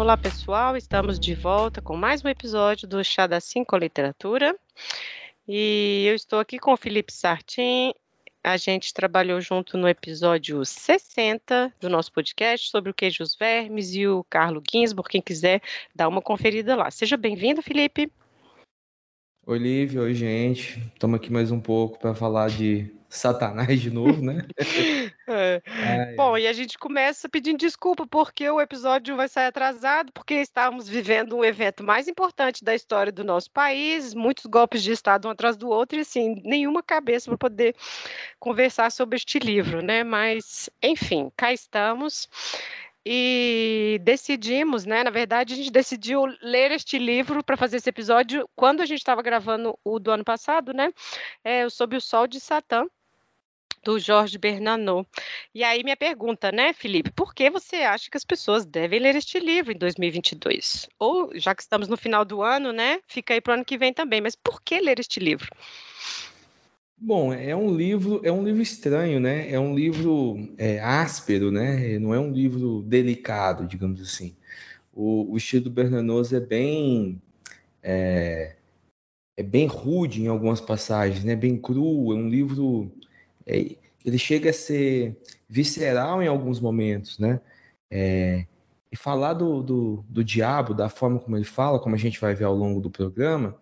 Olá, pessoal. Estamos de volta com mais um episódio do Chá da Cinco Literatura. E eu estou aqui com o Felipe Sartin. A gente trabalhou junto no episódio 60 do nosso podcast sobre o queijo os vermes e o Carlo Ginsburg. Quem quiser dar uma conferida lá. Seja bem-vindo, Felipe. Oi, Lívia. Oi, gente. Estamos aqui mais um pouco para falar de Satanás de novo, né? é. Ai, Bom, e a gente começa pedindo desculpa porque o episódio vai sair atrasado, porque estávamos vivendo um evento mais importante da história do nosso país, muitos golpes de Estado um atrás do outro, e assim, nenhuma cabeça para poder conversar sobre este livro, né? Mas, enfim, cá estamos e decidimos, né? Na verdade, a gente decidiu ler este livro para fazer esse episódio quando a gente estava gravando o do ano passado, né? É, Sob o Sol de Satã, do Jorge Bernanot. E aí minha pergunta, né, Felipe, por que você acha que as pessoas devem ler este livro em 2022? Ou já que estamos no final do ano, né, fica aí para o ano que vem também, mas por que ler este livro? Bom, é um livro, é um livro estranho, né? É um livro é, áspero, né? Não é um livro delicado, digamos assim. O, o estilo do é bem é, é, bem rude em algumas passagens, né? Bem cru. É um livro é, ele chega a ser visceral em alguns momentos, né? É, e falar do, do, do, diabo, da forma como ele fala, como a gente vai ver ao longo do programa,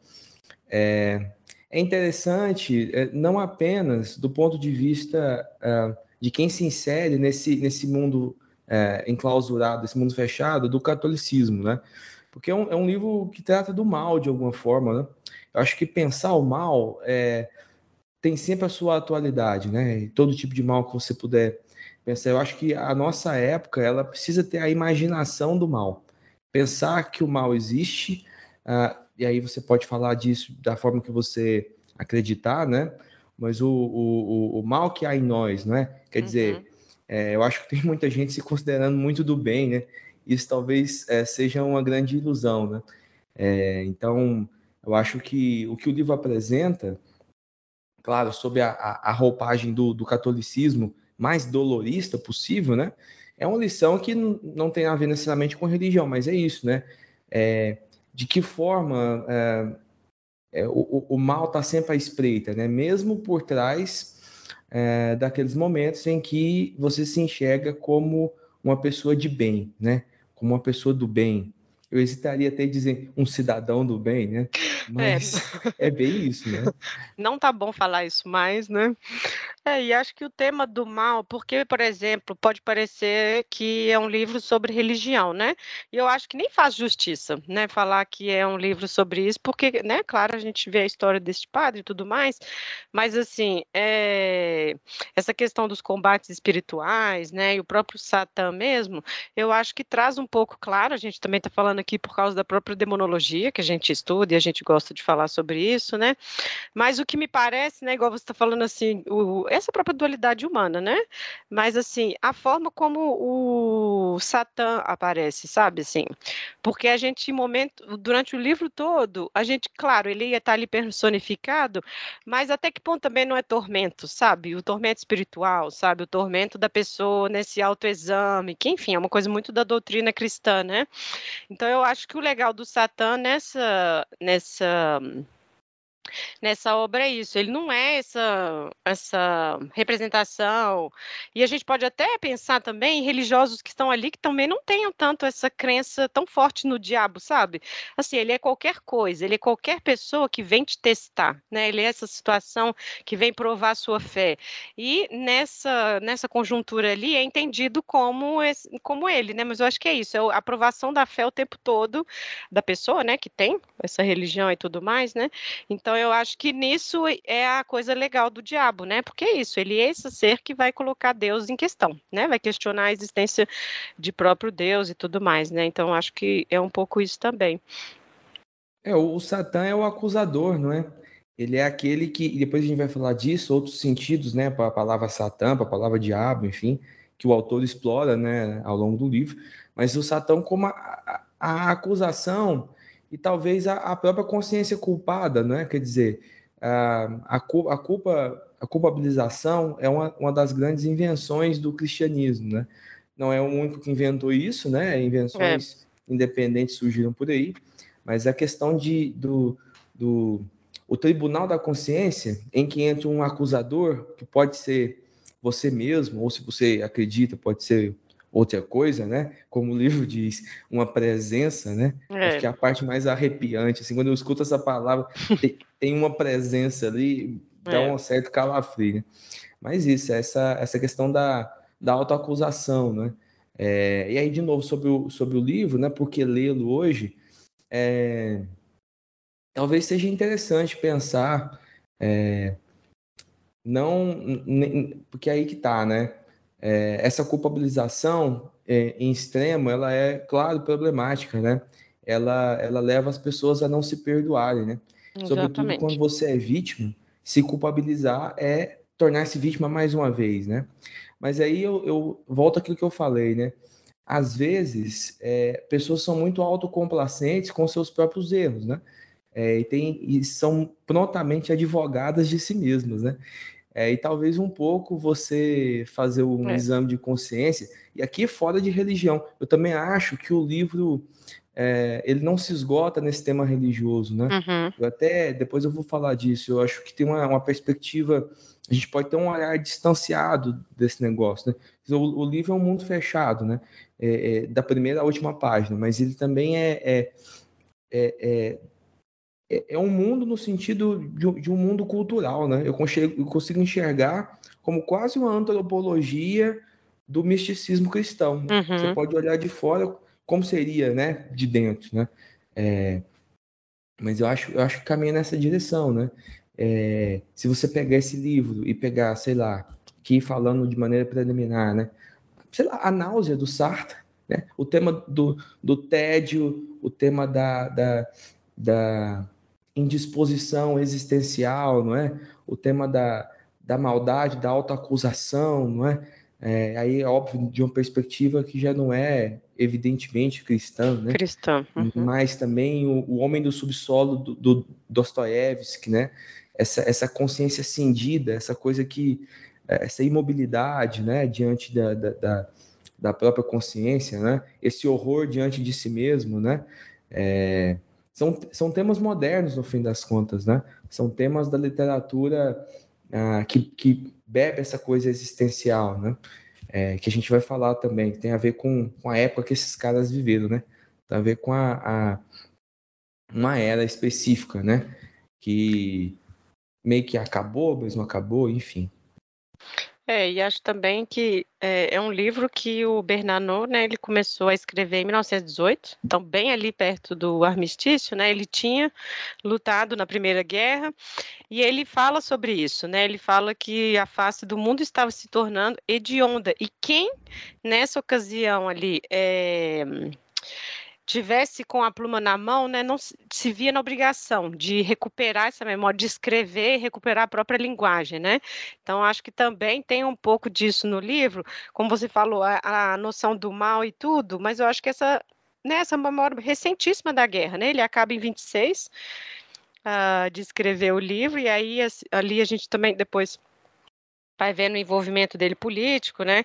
é, é interessante é, não apenas do ponto de vista é, de quem se insere nesse, nesse mundo é, enclausurado, esse mundo fechado do catolicismo, né? Porque é um, é um livro que trata do mal de alguma forma, né? Eu acho que pensar o mal é, tem sempre a sua atualidade, né? E todo tipo de mal que você puder pensar. Eu acho que a nossa época ela precisa ter a imaginação do mal, pensar que o mal existe. Uh, e aí você pode falar disso da forma que você acreditar, né? Mas o, o, o mal que há em nós, né? Quer uhum. dizer, é, eu acho que tem muita gente se considerando muito do bem, né? Isso talvez é, seja uma grande ilusão, né? É, então, eu acho que o que o livro apresenta claro, sob a, a, roupagem do, do, catolicismo mais dolorista possível, né? É uma lição que não tem a ver necessariamente com religião, mas é isso, né? É, de que forma é, é, o, o, mal está sempre à espreita, né? Mesmo por trás é, daqueles momentos em que você se enxerga como uma pessoa de bem, né? Como uma pessoa do bem, eu hesitaria até dizer um cidadão do bem, né? Mas é, é bem isso, né? Não tá bom falar isso mais, né? É, e acho que o tema do mal, porque, por exemplo, pode parecer que é um livro sobre religião, né? E eu acho que nem faz justiça, né? Falar que é um livro sobre isso, porque, né? Claro, a gente vê a história deste padre e tudo mais, mas, assim, é... essa questão dos combates espirituais, né? E o próprio Satã mesmo, eu acho que traz um pouco, claro, a gente também está falando aqui por causa da própria demonologia, que a gente estuda e a gente gosta de falar sobre isso, né? Mas o que me parece, né? Igual você está falando assim, o essa própria dualidade humana, né? Mas assim, a forma como o Satã aparece, sabe assim? Porque a gente, momento, durante o livro todo, a gente, claro, ele ia estar ali personificado, mas até que ponto também não é tormento, sabe? O tormento espiritual, sabe? O tormento da pessoa nesse autoexame, que enfim, é uma coisa muito da doutrina cristã, né? Então eu acho que o legal do Satã nessa nessa um, nessa obra é isso. Ele não é essa, essa representação. E a gente pode até pensar também em religiosos que estão ali que também não tenham tanto essa crença tão forte no diabo, sabe? Assim, ele é qualquer coisa, ele é qualquer pessoa que vem te testar, né? Ele é essa situação que vem provar a sua fé. E nessa, nessa conjuntura ali é entendido como, esse, como ele, né? Mas eu acho que é isso, é a aprovação da fé o tempo todo da pessoa, né? Que tem essa religião e tudo mais, né? Então eu acho que nisso é a coisa legal do diabo, né? Porque é isso, ele é esse ser que vai colocar Deus em questão, né? Vai questionar a existência de próprio Deus e tudo mais, né? Então acho que é um pouco isso também. É, o Satã é o acusador, não é? Ele é aquele que, e depois a gente vai falar disso, outros sentidos, né, para a palavra Satã, para a palavra diabo, enfim, que o autor explora, né, ao longo do livro, mas o Satã como a, a, a acusação e talvez a, a própria consciência culpada, né? Quer dizer, a, a, culpa, a culpabilização é uma, uma das grandes invenções do cristianismo, né? Não é o único que inventou isso, né? Invenções independentes surgiram por aí, mas a questão de, do, do o tribunal da consciência, em que entra um acusador, que pode ser você mesmo, ou se você acredita, pode ser outra coisa, né? Como o livro diz, uma presença, né? É. Acho que é a parte mais arrepiante, assim, quando eu escuto essa palavra, tem, tem uma presença ali, dá é. um certo calafrio, né? Mas isso, essa, essa questão da, da autoacusação, né? É, e aí, de novo, sobre o, sobre o livro, né? Porque lê-lo hoje, é, talvez seja interessante pensar, é, não, porque aí que tá, né? É, essa culpabilização é, em extremo, ela é, claro, problemática, né? Ela, ela leva as pessoas a não se perdoarem, né? Exatamente. Sobretudo quando você é vítima, se culpabilizar é tornar-se vítima mais uma vez, né? Mas aí eu, eu volto àquilo que eu falei, né? Às vezes, é, pessoas são muito autocomplacentes com seus próprios erros, né? É, e, tem, e são prontamente advogadas de si mesmas, né? É, e talvez um pouco você fazer um é. exame de consciência, e aqui fora de religião. Eu também acho que o livro é, ele não se esgota nesse tema religioso, né? Uhum. Eu até depois eu vou falar disso. Eu acho que tem uma, uma perspectiva, a gente pode ter um olhar distanciado desse negócio, né? O, o livro é um mundo fechado, né? É, é, da primeira à última página, mas ele também é, é, é um mundo no sentido de, de um mundo cultural, né? Eu consigo, eu consigo, enxergar como quase uma antropologia do misticismo cristão. Né? Uhum. Você pode olhar de fora como seria, né, de dentro, né? É, mas eu acho, eu acho que caminha nessa direção, né? É, se você pegar esse livro e pegar, sei lá, aqui falando de maneira preliminar, né? Sei lá, a náusea do Sartre, né? O tema do, do tédio, o tema da, da, da indisposição existencial, não é? O tema da, da maldade, da autoacusação, não é? é? Aí, é óbvio, de uma perspectiva que já não é evidentemente cristã, né? Cristã. Uhum. Mas também o, o, homem do subsolo do, do Dostoiévski, né? Essa, essa consciência cindida, essa coisa que essa imobilidade, né, diante da, da, da, da própria consciência, né? Esse horror diante de si mesmo, né? É, são, são temas modernos, no fim das contas, né? São temas da literatura ah, que, que bebe essa coisa existencial, né? É, que a gente vai falar também, que tem a ver com, com a época que esses caras viveram, né? Tem a ver com a, a uma era específica, né? Que meio que acabou, mas não acabou, enfim. É, e acho também que é, é um livro que o Bernanos, né, ele começou a escrever em 1918, então bem ali perto do armistício, né, ele tinha lutado na Primeira Guerra, e ele fala sobre isso, né, ele fala que a face do mundo estava se tornando hedionda, e quem nessa ocasião ali é, tivesse com a pluma na mão, né, não se via na obrigação de recuperar essa memória, de escrever e recuperar a própria linguagem, né? Então, acho que também tem um pouco disso no livro, como você falou, a, a noção do mal e tudo, mas eu acho que essa, né, essa memória recentíssima da guerra, né? Ele acaba em 26 uh, ah, de escrever o livro, e aí ali a gente também depois vai vendo o envolvimento dele político, né,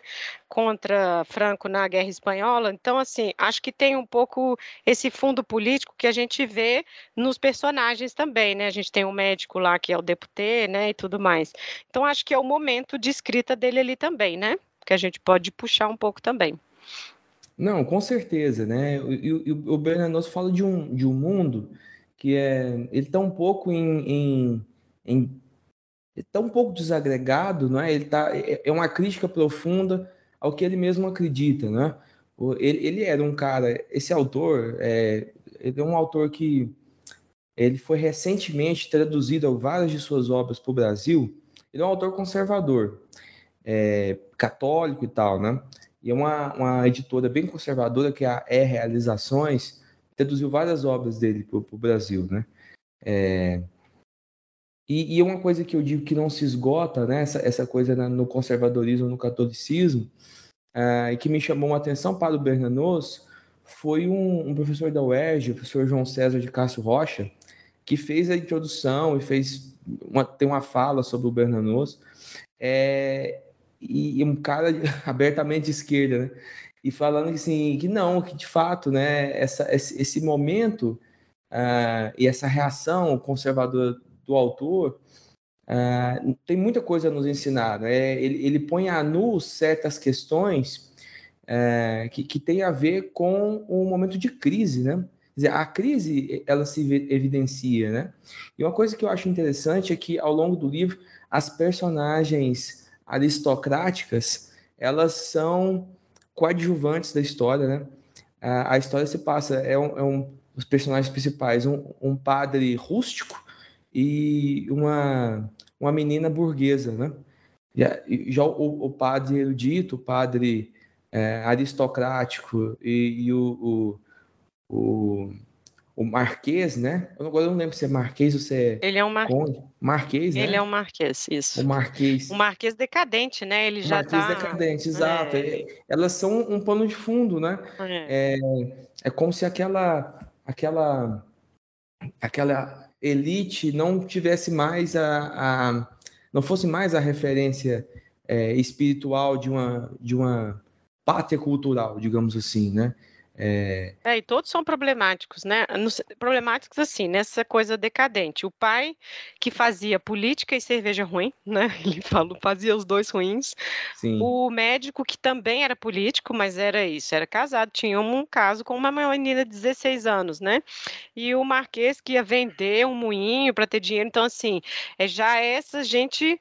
contra Franco na Guerra Espanhola. Então, assim, acho que tem um pouco esse fundo político que a gente vê nos personagens também, né? A gente tem um médico lá que é o deputê, né, e tudo mais. Então, acho que é o momento de escrita dele ali também, né? Que a gente pode puxar um pouco também. Não, com certeza, né? E, o Bernanos fala de um, de um mundo que é ele está um pouco em, em, em está um pouco desagregado, não é? Ele tá, é, é uma crítica profunda ao que ele mesmo acredita, né? Ele, ele era um cara, esse autor, é, ele é um autor que ele foi recentemente traduzido várias de suas obras para o Brasil. Ele é um autor conservador, é, católico e tal, né? E é uma, uma editora bem conservadora que é a E Realizações, traduziu várias obras dele para o Brasil, né? É, e, e, uma coisa que eu digo que não se esgota, né, essa, essa coisa no conservadorismo, no catolicismo, uh, e que me chamou uma atenção para o Bernanos, foi um, um, professor da UERJ, o professor João César de Cássio Rocha, que fez a introdução e fez uma, tem uma fala sobre o Bernanos, é, e, e, um cara abertamente de esquerda, né? e falando assim que não, que de fato, né, essa, esse, esse momento uh, e essa reação conservadora do autor uh, tem muita coisa a nos ensinar. Né? Ele, ele põe a nu certas questões uh, que, que tem a ver com o momento de crise, né? Quer dizer, a crise ela se evidencia, né? E uma coisa que eu acho interessante é que ao longo do livro as personagens aristocráticas elas são coadjuvantes da história, né? A, a história se passa é um, é um os personagens principais, um, um padre rústico e uma uma menina burguesa, né? Já, já o, o padre erudito, o padre é, aristocrático e, e o, o, o o Marquês, né? Eu agora não lembro se é Marquês ou se é. Ele é um mar... Marquês, né? Ele é um Marquês, isso. O Marquês. O Marquês decadente, né? Ele já Marquês tá. decadente, exato. É... Elas são um pano de fundo, né? É. é, é como se aquela, aquela, aquela elite não tivesse mais a, a não fosse mais a referência é, espiritual de uma, de uma pátria cultural, digamos assim, né? É... é... e todos são problemáticos, né? Problemáticos assim, nessa coisa decadente. O pai que fazia política e cerveja ruim, né? Ele falou, fazia os dois ruins. Sim. O médico que também era político, mas era isso, era casado, tinha um caso com uma menina de 16 anos, né? E o marquês que ia vender um moinho para ter dinheiro. Então, assim, é já essa gente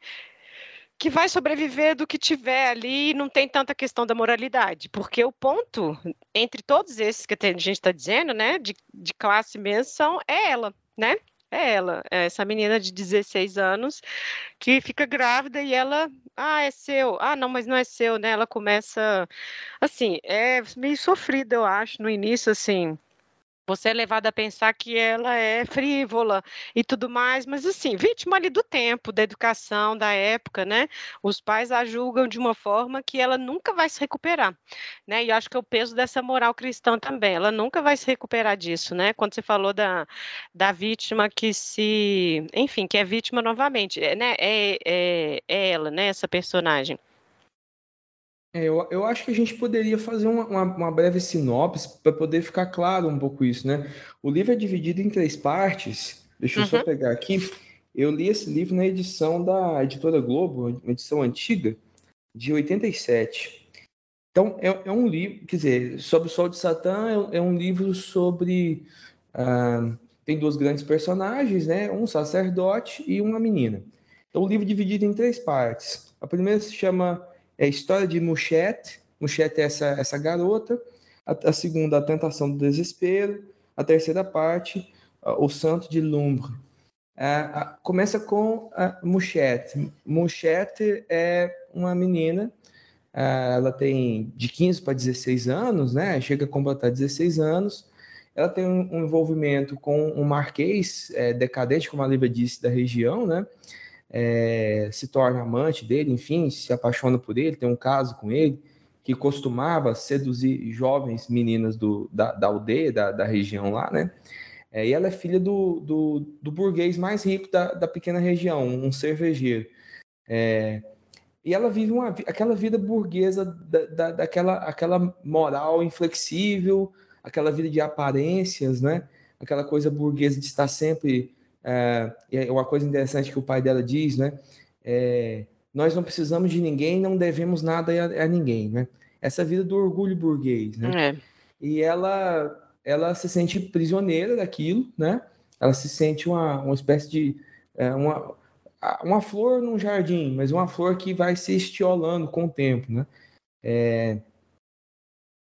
que vai sobreviver do que tiver ali e não tem tanta questão da moralidade. Porque o ponto, entre todos esses que a gente está dizendo, né, de, de classe mesmo, são, é ela, né? É ela, é essa menina de 16 anos que fica grávida e ela, ah, é seu. Ah, não, mas não é seu, né? Ela começa, assim, é meio sofrida, eu acho, no início, assim você é levado a pensar que ela é frívola e tudo mais, mas assim, vítima ali do tempo, da educação, da época, né? Os pais a julgam de uma forma que ela nunca vai se recuperar, né? E acho que é o peso dessa moral cristã também, ela nunca vai se recuperar disso, né? Quando você falou da, da vítima que se, enfim, que é vítima novamente, é, né? É, é, é ela, né? Essa personagem. É, eu, eu acho que a gente poderia fazer uma, uma, uma breve sinopse para poder ficar claro um pouco isso, né? O livro é dividido em três partes. Deixa eu uhum. só pegar aqui. Eu li esse livro na edição da Editora Globo, uma edição antiga, de 87. Então, é, é um livro, quer dizer, sobre o Sol de Satã é, é um livro sobre. Ah, tem duas grandes personagens, né? Um sacerdote e uma menina. Então, o livro é dividido em três partes. A primeira se chama é a história de Muchete. Muchete é essa, essa garota. A, a, segunda, a tentação do desespero. A terceira parte, o santo de Lumbre. É, começa com a Muchete. Muchete é uma menina, é, ela tem de 15 para 16 anos, né? Chega a completar 16 anos. Ela tem um, um envolvimento com um marquês é, decadente, como a Lívia disse, da região, né? É, se torna amante dele, enfim, se apaixona por ele, tem um caso com ele, que costumava seduzir jovens meninas do, da, da aldeia, da, da região lá, né? É, e ela é filha do, do, do burguês mais rico da, da pequena região, um cervejeiro. É, e ela vive uma, aquela vida burguesa, da, da, daquela aquela moral inflexível, aquela vida de aparências, né? Aquela coisa burguesa de estar sempre é, é, uma coisa interessante que o pai dela diz, né? É, nós não precisamos de ninguém, não devemos nada a, a ninguém, né? Essa vida do orgulho burguês, né? É. E ela, ela se sente prisioneira daquilo, né? Ela se sente uma, uma espécie de é, uma, uma flor num jardim, mas uma flor que vai se estiolando com o tempo, né? É,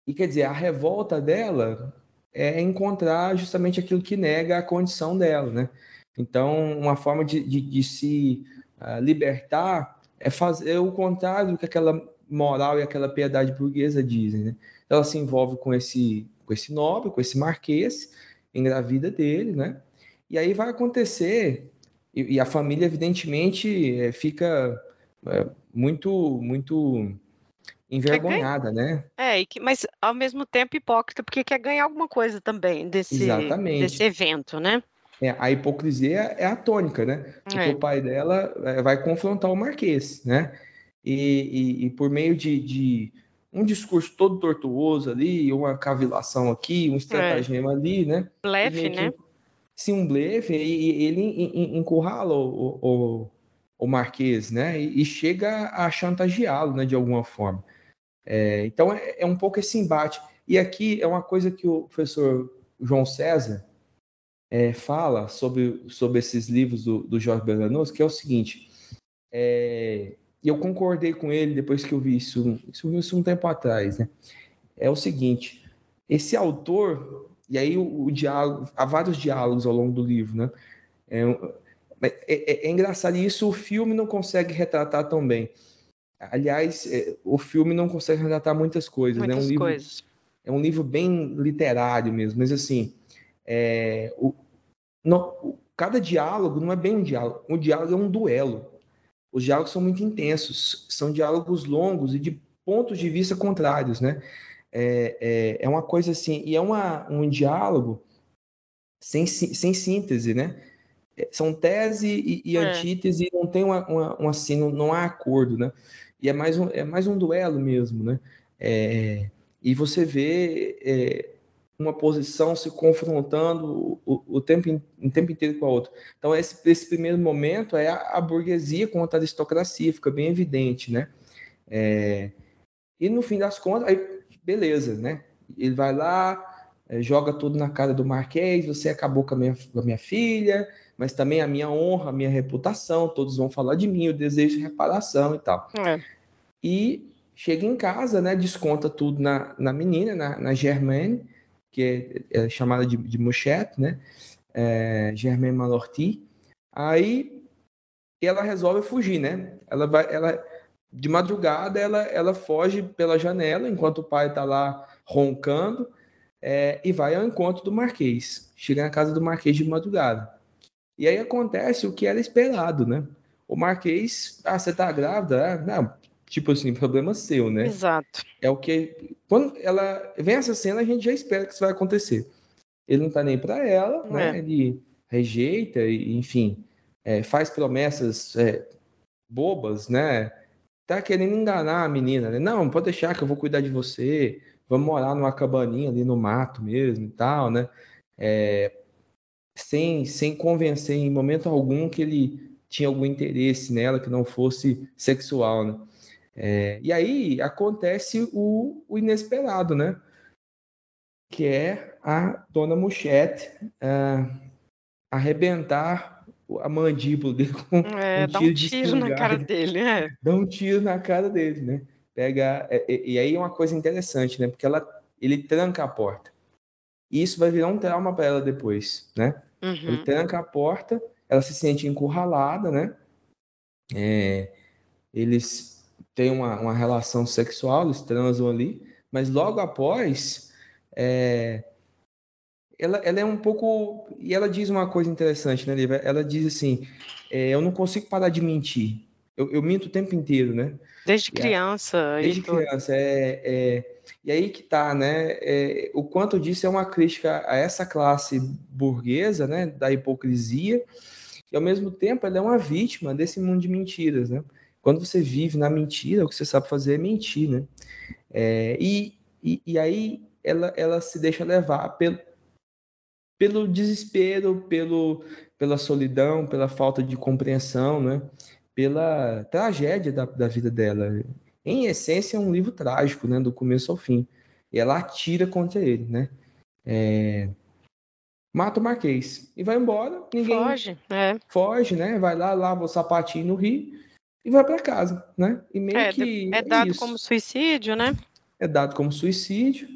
e quer dizer, a revolta dela é encontrar justamente aquilo que nega a condição dela, né? Então, uma forma de, de, de se uh, libertar é fazer o contrário do que aquela moral e aquela piedade burguesa dizem. Né? Ela se envolve com esse, com esse nobre, com esse marquês, engravida dele, né? E aí vai acontecer, e, e a família, evidentemente, é, fica é, muito, muito envergonhada, né? É, que, mas ao mesmo tempo hipócrita, porque quer ganhar alguma coisa também desse, desse evento, né? É, a hipocrisia é a tônica, né? Porque é. o pai dela é, vai confrontar o Marquês, né? E, e, e por meio de, de um discurso todo tortuoso ali, uma cavilação aqui, um estratagema é. ali, né? Blefe, né? Sim, um blefe, e ele encurrala o, o, o Marquês, né? E, chega a chantageá-lo, né? De alguma forma. É, então é, é, um pouco esse embate. E aqui é uma coisa que o professor João César é, fala sobre, sobre esses livros do, do Jorge Berlanoso, que é o seguinte. É, e eu concordei com ele depois que eu vi isso, isso, isso um tempo atrás, né? É o seguinte, esse autor, e aí o, o diálogo, há vários diálogos ao longo do livro, né? É, é, é, é engraçado, e isso o filme não consegue retratar tão bem. Aliás, é, o filme não consegue retratar muitas coisas, muitas né? Um livro, coisas. É um livro bem literário mesmo, mas assim, é, o, não, cada diálogo não é bem um diálogo, um diálogo é um duelo. Os diálogos são muito intensos, são diálogos longos e de pontos de vista contrários, né? É, é, é uma coisa assim, e é uma, um diálogo sem, sem síntese, né? É, são tese e, e é. antítese, não tem uma, uma, uma, assim, não, não há acordo, né? E é mais um, é mais um duelo mesmo, né? É, e você vê é, uma posição se confrontando o, o, tempo, o tempo inteiro com a outra. Então, esse, esse primeiro momento é a, a, burguesia contra a aristocracia, fica bem evidente, né? É, e no fim das contas, aí, beleza, né? Ele vai lá, é, joga tudo na cara do Marquês, você acabou com a, minha, com a minha filha, mas também a minha honra, a minha reputação, todos vão falar de mim, eu desejo reparação e tal. É. E chega em casa, né? Desconta tudo na, na menina, na, na Germaine, que é, é chamada de, de né? É, Germaine Malorty. Aí ela resolve fugir, né? Ela vai, ela de madrugada ela, ela foge pela janela enquanto o pai está lá roncando é, e vai ao encontro do Marquês. Chega na casa do Marquês de madrugada. E aí acontece o que era esperado, né? O Marquês, ah, você tá grávida? Ah, não, tipo assim, problema seu, né? Exato. É o que. Quando ela vem essa cena, a gente já espera que isso vai acontecer. Ele não tá nem para ela, é. né? Ele rejeita, enfim, é, faz promessas é, bobas, né? Tá querendo enganar a menina, né? Não, pode deixar que eu vou cuidar de você. Vamos morar numa cabaninha ali no mato mesmo e tal, né? É, sem, sem convencer em momento algum que ele tinha algum interesse nela que não fosse sexual, né? É, e aí acontece o, o, inesperado, né? Que é a dona Muchete uh, arrebentar a mandíbula dele com é, um tiro, um tiro na cara dele, é. Dá um tiro na cara dele, né? Pega, é, é, e aí é uma coisa interessante, né? Porque ela, ele tranca a porta. E isso vai virar um trauma para ela depois, né? Uhum. Ele tranca a porta, ela se sente encurralada, né? É, eles têm uma, uma relação sexual, eles transam ali, mas logo após, é, ela, ela é um pouco. E ela diz uma coisa interessante, né, Lívia? Ela diz assim: é, eu não consigo parar de mentir. Eu, eu, minto o tempo inteiro, né? Desde criança. Desde criança. É, é, e aí que tá, né? É, o quanto disso é uma crítica a essa classe burguesa, né? Da hipocrisia, e ao mesmo tempo ela é uma vítima desse mundo de mentiras, né? Quando você vive na mentira, o que você sabe fazer é mentir, né? É, e, e, e, aí ela, ela se deixa levar pelo, pelo desespero, pelo, pela solidão, pela falta de compreensão, né? Pela tragédia da, da vida dela. Em essência, é um livro trágico, né? Do começo ao fim. E ela atira contra ele, né? É, mata o Marquês e vai embora. Ninguém foge, é. foge, né? Vai lá, lava o sapatinho no rio e vai para casa, né? E meio é, que é dado é como suicídio, né? É dado como suicídio.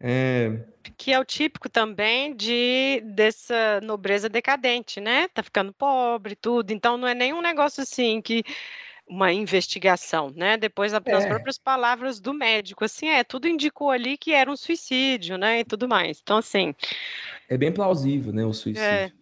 É... Que é o típico também de dessa nobreza decadente, né? Tá ficando pobre, tudo. Então não é nenhum negócio assim que uma investigação, né? Depois das é. próprias palavras do médico, assim, é, tudo indicou ali que era um suicídio, né? E tudo mais. Então, assim. É bem plausível, né? O suicídio. É.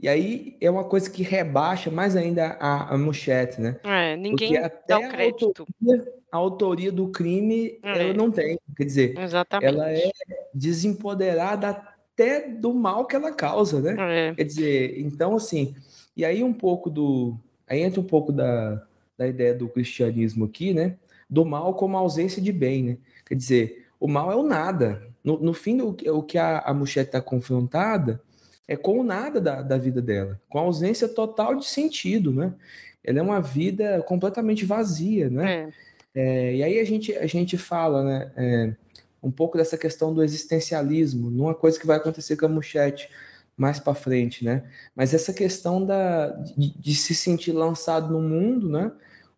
E aí é uma coisa que rebaixa mais ainda a, a Muchete, né? É, ninguém dá o crédito. A autoria, a autoria do crime é. ela não tem. Quer dizer, Exatamente. ela é desempoderada até do mal que ela causa, né? É. Quer dizer, então assim, e aí um pouco do. Aí entra um pouco da, da ideia do cristianismo aqui, né? do mal como ausência de bem, né? Quer dizer, o mal é o nada. No, no fim, o, o que a, a está confrontada é com nada da, da vida dela, com a ausência total de sentido, né? Ela é uma vida completamente vazia, né? É. É, e aí a gente, a gente fala, né? É, um pouco dessa questão do existencialismo, numa coisa que vai acontecer com a Muchete mais para frente, né? Mas essa questão da, de, de, se sentir lançado no mundo, né?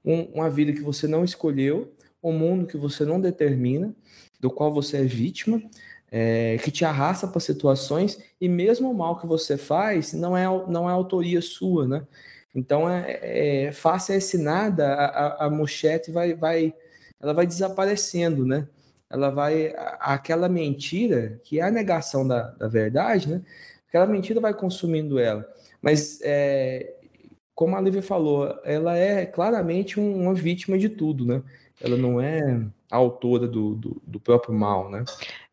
Um, uma vida que você não escolheu, um mundo que você não determina, do qual você é vítima, é, que te arrasta para situações e mesmo o mal que você faz não é não é autoria sua, né? Então é, é faça esse nada, a, a, mochete vai vai ela vai desaparecendo, né? ela vai. Aquela mentira, que é a negação da, da verdade, né? Aquela mentira vai consumindo ela. Mas, é, como a Lívia falou, ela é claramente uma vítima de tudo, né? Ela não é autora do, do, do próprio mal, né?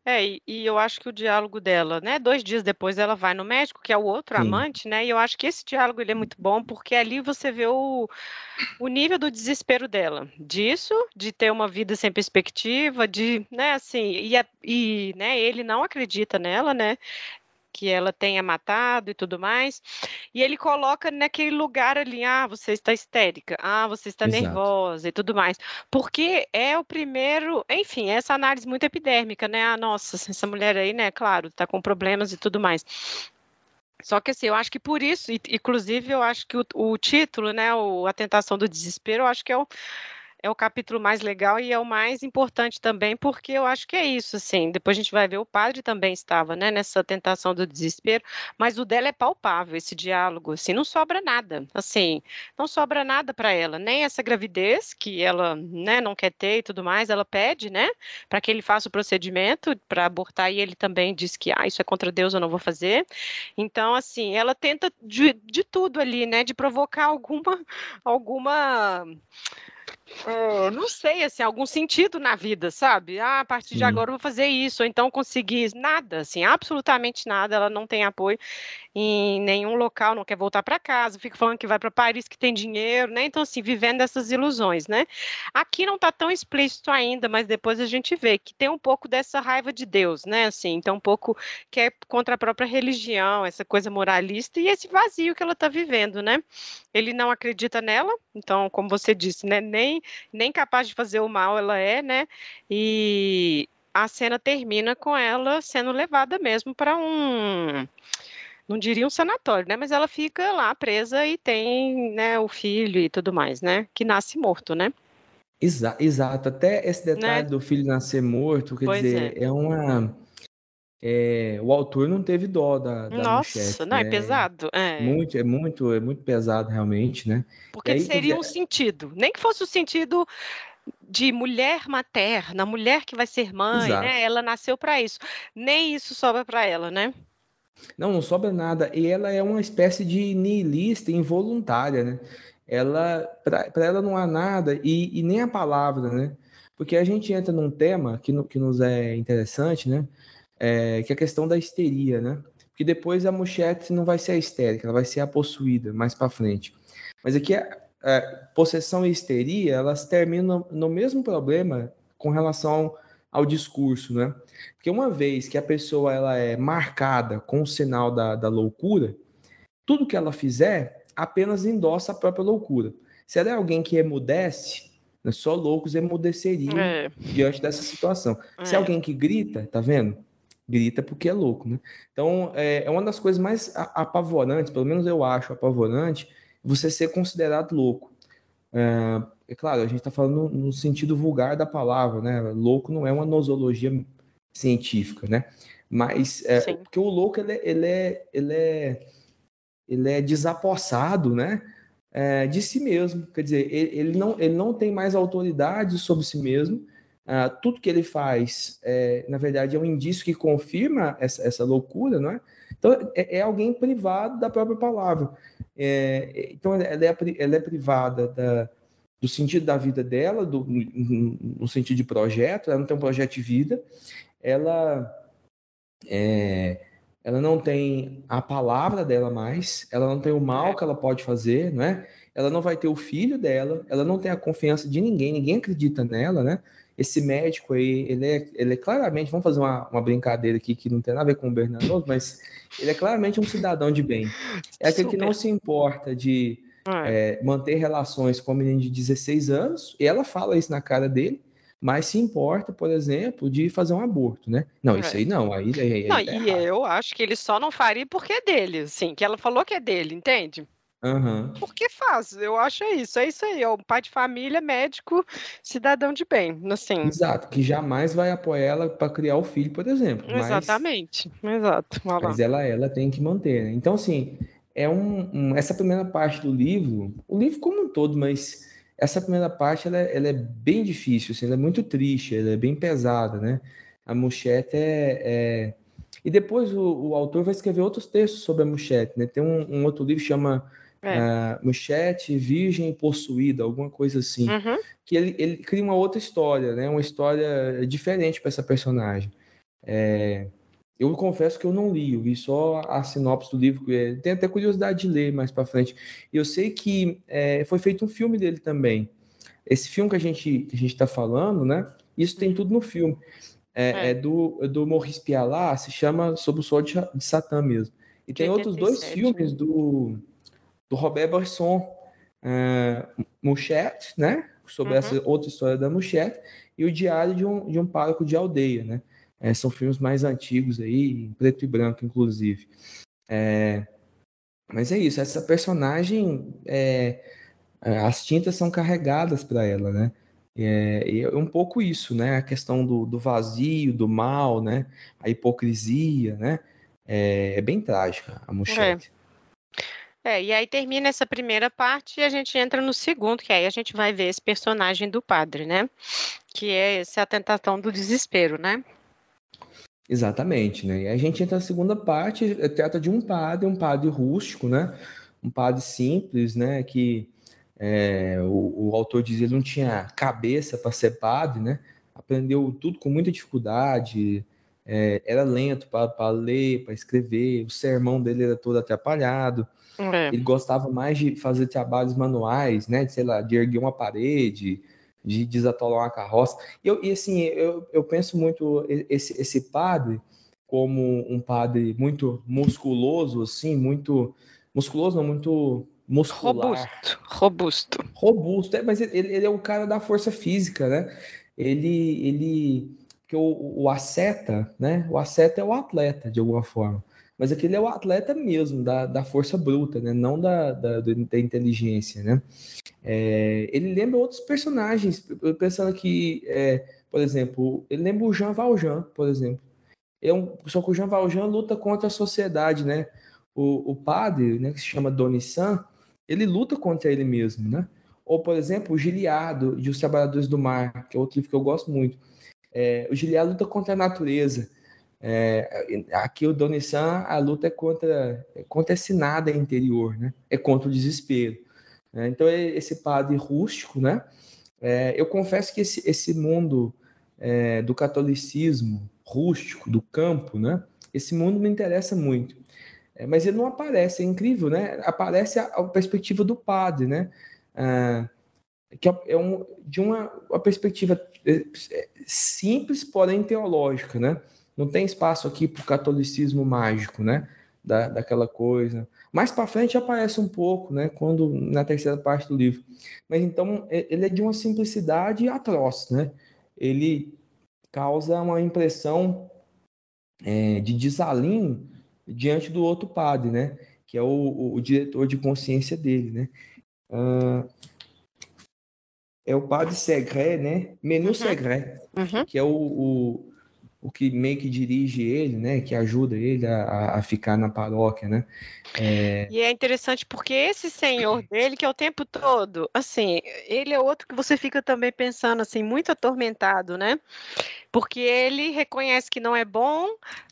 É, e, e eu acho que o diálogo dela, né? Dois dias depois ela vai no médico, que é o outro Sim. amante, né? E eu acho que esse diálogo ele é muito bom, porque ali você vê o, o nível do desespero dela, disso, de ter uma vida sem perspectiva, de, né, assim, e, e né, ele não acredita nela, né? Que ela tenha matado e tudo mais. E ele coloca naquele lugar ali, ah, você está histérica, ah, você está Exato. nervosa e tudo mais. Porque é o primeiro, enfim, essa análise muito epidérmica, né? Ah, nossa, essa mulher aí, né, claro, está com problemas e tudo mais. Só que assim, eu acho que por isso, inclusive, eu acho que o, o título, né, o, a tentação do desespero, eu acho que é o, é o capítulo mais legal e é o mais importante também, porque eu acho que é isso, assim. Depois a gente vai ver, o padre também estava, né, nessa tentação do desespero, mas o dela é palpável, esse diálogo, assim, não sobra nada, assim, não sobra nada para ela, nem essa gravidez que ela, né, não quer ter e tudo mais, ela pede, né, para que ele faça o procedimento para abortar e ele também diz que, ah, isso é contra Deus, eu não vou fazer. Então, assim, ela tenta de, de tudo ali, né, de provocar alguma, alguma não sei, assim, algum sentido na vida, sabe? Ah, a partir de agora eu vou fazer isso, ou então conseguir nada, assim, absolutamente nada, ela não tem apoio em nenhum local, não quer voltar para casa, fica falando que vai para Paris, que tem dinheiro, né? Então, assim, vivendo essas ilusões, né? Aqui não está tão explícito ainda, mas depois a gente vê que tem um pouco dessa raiva de Deus, né? Assim, então um pouco que é contra a própria religião, essa coisa moralista e esse vazio que ela está vivendo, né? Ele não acredita nela, então, como você disse, né? Nem, nem capaz de fazer o mal ela é, né? E a cena termina com ela sendo levada mesmo para um não diria um sanatório, né? Mas ela fica lá presa e tem, né, o filho e tudo mais, né? Que nasce morto, né? Exa exato, até esse detalhe né? do filho nascer morto, quer pois dizer, é, é uma. É, o autor não teve dó da, da Nossa, não, é né? é pesado. É. Muito, é muito, é muito pesado realmente, né? Porque aí, seria um sentido, nem que fosse o sentido de mulher materna, mulher que vai ser mãe, Exato. né? Ela nasceu para isso. Nem isso sobra para ela, né? Não, não sobra nada. E ela é uma espécie de niilista involuntária, né? Ela, para ela não há nada e, e, nem a palavra, né? Porque a gente entra num tema que, no, que nos é interessante, né? É, que é a questão da histeria, né? Porque depois a Muchete não vai ser a histérica, ela vai ser a possuída mais para frente. Mas aqui a, a, possessão e histeria, elas terminam no mesmo problema com relação ao discurso, né? Porque uma vez que a pessoa ela é marcada com o sinal da, da loucura, tudo que ela fizer apenas endossa a própria loucura. Se ela é alguém que emudece, né, só loucos emudeceriam é. diante dessa situação. É. Se é alguém que grita, tá vendo? Grita porque é louco, né? Então, é, é uma das coisas mais apavorantes, pelo menos eu acho apavorante, você ser considerado louco. É, é claro, a gente está falando no, sentido vulgar da palavra, né? Louco não é uma nosologia científica, né? Mas é, porque o louco ele, ele, é, ele, é, ele é desapossado, né? É, de si mesmo, quer dizer, ele, ele, não, ele não tem mais autoridade sobre si mesmo. Uh, tudo que ele faz, é, na verdade, é um indício que confirma essa, essa loucura, não é? Então, é, é alguém privado da própria palavra. É, então, ela é, ela é privada da, do sentido da vida dela, do, no, sentido de projeto, ela não tem um projeto de vida, ela, é, ela não tem a palavra dela mais, ela não tem o mal que ela pode fazer, né? ela não vai ter o filho dela, ela não tem a confiança de ninguém, ninguém acredita nela, né? Esse médico aí, ele é, ele é claramente, vamos fazer uma, uma brincadeira aqui que não tem nada a ver com o Bernardo, mas ele é claramente um cidadão de bem. É aquele Super. que não se importa de é. É, manter relações com a menina de 16 anos, e ela fala isso na cara dele, mas se importa, por exemplo, de fazer um aborto, né? Não, é. isso aí não. Aí, aí, aí não, tá e eu acho que ele só não faria porque é dele, assim, que ela falou que é dele, entende? Uhum. Porque faz, eu acho é isso, é isso aí, é um pai de família, médico, cidadão de bem, assim. Exato, que jamais vai apoiar ela para criar o filho, por exemplo. Exatamente, mas, exato. Mas ela, ela tem que manter, né? Então, assim, é um, um, essa primeira parte do livro, o livro como um todo, mas essa primeira parte ela, é, ela é bem difícil, assim, ela é muito triste, ela é bem pesada, né? A Muchete é, é... E depois o, o, autor vai escrever outros textos sobre a Muchete, né? Tem um, um outro livro que chama é. uh, Muchete, Virgem Possuída, alguma coisa assim. Uhum. Que ele, ele cria uma outra história, né? Uma história diferente para essa personagem. É... Eu confesso que eu não li, eu vi só a sinopse do livro, é, tenho até curiosidade de ler mais para frente. Eu sei que é, foi feito um filme dele também. Esse filme que a gente que a gente está falando, né? Isso tem tudo no filme. É, é. é do, do Maurice Pialat, se chama Sob o Sol de, de Satã mesmo. E tem outros dois filmes do, do Robert Bresson, uh, Mouchette, né? Sobre uhum. essa outra história da Mouchette, e o Diário de um, de um Pároco de Aldeia, né? É, são filmes mais antigos aí, em preto e branco, inclusive. É, mas é isso, essa personagem, é, é as tintas são carregadas para ela, né? É, é, um pouco isso, né? A questão do, do vazio, do mal, né? A hipocrisia, né? É, é bem trágica a Muchete. É. é, e aí termina essa primeira parte e a gente entra no segundo, que aí a gente vai ver esse personagem do padre, né? Que é essa tentação do desespero, né? Exatamente, né? E a gente entra na segunda parte, eh, trata de um padre, um padre rústico, né? Um padre simples, né? Que é, o, o, autor diz ele não tinha cabeça para ser padre, né? Aprendeu tudo com muita dificuldade, é, era lento para ler, para escrever, o sermão dele era todo atrapalhado. É. Ele gostava mais de fazer trabalhos manuais, né? De, sei lá, de erguer uma parede, de desatolar uma carroça. E, eu, e assim, eu, eu penso muito esse, esse padre como um padre muito musculoso, assim, muito musculoso, não, muito muscular. Robusto, robusto. Robusto, é, mas ele, ele é o cara da força física, né? Ele, ele, que o, o asceta, né? O asceta é o atleta, de alguma forma. Mas aquele é o atleta mesmo, da, da força bruta, né? Não da, da, da inteligência, né? É, ele lembra outros personagens, pensando que, é, por exemplo, ele lembra o Jean Valjean, por exemplo. É um, só que o Jean Valjean luta contra a sociedade, né? O, o padre, né, que se chama San, ele luta contra ele mesmo, né? Ou, por exemplo, o Giliado, de Os Trabalhadores do Mar, que é outro livro que eu gosto muito. É, o Giliado luta contra a natureza. É, aqui o San, a luta é contra, é contra esse nada interior, né? É contra o desespero. Né? Então, é esse padre rústico, né? É, eu confesso que esse, esse mundo é, do catolicismo rústico, do campo, né? Esse mundo me interessa muito. É, mas ele não aparece, é incrível, né? Aparece a, a perspectiva do padre, né? Ah, que é, é um, de uma, uma perspectiva simples, porém teológica, né? Não tem espaço aqui para o catolicismo mágico, né? Da, daquela coisa. Mais para frente aparece um pouco, né, quando na terceira parte do livro. Mas então ele é de uma simplicidade atroz, né? Ele causa uma impressão é, de desalinho diante do outro padre, né? Que é o, o, o diretor de consciência dele, né? Uh, é o padre Segret, né? Menu uhum. Segret, uhum. que é o, o o que meio que dirige ele, né, que ajuda ele a, a ficar na paróquia, né. É... E é interessante porque esse senhor dele, que é o tempo todo, assim, ele é outro que você fica também pensando, assim, muito atormentado, né, porque ele reconhece que não é bom,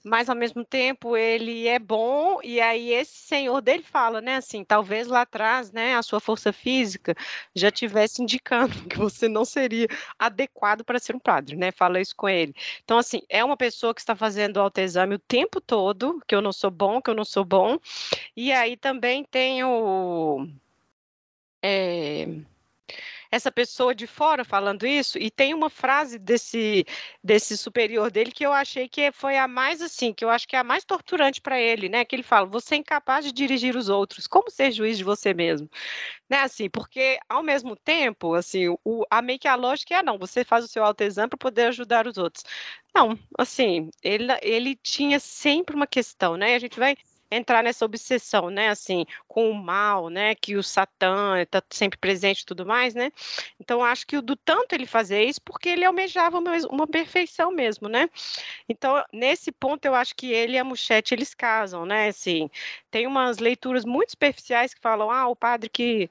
mas ao mesmo tempo ele é bom, e aí esse senhor dele fala, né, assim, talvez lá atrás, né, a sua força física já tivesse indicando que você não seria adequado para ser um padre, né, fala isso com ele. Então, assim, é uma pessoa que está fazendo autoexame o tempo todo, que eu não sou bom, que eu não sou bom, e aí também tem o é, essa pessoa de fora falando isso, e tem uma frase desse, desse superior dele que eu achei que foi a mais assim, que eu acho que é a mais torturante para ele, né? Que ele fala: você é incapaz de dirigir os outros, como ser juiz de você mesmo? Né, assim, porque ao mesmo tempo, assim, o, a meio que a lógica é: não, você faz o seu autoexame para poder ajudar os outros. Não, assim, ele, ele tinha sempre uma questão, né? A gente vai entrar nessa obsessão, né, assim, com o mal, né, que o Satã está sempre presente e tudo mais, né? Então acho que o do tanto ele fazer isso porque ele almejava uma, perfeição mesmo, né? Então nesse ponto eu acho que ele e a Muchete eles casam, né? Assim, tem umas leituras muito superficiais que falam, ah, o padre que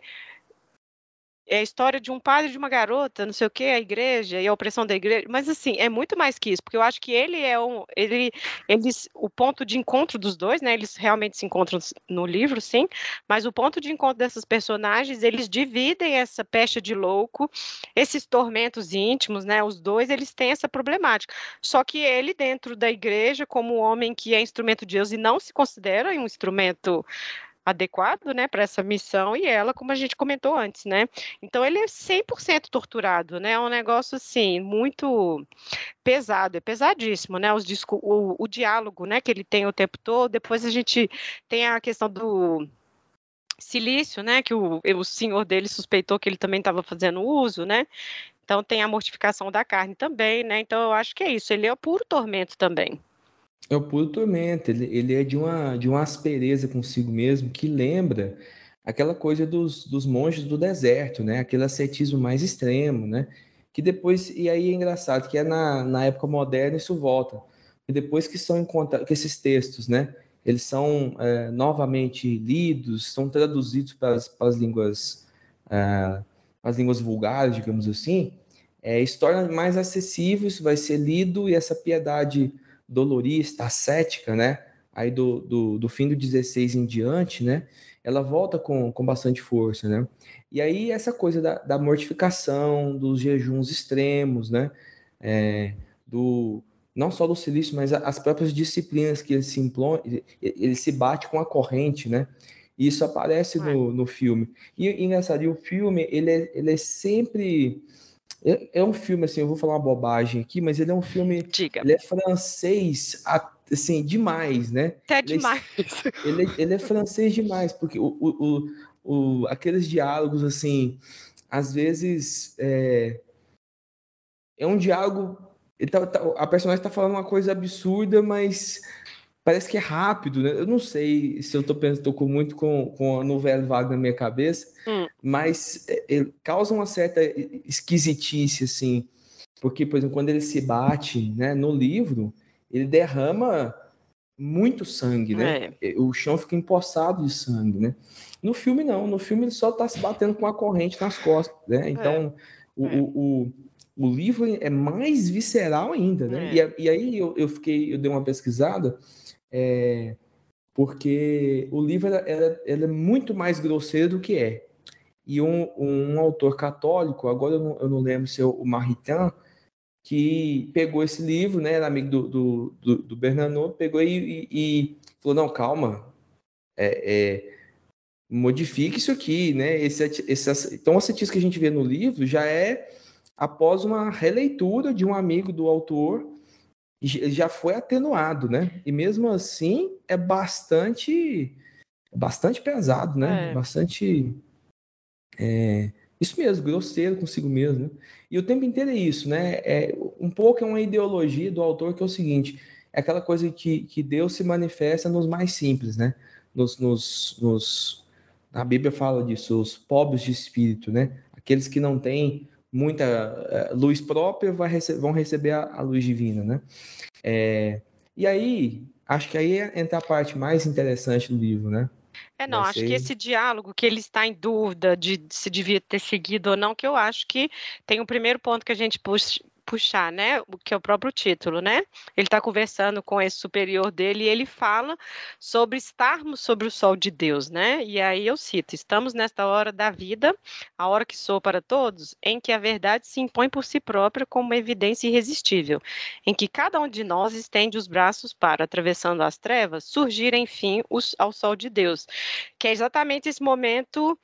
é a história de um padre de uma garota, não sei o que, a igreja e a opressão da igreja, mas assim, é muito mais que isso, porque eu acho que ele é um, ele, eles, o ponto de encontro dos dois, né, eles realmente se encontram no livro, sim, mas o ponto de encontro dessas personagens, eles dividem essa pecha de louco, esses tormentos íntimos, né, os dois, eles têm essa problemática, só que ele dentro da igreja, como um homem que é instrumento de Deus e não se considera um instrumento adequado, né, para essa missão e ela, como a gente comentou antes, né? Então ele é 100% torturado, né? É um negócio assim muito pesado, é pesadíssimo, né? Os disco, o, o diálogo, né, que ele tem o tempo todo. Depois a gente tem a questão do silício, né, que o, o senhor dele suspeitou que ele também estava fazendo uso, né? Então tem a mortificação da carne também, né? Então eu acho que é isso, ele é o puro tormento também. É o puro tormento, ele, ele é de uma, de uma aspereza consigo mesmo que lembra aquela coisa dos, dos monges do deserto, né? Aquele ascetismo mais extremo, né? Que depois, e aí é engraçado, que é na, na época moderna isso volta. E depois que são encontrados, que esses textos, né? Eles são é, novamente lidos, são traduzidos para as, as línguas, é, as línguas vulgares, digamos assim, é, isso torna mais acessível, isso vai ser lido e essa piedade dolorista, ascética, né? Aí do, do, do, fim do 16 em diante, né? Ela volta com, com bastante força, né? E aí essa coisa da, da mortificação, dos jejuns extremos, né? É, do, não só do silício, mas as próprias disciplinas que ele se impõe, ele se bate com a corrente, né? E isso aparece no, no filme. E, e engraçado, e o filme, ele é, ele é sempre é, é, um filme, assim, eu vou falar uma bobagem aqui, mas ele é um filme. Diga. Ele é francês, assim, demais, né? Até ele demais. É, ele, é, ele é francês demais, porque o, o, o, aqueles diálogos, assim, às vezes. É, é um diálogo. Tá, tá, a personagem está falando uma coisa absurda, mas parece que é rápido, né? Eu não sei se eu tô pensando, tô com muito com, com a novela vaga na minha cabeça, hum. mas é, é, causa uma certa esquisitice, assim, porque, por exemplo, quando ele se bate, né, no livro, ele derrama muito sangue, né? É. O chão fica empoçado de sangue, né? No filme, não. No filme, ele só tá se batendo com a corrente nas costas, né? Então, o, é. o, o, o, livro é mais visceral ainda, né? É. E, e, aí eu, eu fiquei, eu dei uma pesquisada, é, porque o livro é muito mais grosseiro do que é. E um, um autor católico, agora eu não, eu não lembro se é o Maritain, que pegou esse livro, né, era amigo do, do, do, do pegou e, e, e, falou, não, calma, é, é, modifique isso aqui, né, esse, esse, então o cientista que a gente vê no livro já é após uma releitura de um amigo do autor já foi atenuado, né? E mesmo assim é bastante bastante pesado, né? É. Bastante é, isso mesmo, grosseiro consigo mesmo. Né? E o tempo inteiro é isso, né? É, um pouco é uma ideologia do autor que é o seguinte: é aquela coisa que, que Deus se manifesta nos mais simples, né? Nos, nos, nos, a Bíblia fala disso, os pobres de espírito, né? Aqueles que não têm muita eh, luz própria rece vão receber a, a, luz divina, né? É, e aí, acho que aí entra a parte mais interessante do livro, né? É, não, acho que esse diálogo que ele está em dúvida de se devia ter seguido ou não, que eu acho que tem um primeiro ponto que a gente puxar, né, o que é o próprio título, né? Ele está conversando com esse superior dele e ele fala sobre estarmos sobre o sol de Deus, né? E aí eu cito: estamos nesta hora da vida, a hora que sou para todos, em que a verdade se impõe por si própria como uma evidência irresistível, em que cada um de nós estende os braços para, atravessando as trevas, surgir enfim os, ao sol de Deus, que é exatamente esse momento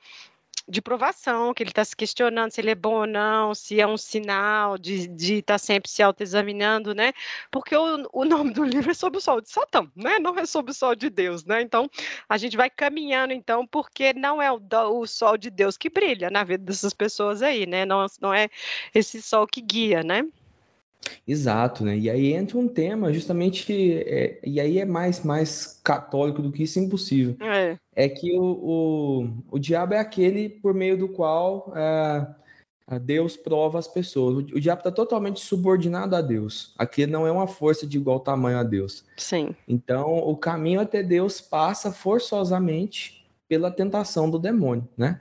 de provação, que ele está se questionando se ele é bom ou não, se é um sinal de estar tá sempre se autoexaminando, né? Porque o, o nome do livro é sobre o sol de Satã, né? Não é sobre o sol de Deus, né? Então, a gente vai caminhando, então, porque não é o, o sol de Deus que brilha na vida dessas pessoas aí, né? Não, não é esse sol que guia, né? Exato, né? E aí entra um tema justamente, é, e aí é mais, mais católico do que isso impossível. É, é que o, o, o diabo é aquele por meio do qual é, Deus prova as pessoas. O, o diabo está totalmente subordinado a Deus. Aquele não é uma força de igual tamanho a Deus. Sim. Então, o caminho até Deus passa forçosamente pela tentação do demônio, né?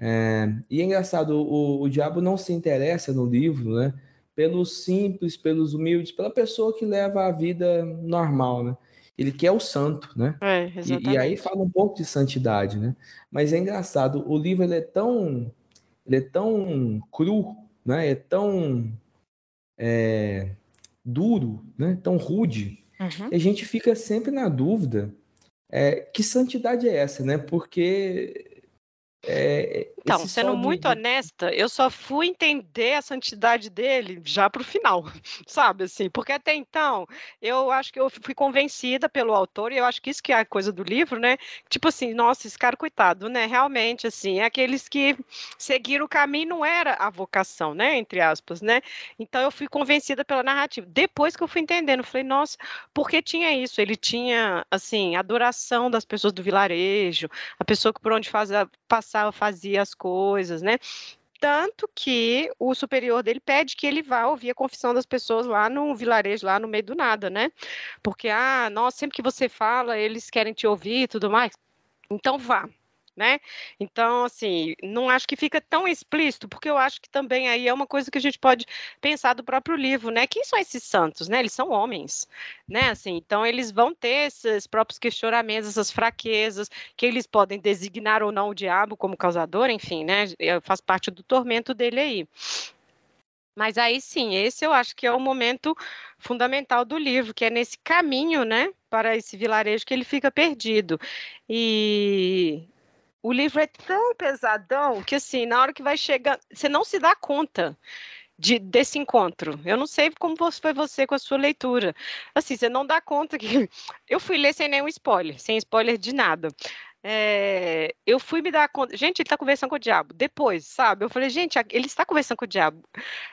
É, e é engraçado, o, o diabo não se interessa no livro, né? Pelos simples, pelos humildes, pela pessoa que leva a vida normal, né? Ele quer o santo, né? É, e, e, aí fala um pouco de santidade, né? Mas é engraçado, o livro ele é tão, ele é tão cru, né? É tão é, duro, né? Tão rude. Uhum. a gente fica sempre na dúvida é, que santidade é essa, né? Porque é, então, sendo muito de... honesta, eu só fui entender a santidade dele já para o final, sabe assim? Porque até então eu acho que eu fui convencida pelo autor, e eu acho que isso que é a coisa do livro, né? Tipo assim, nossa, esse cara, coitado, né? Realmente, assim, é aqueles que seguiram o caminho não era a vocação, né? Entre aspas, né? Então eu fui convencida pela narrativa. Depois que eu fui entendendo, eu falei, nossa, porque tinha isso? Ele tinha, assim, adoração das pessoas do vilarejo, a pessoa que por onde fazia, passava fazia as coisas, né? Tanto que o superior dele pede que ele vá ouvir a confissão das pessoas lá no vilarejo, lá no meio do nada, né? Porque, ah, nossa, sempre que você fala, eles querem te ouvir e tudo mais. Então vá né? Então, assim, não acho que fica tão explícito, porque eu acho que também aí é uma coisa que a gente pode pensar do próprio livro, né? Quem são esses santos, né? Eles são homens, né? Assim, então eles vão ter esses próprios questionamentos, essas fraquezas, que eles podem designar ou não o diabo como causador, enfim, né? Faz parte do tormento dele aí. Mas aí sim, esse eu acho que é o momento fundamental do livro, que é nesse caminho, né, para esse vilarejo que ele fica perdido. E o livro é tão pesadão que, assim, na hora que vai chegar, você não se dá conta de, desse encontro. Eu não sei como foi você com a sua leitura. Assim, você não dá conta que. Eu fui ler sem nenhum spoiler, sem spoiler de nada. É, eu fui me dar conta. Gente, ele está conversando com o diabo. Depois, sabe? Eu falei, gente, ele está conversando com o diabo.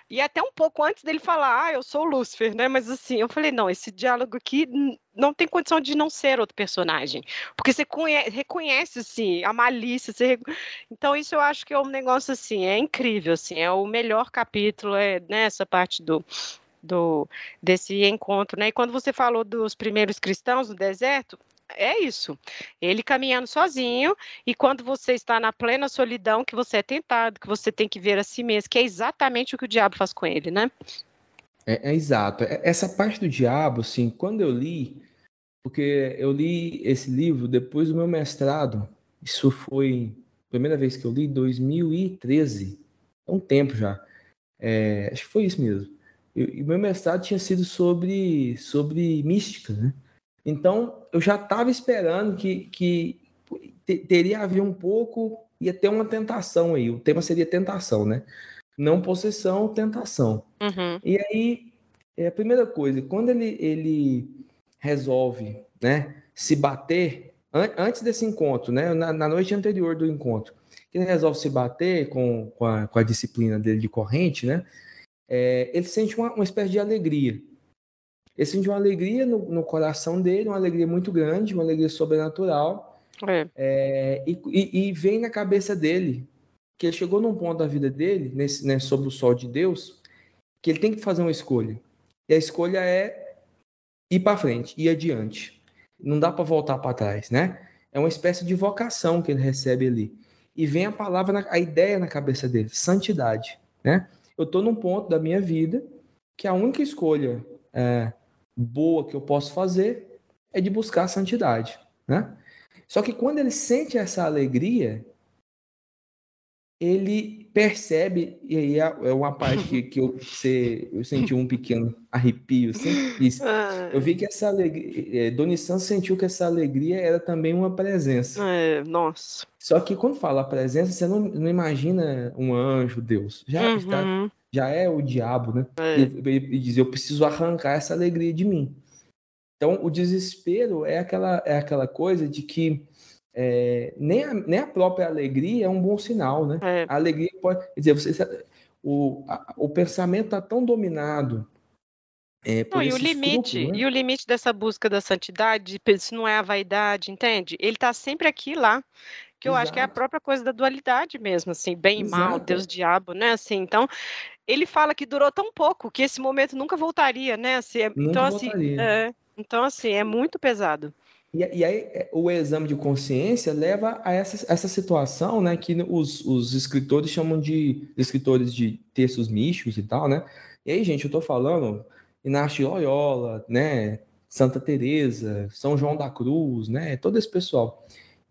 E até um pouco antes dele falar, ah, eu sou o Lúcifer, né? Mas assim, eu falei, não, esse diálogo aqui não tem condição de não ser outro personagem. Porque você conhece, reconhece, assim, a malícia. Você... Então, isso eu acho que é um negócio, assim, é incrível, assim. É o melhor capítulo, é nessa né, parte do, do desse encontro, né? E quando você falou dos primeiros cristãos no deserto, é isso. Ele caminhando sozinho, e quando você está na plena solidão, que você é tentado, que você tem que ver a si mesmo, que é exatamente o que o diabo faz com ele, né? É, é exato. É, essa parte do diabo, assim, quando eu li, porque eu li esse livro depois do meu mestrado, isso foi a primeira vez que eu li, 2013, há um tempo já. É, acho que foi isso mesmo. E o meu mestrado tinha sido sobre, sobre mística, né? Então, eu já estava esperando que, que teria haver um pouco, ia ter uma tentação aí. O tema seria tentação, né? Não possessão, tentação. Uhum. E aí, é a primeira coisa, quando ele, ele resolve né, se bater, an antes desse encontro, né, na, na, noite anterior do encontro, ele resolve se bater com, com, a, com a disciplina dele de corrente, né, é, ele sente uma, uma espécie de alegria. Ele sente uma alegria no, no, coração dele, uma alegria muito grande, uma alegria sobrenatural. É. É, e, e, e, vem na cabeça dele que ele chegou num ponto da vida dele, nesse, né, sob o sol de Deus, que ele tem que fazer uma escolha. E a escolha é ir para frente, ir adiante. Não dá para voltar para trás, né? É uma espécie de vocação que ele recebe ali. E vem a palavra, a ideia na cabeça dele, santidade, né? Eu estou num ponto da minha vida que a única escolha é, boa que eu posso fazer é de buscar a santidade, né? Só que quando ele sente essa alegria, ele percebe, e aí é, é uma parte que, que eu, você, eu senti um pequeno arrepio, assim, ah. eu vi que essa alegria, é, Doni Santos sentiu que essa alegria era também uma presença. É, nossa. Só que quando fala presença, você não, não imagina um anjo, Deus, já uhum. está, já é o diabo, né? É. E, e diz, eu preciso arrancar essa alegria de mim. Então, o desespero é aquela, é aquela coisa de que é, nem, a, nem a própria alegria é um bom sinal, né? É. A alegria pode. Quer dizer, você, o, a, o pensamento está tão dominado. É, não, e o limite, né? e o limite dessa busca da santidade, se não é a vaidade, entende? Ele está sempre aqui lá, que eu Exato. acho que é a própria coisa da dualidade mesmo, assim, bem Exato. e mal, Deus diabo, né? Assim, então ele fala que durou tão pouco que esse momento nunca voltaria, né? Assim, é, nunca então assim. É, então assim é muito pesado. E, e, aí é, o exame de consciência leva a essa, essa situação, né, que os, os escritores chamam de escritores de textos místicos e tal, né? E aí, gente, eu tô falando Inácio Loyola, né, Santa Teresa, São João da Cruz, né, todo esse pessoal.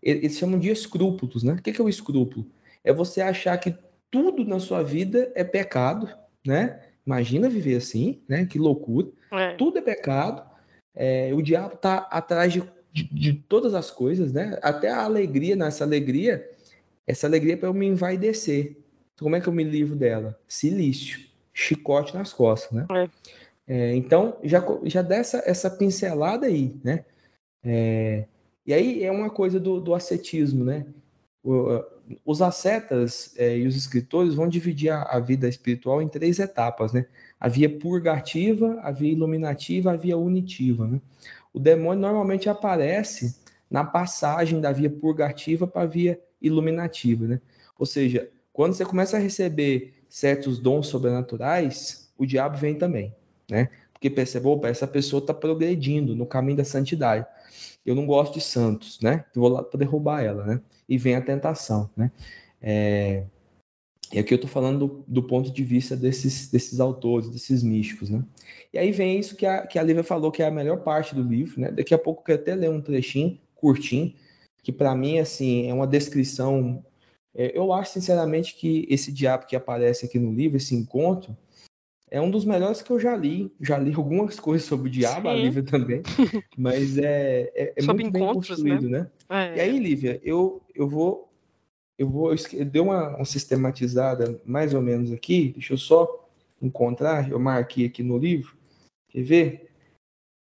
Eles chamam de escrúpulos, né? O que é o escrúpulo? É você achar que tudo na sua vida é pecado, né? Imagina viver assim, né? Que loucura. É. Tudo é pecado. É, o diabo tá atrás de de, de todas as coisas, né? Até a alegria, nessa alegria, essa alegria é para eu me envaidecer. Então, como é que eu me livro dela? Silício, chicote nas costas, né? É. É, então, já, já dá essa, essa pincelada aí, né? É, e aí é uma coisa do, do ascetismo, né? Os ascetas é, e os escritores vão dividir a, a, vida espiritual em três etapas, né? A via purgativa, a via iluminativa, a via unitiva, né? o demônio normalmente aparece na passagem da via purgativa para a via iluminativa, né? Ou seja, quando você começa a receber certos dons sobrenaturais, o diabo vem também, né? Porque percebe, opa, essa pessoa está progredindo no caminho da santidade. Eu não gosto de santos, né? vou lá para derrubar ela, né? E vem a tentação, né? É... E aqui eu estou falando do, do, ponto de vista desses, desses autores, desses místicos, né? E aí vem isso que a, que a Lívia falou, que é a melhor parte do livro, né? Daqui a pouco eu quero até ler um trechinho, curtinho, que para mim, assim, é uma descrição... É, eu acho, sinceramente, que esse diabo que aparece aqui no livro, esse encontro, é um dos melhores que eu já li. Já li algumas coisas sobre o diabo, Sim. a Lívia também, mas é, é, é muito bem né? construído, né? né? É. E aí, Lívia, eu, eu vou eu vou eu dei uma, uma, sistematizada mais ou menos aqui. Deixa eu só encontrar. Eu marquei aqui no livro. Quer ver?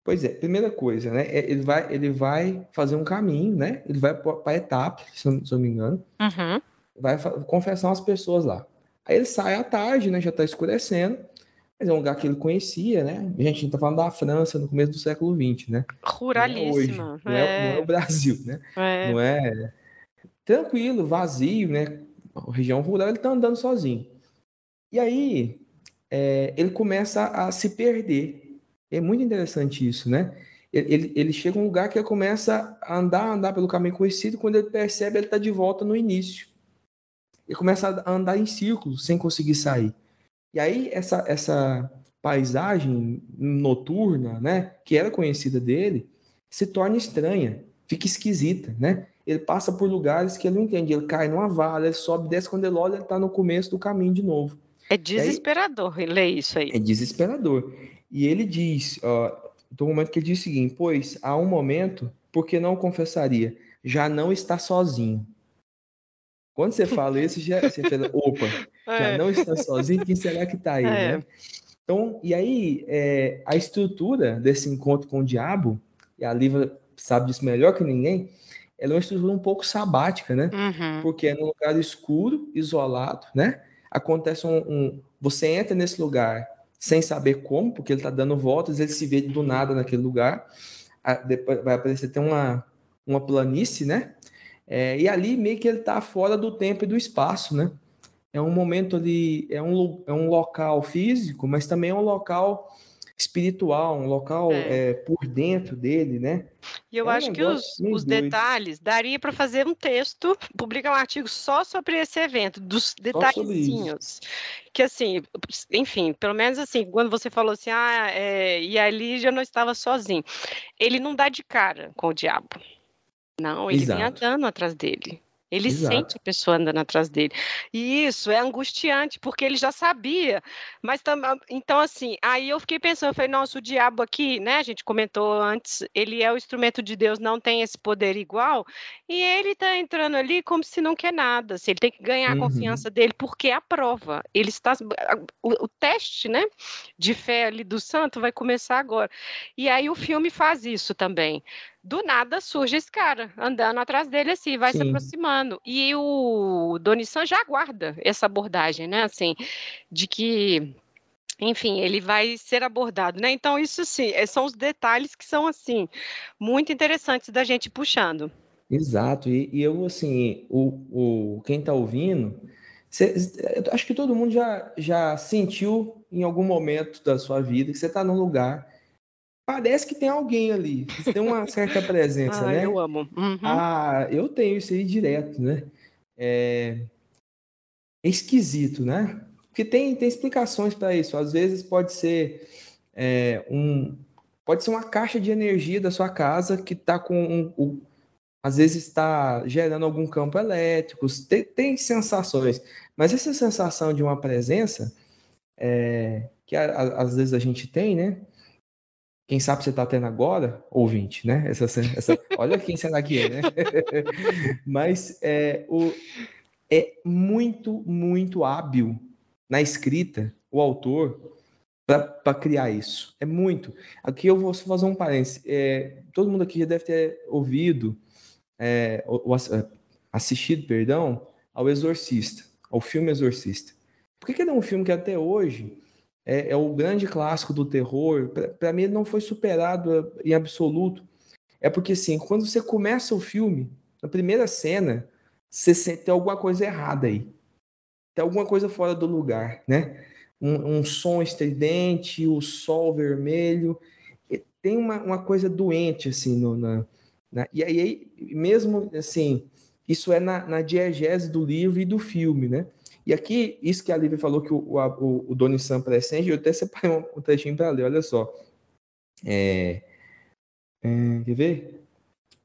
Pois é, primeira coisa, né? É, ele vai, ele vai fazer um caminho, né? Ele vai para a etapa, se eu, se eu, não me engano. Uhum. Vai confessar as pessoas lá. Aí ele sai à tarde, né? Já está escurecendo. Mas é um lugar que ele conhecia, né? A gente está falando da França no começo do século XX, né? Ruralíssima. Não é, hoje, não é, não é o Brasil, né? É. Não é tranquilo, vazio, né? A região rural, ele tá andando sozinho. E aí, é, ele começa a se perder. É muito interessante isso, né? Ele, ele, ele, chega a um lugar que ele começa a andar, andar pelo caminho conhecido, quando ele percebe, ele está de volta no início. Ele começa a andar em círculos, sem conseguir sair. E aí, essa, essa paisagem noturna, né, que era conhecida dele, se torna estranha, fica esquisita, né? ele passa por lugares que ele não entende. Ele cai numa vala, ele sobe, desce, quando ele olha, ele está no começo do caminho de novo. É desesperador aí, ler isso aí. É desesperador. E ele diz, ó, do momento que ele diz o seguinte, pois há um momento, porque não confessaria, já não está sozinho. Quando você fala isso, já, você fala, opa, é. já não está sozinho, quem será que está aí, é. né? Então, e aí, é, a estrutura desse encontro com o diabo, e a Liva sabe disso melhor que ninguém, ela é uma estrutura um pouco sabática, né? Uhum. Porque é num lugar escuro, isolado, né? Acontece um, um, Você entra nesse lugar sem saber como, porque ele está dando voltas, ele se vê do nada naquele lugar. Depois vai aparecer até uma, uma planície, né? É, e ali meio que ele está fora do tempo e do espaço, né? É um momento ali, é um, é um local físico, mas também é um local espiritual, um local é. É, por dentro dele, né? E eu é acho um que os, os detalhes daria para fazer um texto, publicar um artigo só sobre esse evento, dos detalhezinhos. Que assim, enfim, pelo menos assim, quando você falou assim, ah, é, e ali já não estava sozinho. Ele não dá de cara com o diabo. Não, ele Exato. vem andando atrás dele. Ele Exato. sente a pessoa andando atrás dele. E isso é angustiante, porque ele já sabia. Mas então, assim, aí eu fiquei pensando, eu falei, nossa, o diabo aqui, né? A gente comentou antes, ele é o instrumento de Deus, não tem esse poder igual, e ele tá entrando ali como se não quer nada. Se ele tem que ganhar uhum. a confiança dele, porque é a prova. Ele está. O, o teste, né? De fé ali do santo vai começar agora. E aí o filme faz isso também do nada surge esse cara andando atrás dele assim, vai Sim. se aproximando. E o Doni San já aguarda essa abordagem, né? Assim, de que enfim, ele vai ser abordado, né? Então, isso sim, eh, são os detalhes que são, assim, muito interessantes da gente puxando. Exato, e, e eu, assim, o, o, quem está ouvindo, cê, acho que todo mundo já, já sentiu em algum momento da sua vida que você está num lugar parece que tem alguém ali. Tem uma certa presença, ah, né? Eu amo. Uhum. Ah, eu tenho isso aí direto, né? É, é esquisito, né? Porque tem, tem explicações para isso. Às vezes pode ser é, um. Pode ser uma caixa de energia da sua casa que está com um, um, às vezes está gerando algum campo elétrico, tem, tem, sensações, mas essa sensação de uma presença é, que a, a, às vezes a gente tem, né? Quem sabe você está tendo agora, ouvinte, né? Essa, essa, olha quem será que é, né? Mas é, o, é muito, muito hábil na escrita, o autor, para criar isso. É muito. Aqui eu vou fazer um parênteses. É, todo mundo aqui já deve ter ouvido, é, ou, assistido, perdão, ao Exorcista, ao filme Exorcista. Por que, que é um filme que até hoje é, é o grande clássico do terror. Para mim, ele não foi superado é, em absoluto. É porque, assim, quando você começa o filme, na primeira cena, você sente tem alguma coisa errada aí. Tem alguma coisa fora do lugar, né? Um, um som estridente, o sol vermelho. Tem uma, uma coisa doente, assim, no, na, na, e aí, mesmo assim, isso é na, na diegese do livro e do filme, né? E aqui, isso que a Lívia falou que o, o, o Doni Sam presente, eu até separei um, um trechinho para ler, olha só. É, é, quer ver?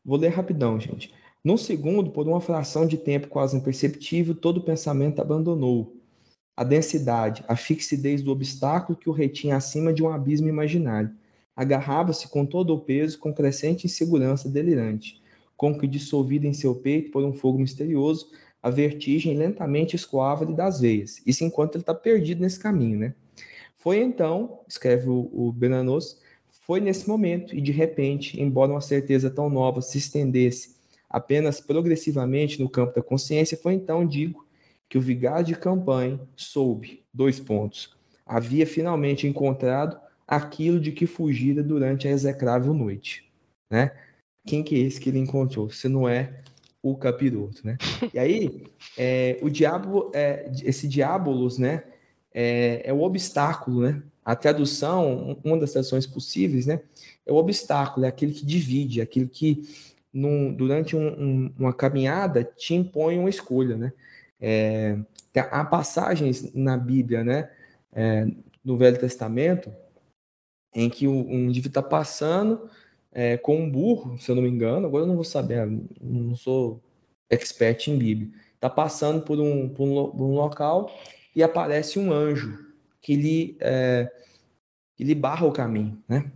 Vou ler rapidão, gente. Num segundo, por uma fração de tempo quase imperceptível, todo o pensamento abandonou. A densidade, a fixidez do obstáculo que o retinha acima de um abismo imaginário. Agarrava-se com todo o peso, com crescente insegurança delirante, como que dissolvida em seu peito por um fogo misterioso, a vertigem lentamente escoava-lhe das veias. Isso enquanto ele está perdido nesse caminho, né? Foi então, escreve o, o Benanos, foi nesse momento e de repente, embora uma certeza tão nova se estendesse apenas progressivamente no campo da consciência, foi então, digo, que o vigário de campanha soube, dois pontos, havia finalmente encontrado aquilo de que fugira durante a execrável noite, né? Quem que é esse que ele encontrou? Se não é o capiroto, né? E aí, é, o diabo, é, esse diabolos, né, é, é, o obstáculo, né? A tradução, uma das traduções possíveis, né, é o obstáculo, é aquele que divide, é aquele que num, durante um, um, uma caminhada te impõe uma escolha, né? É, há passagens na Bíblia, né, é, no Velho Testamento, em que um indivíduo está passando é, com um burro, se eu não me engano, agora eu não vou saber, não sou expert em Bíblia. Está passando por um, por um, por, um, local e aparece um anjo que lhe, é, que lhe barra o caminho, né?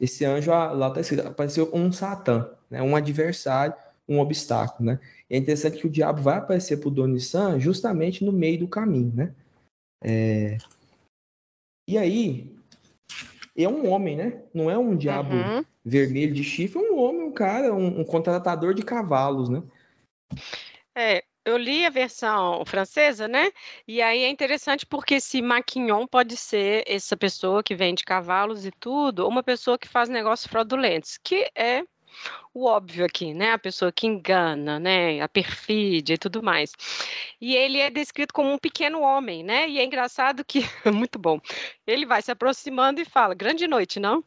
Esse anjo, ah, lá está escrito, apareceu um Satã, né? um adversário, um obstáculo, né? E é interessante que o diabo vai aparecer para o Doni-san justamente no meio do caminho, né? É... E aí, é um homem, né? Não é um diabo uhum. vermelho de chifre, é um homem, um cara, um, um contratador de cavalos, né? É, eu li a versão francesa, né? E aí é interessante porque esse maquignon pode ser essa pessoa que vende cavalos e tudo, ou uma pessoa que faz negócios fraudulentos, que é o óbvio aqui, né? A pessoa que engana, né? A perfídia e tudo mais. E ele é descrito como um pequeno homem, né? E é engraçado que, muito bom, ele vai se aproximando e fala: Grande noite, não?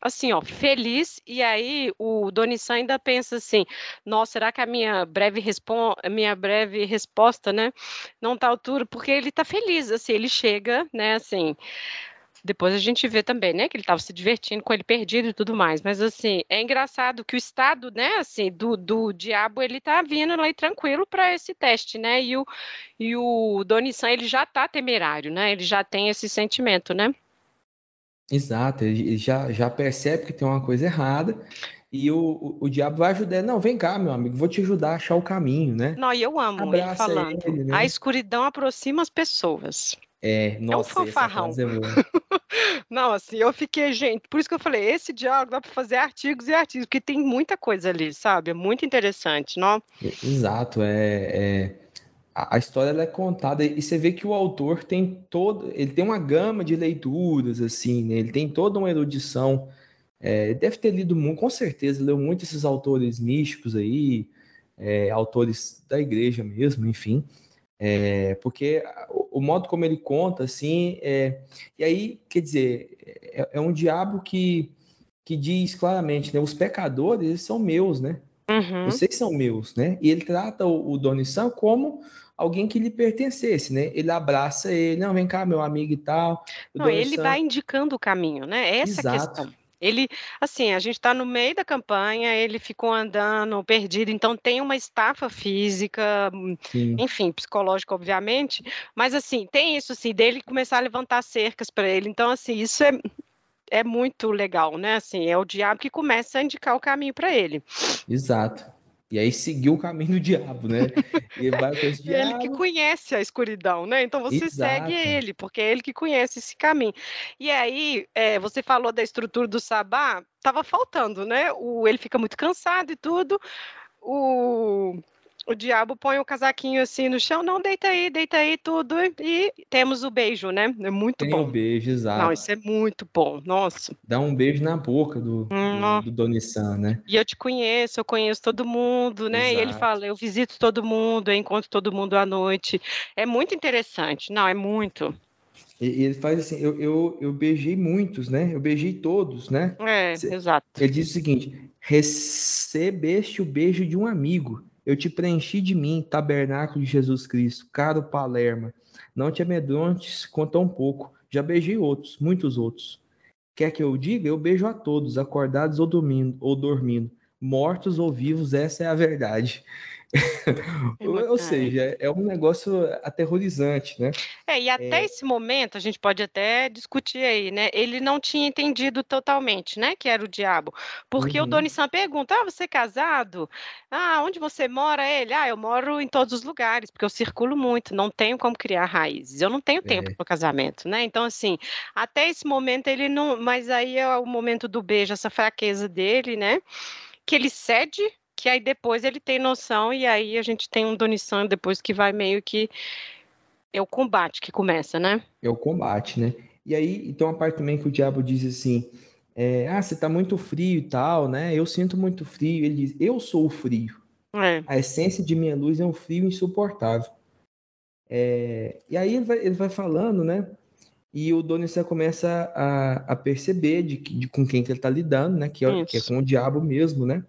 assim, ó, feliz, e aí o Doni-san ainda pensa assim, nossa, será que a minha breve, a minha breve resposta, né, não tá altura, porque ele tá feliz, assim, ele chega, né, assim, depois a gente vê também, né, que ele estava se divertindo com ele perdido e tudo mais. Mas assim, é engraçado que o estado, né, assim, do, do diabo, ele tá vindo lá tranquilo para esse teste, né? E o, e o Doni San, ele já tá temerário, né? Ele já tem esse sentimento, né? Exato, ele já, já percebe que tem uma coisa errada e o, o, o, diabo vai ajudar. Não, vem cá, meu amigo, vou te ajudar a achar o caminho, né? Não, e eu amo Abraça ele falando. Ele, né? A escuridão aproxima as pessoas. É, nossa, é um fanfarrão. É Não, assim, eu fiquei, gente, por isso que eu falei, esse diálogo dá para fazer artigos e artigos, porque tem muita coisa ali, sabe? É muito interessante, não? Exato, é, é... A, história é contada e você vê que o autor tem todo, ele tem uma gama de leituras, assim, né? Ele tem toda uma erudição é, deve ter lido muito, com certeza, leu muito esses autores místicos aí, é, autores da igreja mesmo, enfim. É, porque o, o, modo como ele conta, assim, é, e aí, quer dizer, é, é, um diabo que, que diz claramente, né, os pecadores, eles são meus, né? Uhum. Vocês são meus, né? E ele trata o, o Doni San como alguém que lhe pertencesse, né? Ele abraça ele, não, vem cá, meu amigo e tal. Não, ele San... vai indicando o caminho, né? Essa Exato. questão. Ele, assim, a gente está no meio da campanha, ele ficou andando perdido, então tem uma estafa física, Sim. enfim, psicológica, obviamente, mas assim, tem isso assim, dele começar a levantar cercas para ele. Então, assim, isso é, é muito legal, né? Assim, é o diabo que começa a indicar o caminho para ele. Exato. E aí seguiu o caminho do diabo, né? E vai com esse diabo. Ele que conhece a escuridão, né? Então você Exato. segue ele, porque é ele que conhece esse caminho. E aí, é, você falou da estrutura do sabá, tava faltando, né? O, ele fica muito cansado e tudo. O o diabo põe o casaquinho assim no chão, não, deita aí, deita aí, tudo, e temos o beijo, né? É muito Tem bom. Tem o beijo, exato. Não, isso é muito bom, nossa. Dá um beijo na boca do, hum, do, do Doni-san, né? E eu te conheço, eu conheço todo mundo, né? Exato. E ele fala, eu visito todo mundo, eu encontro todo mundo à noite. É muito interessante, não, é muito. E ele faz assim, eu, eu, eu beijei muitos, né? Eu beijei todos, né? É, exato. Ele diz o seguinte, recebeste o beijo de um amigo eu te preenchi de mim, tabernáculo de Jesus Cristo, caro Palerma. Não te amedrontes com tão pouco. Já beijei outros, muitos outros. Quer que eu diga? Eu beijo a todos, acordados ou dormindo, ou dormindo, mortos ou vivos, essa é a verdade. Ou seja, é um negócio aterrorizante, né? É, e até é... esse momento a gente pode até discutir aí, né? Ele não tinha entendido totalmente, né? Que era o diabo. Porque uhum. o Doni San pergunta: Ah, você é casado? Ah, onde você mora? Ele, ah, eu moro em todos os lugares, porque eu circulo muito, não tenho como criar raízes. Eu não tenho tempo é. para o casamento, né? Então, assim, até esse momento ele não. Mas aí é o momento do beijo, essa fraqueza dele, né? Que ele cede que aí depois ele tem noção e aí a gente tem um Donisan depois que vai meio que é o combate que começa, né? É o combate, né? E aí tem uma parte também que o diabo diz assim: é, ah, você tá muito frio e tal, né? Eu sinto muito frio. Ele diz: eu sou o frio. É. A essência de minha luz é um frio insuportável. É, e aí ele vai, ele vai, falando, né? E o Donisan começa a, a perceber de, de, com quem que ele tá lidando, né? Que é, que é com o diabo mesmo, né?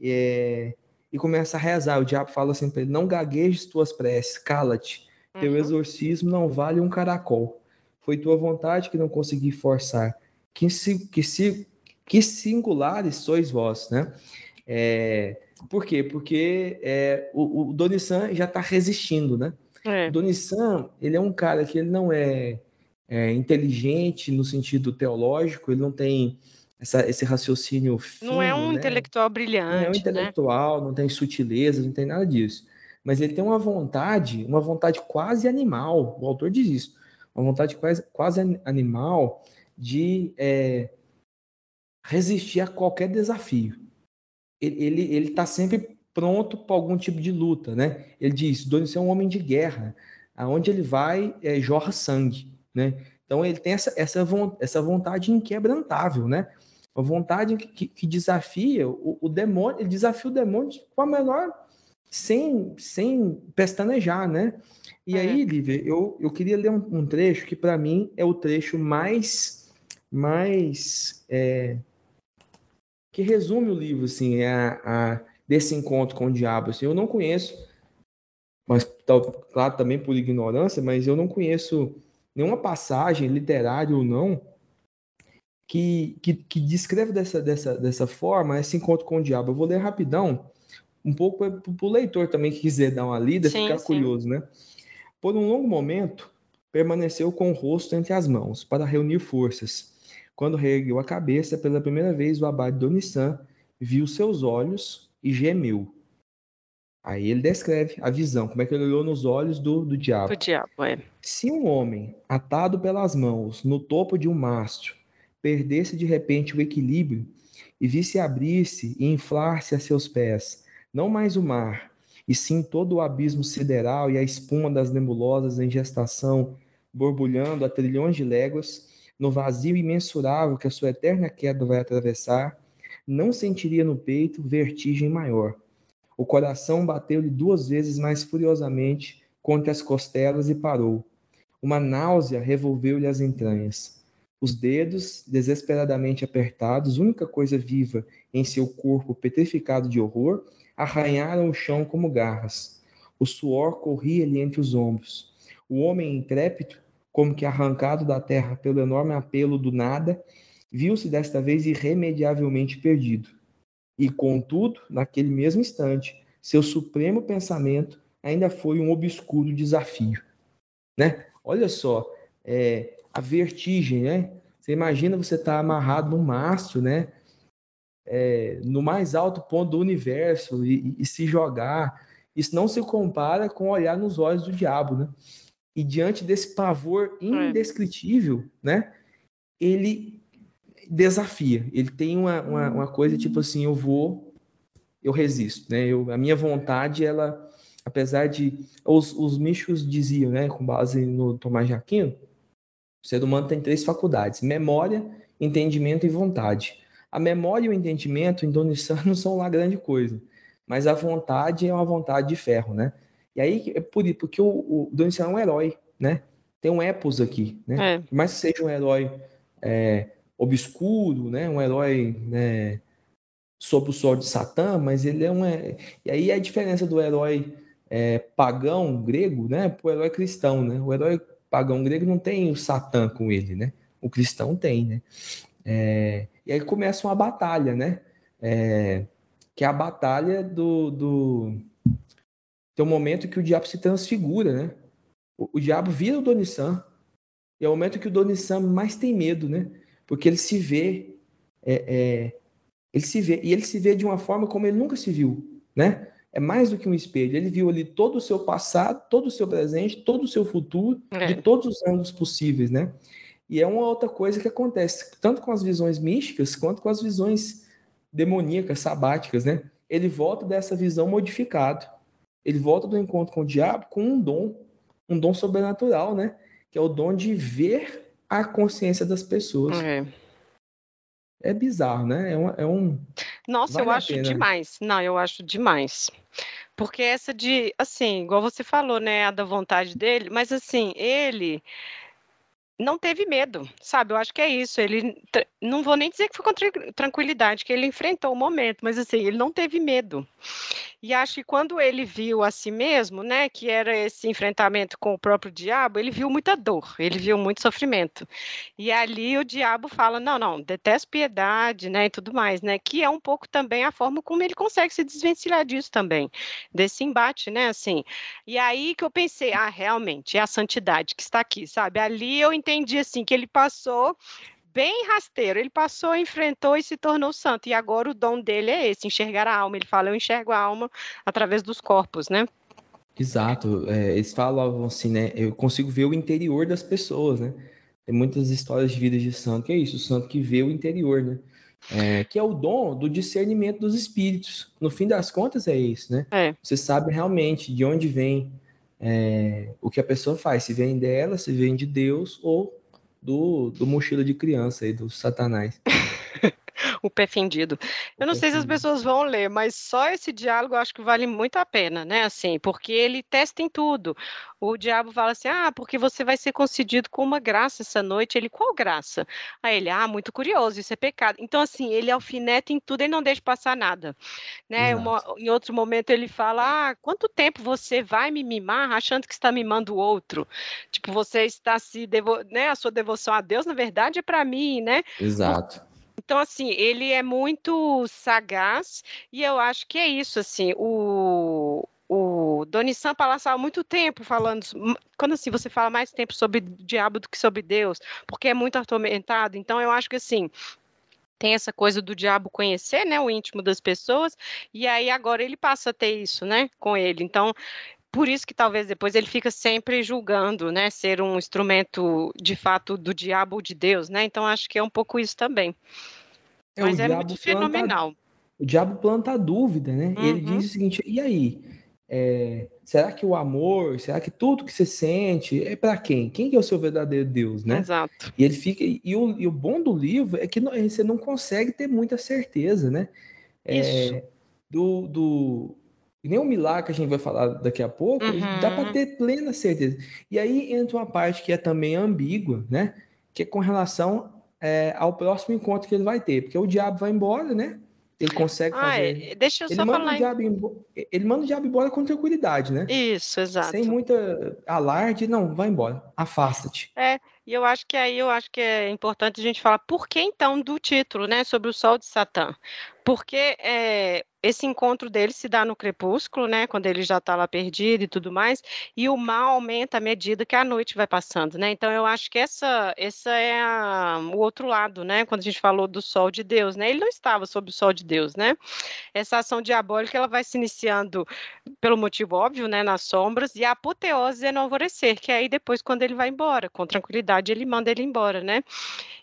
É, e começa a rezar. O diabo fala assim para ele: Não gaguejes tuas preces, cala-te. Uhum. Teu exorcismo não vale um caracol. Foi tua vontade que não consegui forçar. Que, se, que, se, que singulares sois vós, né? É, por quê? Porque é, o, o Doni-san já está resistindo, né? É. O Doni-san, ele é um cara que ele não é, é inteligente no sentido teológico, ele não tem essa, esse raciocínio fino, Não é um né? intelectual brilhante. Não é um né? intelectual, né? não tem sutilezas, não tem nada disso. Mas ele tem uma vontade, uma vontade quase animal, o autor diz isso, uma vontade quase, quase animal de é, resistir a qualquer desafio. Ele está sempre pronto para algum tipo de luta, né? Ele diz, Doni é um homem de guerra, aonde ele vai é, jorra sangue, né? Então ele tem essa, essa, essa vontade inquebrantável, né? Uma vontade que, que desafia o, o, demônio, ele desafia o demônio com a menor, sem, sem pestanejar, né? E é. aí, Lívia, eu, eu queria ler um, um trecho que para mim é o trecho mais, mais é, que resume o livro, assim, a, a, desse encontro com o diabo. Assim, eu não conheço, mas claro também por ignorância, mas eu não conheço nenhuma passagem literária ou não que, que, que descreve dessa, dessa, dessa forma esse encontro com o diabo. Eu vou ler rapidão, um pouco para o leitor também que quiser dar uma lida, sim, ficar sim. curioso, né? Por um longo momento, permaneceu com o rosto entre as mãos, para reunir forças. Quando reergueu a cabeça, pela primeira vez o abade Donissan viu seus olhos e gemeu. Aí ele descreve a visão, como é que ele olhou nos olhos do, do diabo. O diabo, é. Se um homem, atado pelas mãos, no topo de um mastro, perdesse de repente o equilíbrio e visse abrir-se e inflar-se a seus pés, não mais o mar, e sim todo o abismo sideral e a espuma das nebulosas em gestação, borbulhando a trilhões de léguas, no vazio imensurável que a sua eterna queda vai atravessar, não sentiria no peito vertigem maior. O coração bateu-lhe duas vezes mais furiosamente contra as costelas e parou. Uma náusea revolveu-lhe as entranhas. Os dedos, desesperadamente apertados, única coisa viva em seu corpo petrificado de horror, arranharam o chão como garras. O suor corria-lhe entre os ombros. O homem intrépido, como que arrancado da terra pelo enorme apelo do nada, viu-se desta vez irremediavelmente perdido. E, contudo, naquele mesmo instante, seu supremo pensamento ainda foi um obscuro desafio. Né? Olha só, é, a vertigem, né? Você imagina você estar tá amarrado num mastro, né? É, no mais alto ponto do universo e, e, se jogar. Isso não se compara com olhar nos olhos do diabo, né? E diante desse pavor é. indescritível, né? Ele desafia. Ele tem uma, uma, uma, coisa tipo assim, eu vou, eu resisto, né? Eu, a minha vontade, ela, apesar de os, os michos diziam, né, com base no Tomás de Aquino, o ser humano tem três faculdades: memória, entendimento e vontade. A memória e o entendimento em Donissan não são lá grande coisa, mas a vontade é uma vontade de ferro, né? E aí é por isso, porque o, o Donissan é um herói, né? Tem um epos aqui, né? É. Por mais que seja um herói é, obscuro, né? Um herói né, sob o sol de Satã, mas ele é um. E aí a diferença do herói é, pagão grego, né? Para o herói cristão, né? O herói pagão grego não tem o Satã com ele, né? O cristão tem, né? É, e aí começa uma batalha, né? É, que é a batalha do, do. Tem um momento que o diabo se transfigura, né? O, o diabo vira o Donissan. E é o momento que o Donissan mais tem medo, né? Porque ele se vê. É, é, ele se vê. E ele se vê de uma forma como ele nunca se viu, né? É mais do que um espelho. Ele viu ali todo o seu passado, todo o seu presente, todo o seu futuro, é. de todos os ângulos possíveis, né? E é uma outra coisa que acontece, tanto com as visões místicas, quanto com as visões demoníacas, sabáticas, né? Ele volta dessa visão modificado. Ele volta do encontro com o diabo com um dom, um dom sobrenatural, né? Que é o dom de ver a consciência das pessoas. É. É bizarro, né? É, uma, é um. Nossa, vale eu acho demais. Não, eu acho demais. Porque essa de, assim, igual você falou, né, a da vontade dele, mas assim, ele não teve medo, sabe? Eu acho que é isso. Ele não vou nem dizer que foi com tranquilidade, que ele enfrentou o momento, mas assim, ele não teve medo. E acho que quando ele viu a si mesmo, né, que era esse enfrentamento com o próprio diabo, ele viu muita dor, ele viu muito sofrimento. E ali o diabo fala: "Não, não, detesto piedade, né, e tudo mais, né?" Que é um pouco também a forma como ele consegue se desvencilhar disso também, desse embate, né, assim. E aí que eu pensei: "Ah, realmente é a santidade que está aqui", sabe? Ali eu entendi assim que ele passou bem rasteiro. Ele passou, enfrentou e se tornou santo. E agora o dom dele é esse, enxergar a alma. Ele fala, eu enxergo a alma através dos corpos, né? Exato. É, eles falam assim, né? Eu consigo ver o interior das pessoas, né? Tem muitas histórias de vida de santo que é isso, o santo que vê o interior, né? É, que é o dom do discernimento dos espíritos. No fim das contas é isso, né? É. Você sabe realmente de onde vem é, o que a pessoa faz, se vem dela, se vem de Deus ou do, do mochila de criança aí, do satanás. o pé fendido. Eu não sei se as pessoas vão ler, mas só esse diálogo eu acho que vale muito a pena, né? Assim, porque ele testa em tudo. O diabo fala assim: ah, porque você vai ser concedido com uma graça essa noite. Ele, qual graça? Aí ele, ah, muito curioso, isso é pecado. Então, assim, ele alfineta em tudo, ele não deixa passar nada. Né? Uma, em outro momento ele fala: ah, quanto tempo você vai me mimar achando que está mimando o outro? Tipo, você está se devo... né? A sua devoção a Deus, na verdade, é para mim, né? Exato. Então, assim, ele é muito sagaz e eu acho que é isso, assim, o, o Doni Sampa passava muito tempo falando, quando assim você fala mais tempo sobre o diabo do que sobre Deus, porque é muito atormentado, então eu acho que assim, tem essa coisa do diabo conhecer, né, o íntimo das pessoas, e aí agora ele passa a ter isso, né, com ele. Então, por isso que talvez depois ele fica sempre julgando, né, ser um instrumento de fato do diabo ou de Deus, né? Então acho que é um pouco isso também. É, Mas é muito fenomenal. Planta, o diabo planta a dúvida, né? Uhum. Ele diz o seguinte: e aí? É, será que o amor, será que tudo que você sente é para quem? Quem que é o seu verdadeiro Deus, né? Exato. E ele fica e o, e o bom do livro é que não, você não consegue ter muita certeza, né? É, Isso. Do, do nem o milagre que a gente vai falar daqui a pouco, uhum. dá para ter plena certeza. E aí entra uma parte que é também ambígua, né? Que é com relação é, ao próximo encontro que ele vai ter, porque o diabo vai embora, né? Ele consegue ah, fazer. É. Deixa eu ele só manda falar. O diabo embora, ele manda o diabo embora com tranquilidade, né? Isso, exato. Sem muita alarde, não, vai embora, afasta-te. É, e eu acho que aí eu acho que é importante a gente falar por que então do título, né, sobre o sol de Satã. Porque é, esse encontro dele se dá no crepúsculo, né, quando ele já está lá perdido e tudo mais, e o mal aumenta à medida que a noite vai passando, né? Então eu acho que essa, essa é a, o outro lado, né? Quando a gente falou do sol de Deus, né? Ele não estava sob o sol de Deus, né? Essa ação diabólica ela vai se iniciando pelo motivo óbvio, né, nas sombras, e a apoteose é no alvorecer, que é aí depois quando ele vai embora, com tranquilidade ele manda ele embora, né?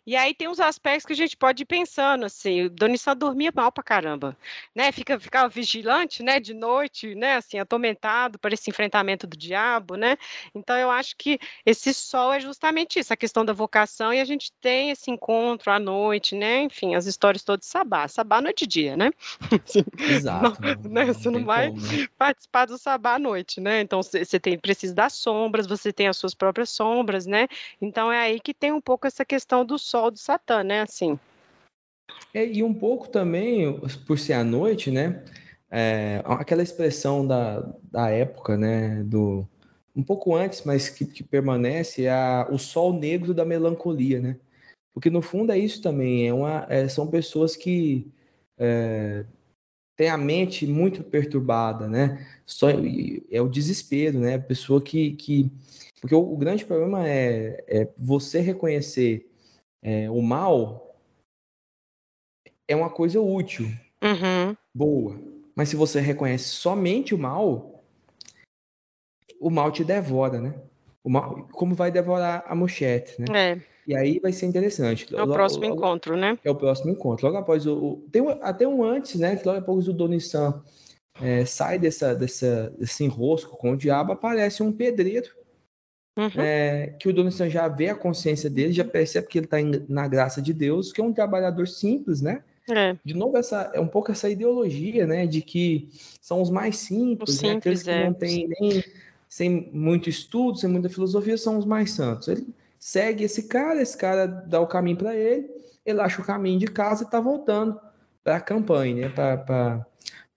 E aí tem uns aspectos que a gente pode ir pensando, assim, Donissan dormia mal pra caramba, né? Fica, ficava vigilante, né, de noite, né, assim, atormentado para esse enfrentamento do diabo, né? Então eu acho que esse sol é justamente isso, a questão da vocação, e a gente tem esse encontro à noite, né? Enfim, as histórias todas de Sabá. Sabá não é de dia, né? Exato. Não, né? Você não vai como, né? participar do Sabá à noite, né? Então você tem precisa das sombras, você tem as suas próprias sombras, né? Então é aí que tem um pouco essa questão do sol sol do Satã, né? Assim. É, e um pouco também, por ser à noite, né? É, aquela expressão da, da época, né? Do, um pouco antes, mas que, que permanece, é a, o sol negro da melancolia, né? Porque no fundo é isso também, é uma, é, são pessoas que é, têm a mente muito perturbada, né? Só, é o desespero, né? A pessoa que, que porque o, o grande problema é, é você reconhecer é, o mal é uma coisa útil, uhum. boa. Mas se você reconhece somente o mal, o mal te devora, né? O mal, como vai devorar a mochete, né? É. E aí vai ser interessante. É o logo, próximo logo, encontro, né? É o próximo encontro. Logo após o. o tem até um antes, né? Que logo após o Donissan é, sai dessa, dessa, desse enrosco com o diabo, aparece um pedreiro Uhum. É, que o dono já vê a consciência dele, já percebe que ele está na graça de Deus, que é um trabalhador simples, né? É. De novo, essa, é um pouco essa ideologia, né? De que são os mais simples, os né? aqueles que é. não têm nem sem muito estudo, sem muita filosofia, são os mais santos. Ele segue esse cara, esse cara dá o caminho para ele, ele acha o caminho de casa e está voltando para a campanha, né? para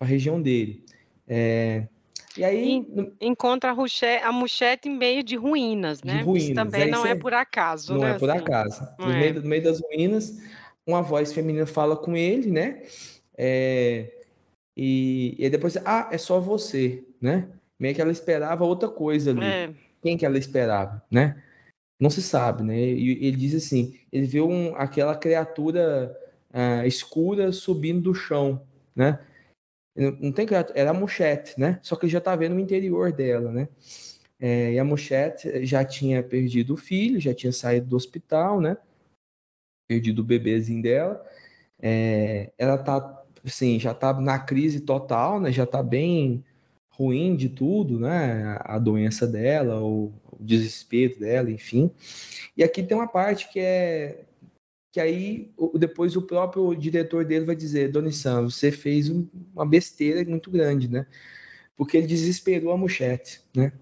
a região dele. É, e aí encontra a, a Muchete em meio de ruínas, né? De ruínas. Isso também é, não é, é por acaso, não né? É por assim. acaso. No, é. meio, no meio das ruínas, uma voz feminina fala com ele, né? É, e, e depois, ah, é só você, né? Meio que ela esperava outra coisa ali. É. Quem que ela esperava, né? Não se sabe, né? E ele diz assim, ele viu um, aquela criatura uh, escura subindo do chão, né? Não tem era a Mochete, né? Só que ele já tá vendo o interior dela, né? É, e a Mochete já tinha perdido o filho, já tinha saído do hospital, né? Perdido o bebezinho dela. É, ela tá, assim, já tá na crise total, né? Já tá bem ruim de tudo, né? A doença dela, o, o desespero dela, enfim. E aqui tem uma parte que é que aí depois o próprio diretor dele vai dizer, Dona Sam, você fez uma besteira muito grande, né? Porque ele desesperou a Muchete, né?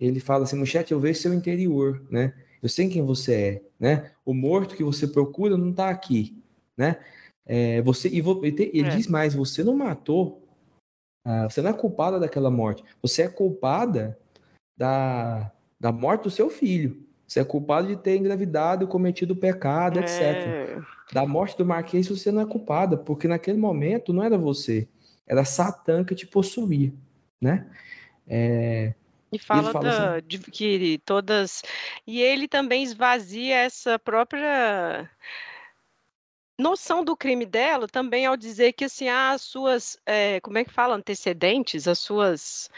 Ele fala assim, Muchete, eu vejo seu interior, né? Eu sei quem você é, né? O morto que você procura não está aqui, né? É, você e ele é. diz mais, você não matou, ah, você não é culpada daquela morte, você é culpada da, da morte do seu filho. Você é culpado de ter engravidado, cometido pecado, é. etc. Da morte do Marquês você não é culpada, porque naquele momento não era você, era Satã que te possuía, né? É, e fala, fala da, assim, de que todas. E ele também esvazia essa própria noção do crime dela também ao dizer que assim ah, as suas é, como é que fala antecedentes as suas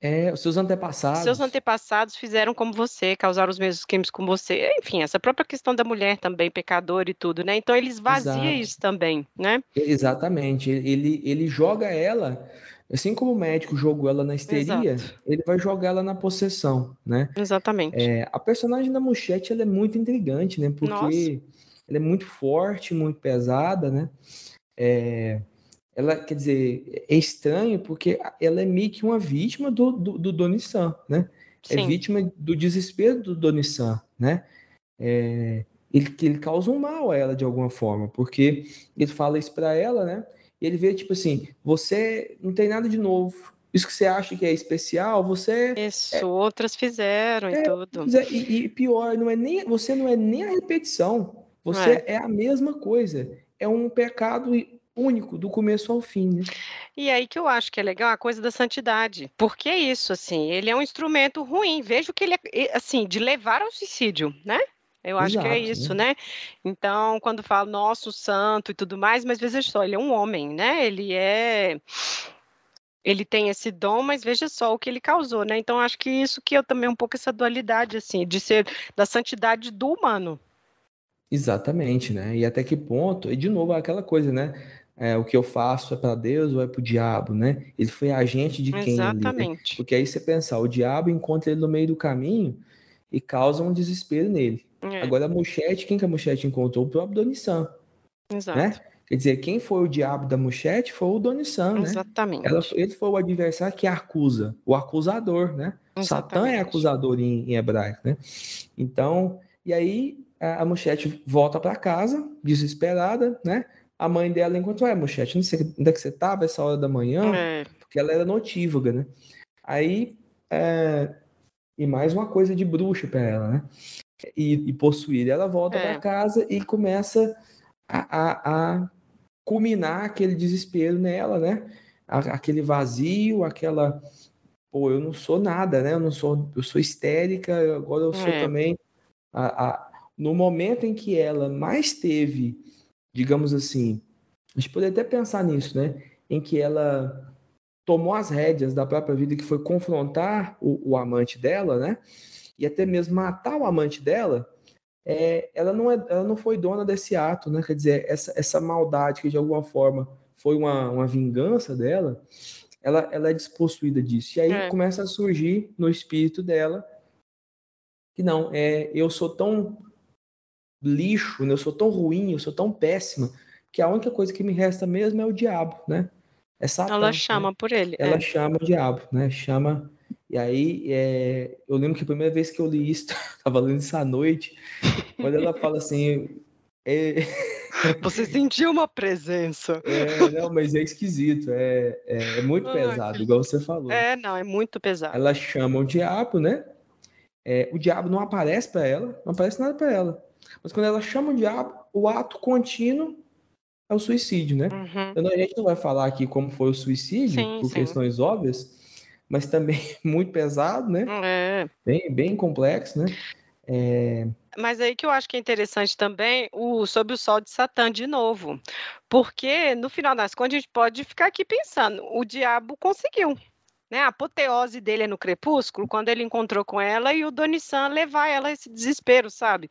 é, os seus antepassados. Seus antepassados fizeram como você, causaram os mesmos crimes como você. Enfim, essa própria questão da mulher também, pecadora e tudo, né? Então ele esvazia isso também, né? Exatamente. Ele, ele joga ela, assim como o médico jogou ela na histeria, Exato. ele vai jogar ela na possessão, né? Exatamente. É, a personagem da Muchete, ela é muito intrigante, né? Porque Nossa. ela é muito forte, muito pesada, né? É, ela, quer dizer, é estranho porque ela é meio que uma vítima do, do, do Doni San, né? É Sim. É vítima do desespero do Doni San, né? É, ele, ele causa um mal a ela de alguma forma, porque ele fala isso para ela, né? E ele vê, tipo assim, você não tem nada de novo. Isso que você acha que é especial, você. Isso, é, outras fizeram é, e tudo. E, e, pior, não é nem, você não é nem a repetição. Você é. é a mesma coisa. É um pecado único, do começo ao fim. Né? E aí que eu acho que é legal a coisa da santidade. Porque é isso, assim, ele é um instrumento ruim. Vejo que ele é, assim, de levar ao suicídio, né? Eu acho Exato, que é isso, né? né? Então, quando falo nosso santo e tudo mais, mas veja só, ele é um homem, né? Ele é ele tem esse dom, mas veja só o que ele causou, né? Então acho que isso que eu também um pouco essa dualidade assim, de ser da santidade do humano. Exatamente, né? E até que ponto, e de novo aquela coisa, né? é, o que eu faço é para Deus ou é para o diabo, né? Ele foi agente de quem? Exatamente. Ali, né? Porque aí você pensar, o diabo encontra ele no meio do caminho e causa um desespero nele. É. Agora a Muchete, quem que a Muchete encontrou? O próprio Donissan. Exato. Né? Quer dizer, quem foi o diabo da Muchete foi o Donissan, né? Exatamente. Ela, ele foi o adversário que acusa, o acusador, né? Exatamente. Satã é acusador em, em hebraico, né? Então, e aí a, a volta para casa, desesperada, né? a mãe dela encontrou, é, Mochete, não sei onde é que você estava essa hora da manhã, é. porque ela era notívaga, né? Aí, é... e mais uma coisa de bruxa para ela, né? E, e possuir. Ela volta é. para casa e começa a, a, a, culminar aquele desespero nela, né? aquele vazio, aquela. Pô, eu não sou nada, né? Eu não sou. Eu sou histérica, agora eu sou é. também. A, a, no momento em que ela mais teve digamos assim, a gente poderia até pensar nisso, né? Em que ela tomou as rédeas da própria vida, que foi confrontar o, o amante dela, né? E até mesmo matar o amante dela. É, ela, não é, ela não foi dona desse ato, né? Quer dizer, essa, essa maldade que de alguma forma foi uma, uma vingança dela, ela, ela é despossuída disso. E aí é. começa a surgir no espírito dela que não, é, eu sou tão lixo, né? eu sou tão ruim, eu sou tão péssima, que a única coisa que me resta mesmo é o diabo, né? É Satã, Ela né? chama né? por ele. Ela é. chama o diabo, né? Chama. E aí, é... eu lembro que a primeira vez que eu li isso, estava lendo isso à noite, quando ela fala assim. É... Você sentiu uma presença. É, não, mas é esquisito, é, é, é muito pesado, igual você falou. É, não, é muito pesado. Ela chama o diabo, né? É, o diabo não aparece para ela, não aparece nada para ela. Mas quando ela chama o diabo, o ato contínuo é o suicídio, né? Uhum. Então, a gente não vai falar aqui como foi o suicídio, sim, por sim. questões óbvias, mas também muito pesado, né? É. Bem, bem complexo, né? É... Mas aí que eu acho que é interessante também o sobre o sol de Satã de novo, porque no final das contas a gente pode ficar aqui pensando, o diabo conseguiu, né, a apoteose dele é no Crepúsculo, quando ele encontrou com ela e o Doni San levar ela a esse desespero, sabe?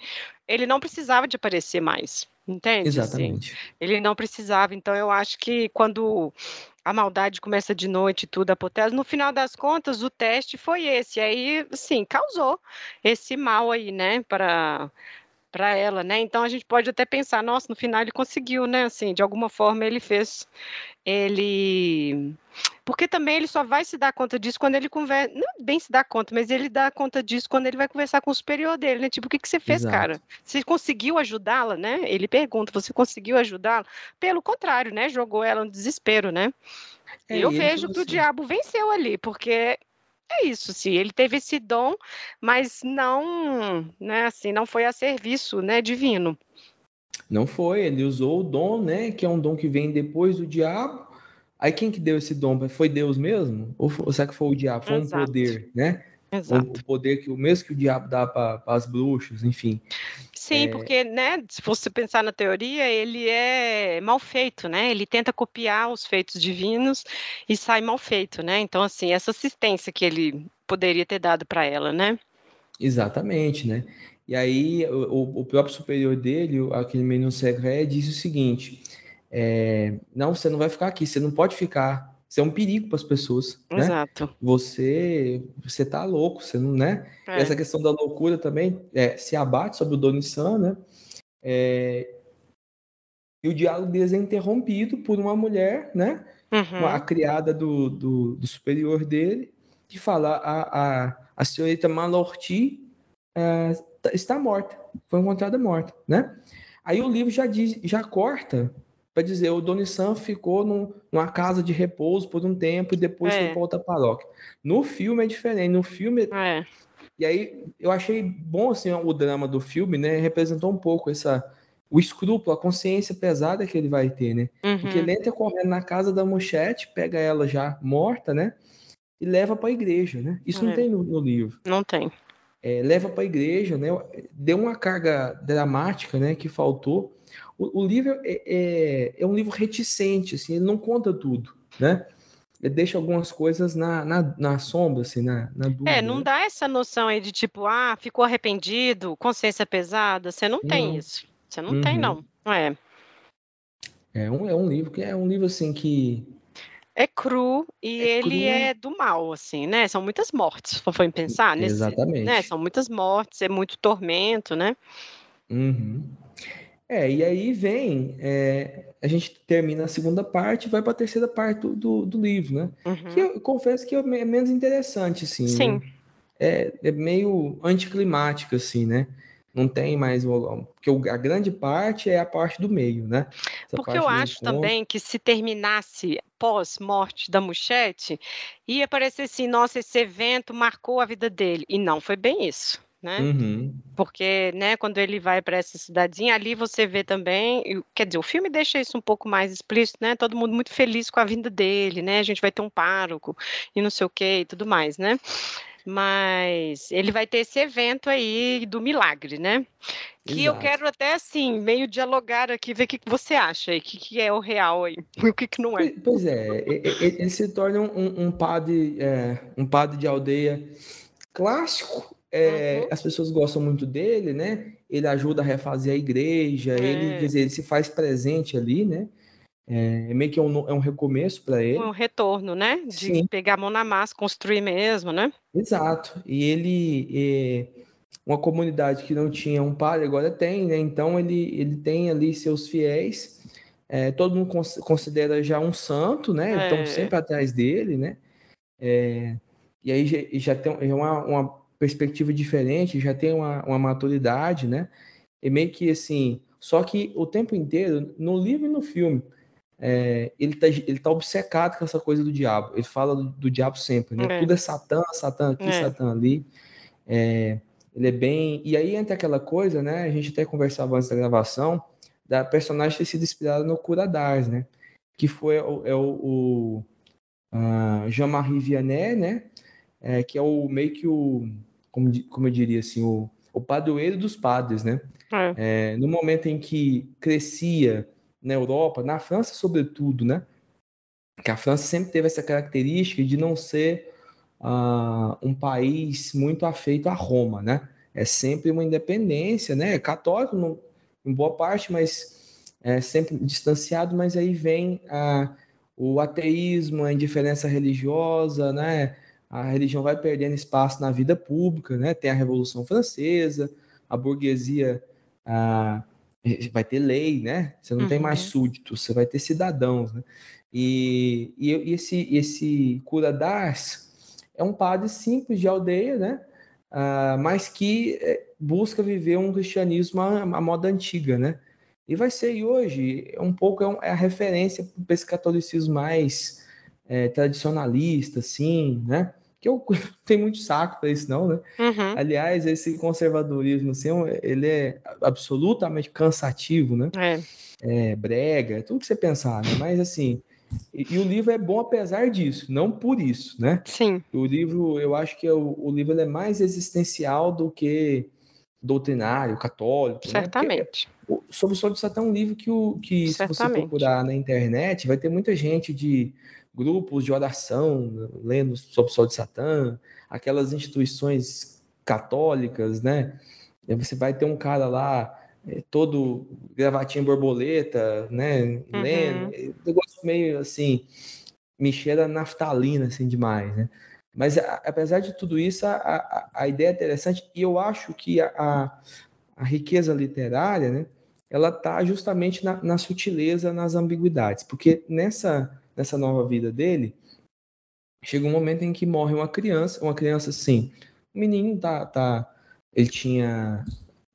Ele não precisava de aparecer mais, entende? Assim? Exatamente. Assim, ele não precisava, então eu acho que quando a maldade começa de noite e tudo, a apoteose, no final das contas o teste foi esse, aí, assim, causou esse mal aí, né, para para ela, né? Então a gente pode até pensar, nossa, no final ele conseguiu, né? Assim, de alguma forma ele fez, ele, porque também ele só vai se dar conta disso quando ele conversa, não bem se dá conta, mas ele dá conta disso quando ele vai conversar com o superior dele, né? Tipo, o que que você fez, Exato. cara? Você conseguiu ajudá-la, né? Ele pergunta, você conseguiu ajudá-la? Pelo contrário, né? Jogou ela no desespero, né? É, Eu vejo que o assim, diabo venceu ali, porque é isso, sim, ele teve esse dom, mas não, né, assim, não foi a serviço, né, divino. Não foi, ele usou o dom, né? Que é um dom que vem depois do diabo. Aí quem que deu esse dom? Foi Deus mesmo? Ou, foi- ou será que foi o diabo? Foi um Exato. poder, né? Exato. o poder que o mesmo que o diabo dá para as bruxas, enfim. Sim, É. porque, né, se você pensar na teoria, ele é mal feito, né? Ele tenta copiar os feitos divinos e sai mal feito, né? Então, assim, essa assistência que ele poderia ter dado para ela, né? Exatamente, né? E aí o, o próprio superior dele, aquele menino Segré, disse o seguinte: é, não, você não vai ficar aqui, você não pode ficar. Você é um perigo para as pessoas, né? Exato. Você, você tá louco, você não, né? É. Essa questão da loucura também é, se abate sobre o Doni San, né? É, e o diálogo deles é interrompido por uma mulher, né? Uhum. A criada do, do, do superior dele, que fala: a, a, a senhorita Malorti é, tá- está morta, foi encontrada morta, né? Aí o livro já diz, já corta para dizer o Doni San ficou num- numa casa de repouso por um tempo e depois É. foi para outra paróquia. No filme é diferente, no filme É. e aí eu achei bom assim o drama do filme, né? Representou um pouco essa o escrúpulo, a consciência pesada que ele vai ter, né? Porque Uhum. ele entra correndo na casa da Mochete, pega ela já morta, né? E leva para a igreja, né? Isso não É. tem no, no livro. Não tem. É, leva para a igreja, né? Deu uma carga dramática, né? Que faltou. O, o livro é, é, é um livro reticente, assim, ele não conta tudo, né? Ele deixa algumas coisas na, na, na sombra, assim, na, na dúvida. É, não né? dá essa noção aí de tipo, ah, ficou arrependido, consciência pesada. Você não tem Não. isso. Você não tem, Uhum. não. É. É um, é um livro que é um livro assim que É cru e É ele cru. é do mal, assim, né? São muitas mortes, se for pensar nesse, exatamente. né? São muitas mortes, é muito tormento, né? Uhum. É, e aí vem, é, a gente termina a segunda parte e vai para a terceira parte do, do, livro, né? Uhum. Que eu confesso que é me- menos interessante, assim, Sim. né? É, é meio anticlimático, assim, né? Não tem mais. Porque a grande parte é a parte do meio, né? Essa Porque eu acho encontro. também que se terminasse pós-morte da Muchete, ia parecer assim, nossa, esse evento marcou a vida dele. E não foi bem isso, né? Uhum. Porque, né, quando ele vai para essa cidadezinha, ali você vê também, quer dizer, o filme deixa isso um pouco mais explícito, né? Todo mundo muito feliz com a vinda dele, né? A gente vai ter um pároco e não sei o quê e tudo mais, né? Mas ele vai ter esse evento aí do milagre, né? Que eu Exato. quero até assim, meio dialogar aqui, ver o que, que você acha aí, o que, que é o real aí, e o que, que não é. Pois- é, ele se torna um, um padre, é, um padre de aldeia clássico. É, Uhum. As pessoas gostam muito dele, né? Ele ajuda a refazer a igreja, ele, É. quer dizer, ele se faz presente ali, né? É, é meio que um, no- é um recomeço para ele. Um retorno, né? De Sim. pegar a mão na massa, construir mesmo, né? Exato. E ele, é, uma comunidade que não tinha um padre, agora tem, né? Então ele, ele tem ali seus fiéis. é, todo mundo cons- considera já um santo, né? Estão É. sempre atrás dele, né? É, e aí já, já tem uma, uma perspectiva diferente, já tem uma, uma maturidade, né? E meio que assim, só que o tempo inteiro, no livro e no filme, é, ele, tá, ele tá obcecado com essa coisa do diabo. Ele fala do, do diabo sempre, né? É. Tudo é Satã, Satã aqui, É. Satã ali. É, ele é bem. E aí entra aquela coisa, né? A gente até conversava antes da gravação, da personagem ter sido inspirada no Cura d'Ars, né? Que foi o, é o, o ah, Jean-Marie Vianney, né? É, que é o meio que o. Como, como eu diria assim, o, o padroeiro dos padres, né? É. É, no momento em que crescia na Europa, na França sobretudo, né? Que a França sempre teve essa característica de não ser ah, um país muito afeito a Roma, né? É sempre uma independência, né? É católico em boa parte, mas é sempre distanciado. Mas aí vem ah, o ateísmo, a indiferença religiosa, né? A religião vai perdendo espaço na vida pública, né? Tem a Revolução Francesa, a burguesia ah, vai ter lei, né? Você não uhum. tem mais súditos, você vai ter cidadãos, né? E, e, e esse, esse cura das é um padre simples de aldeia, né? Uh, mas que eh, busca viver um cristianismo à, à, moda antiga, né? E vai ser e hoje é um pouco é, um, é a referência para esse catolicismo mais é, tradicionalista, assim, né? Que eu tenho muito saco para isso, não, né? Uhum. Aliás, esse conservadorismo, assim, ele é absolutamente cansativo, né? É. é brega, tudo que você pensar, né? Mas, assim, e, e, o livro é bom apesar disso, não por isso, né? Sim. O livro, eu acho que é o, o livro é mais existencial do que doutrinário, católico. Né? Certamente. Né? O, sobre o Sol de Satã é um livro que, o, que se você procurar na internet, vai ter muita gente de grupos de oração lendo sobre o Sol de Satã, aquelas instituições católicas, né? Você vai ter um cara lá é, todo gravatinha borboleta, né? Uhum. Lendo, é, negócio meio assim, me cheira naftalina, assim, demais, né? Mas a, apesar de tudo isso, a, a, a, ideia é interessante e eu acho que a, a, riqueza literária, né? Ela tá justamente na, na sutileza, nas ambiguidades, porque nessa, nessa nova vida dele, chega um momento em que morre uma criança, uma criança assim, o menino tá, tá ele tinha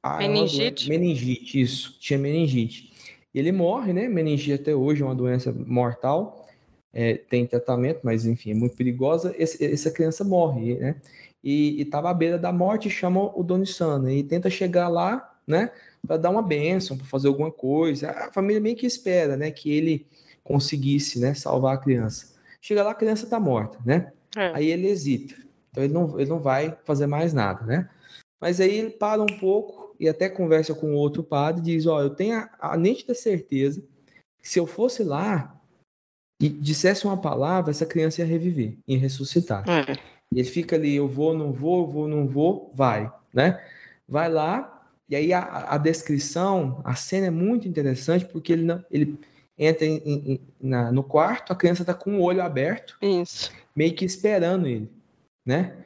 ah, meningite. Meningite, isso. Tinha meningite. E ele morre, né? Meningite até hoje é uma doença mortal. É, tem tratamento, mas enfim, é muito perigosa. Esse, essa criança morre, né? E estava à beira da morte, chama o Doni Sana e tenta chegar lá, né? Para dar uma bênção, para fazer alguma coisa. A família meio que espera, né? Que ele conseguisse, né? Salvar a criança. Chega lá, a criança está morta, né? É. Aí ele hesita. Então ele não, ele não vai fazer mais nada, né? Mas aí ele para um pouco, e até conversa com outro padre e diz: Ó, oh, eu tenho a, a nítida certeza que se eu fosse lá e dissesse uma palavra, essa criança ia reviver, ia ressuscitar. É. Ele fica ali: eu vou, não vou, vou, não vou, vai, né? Vai lá, e aí a, a descrição, a cena é muito interessante porque ele não, ele entra em, em, na, no quarto, a criança está com o olho aberto, Isso. meio que esperando ele, né?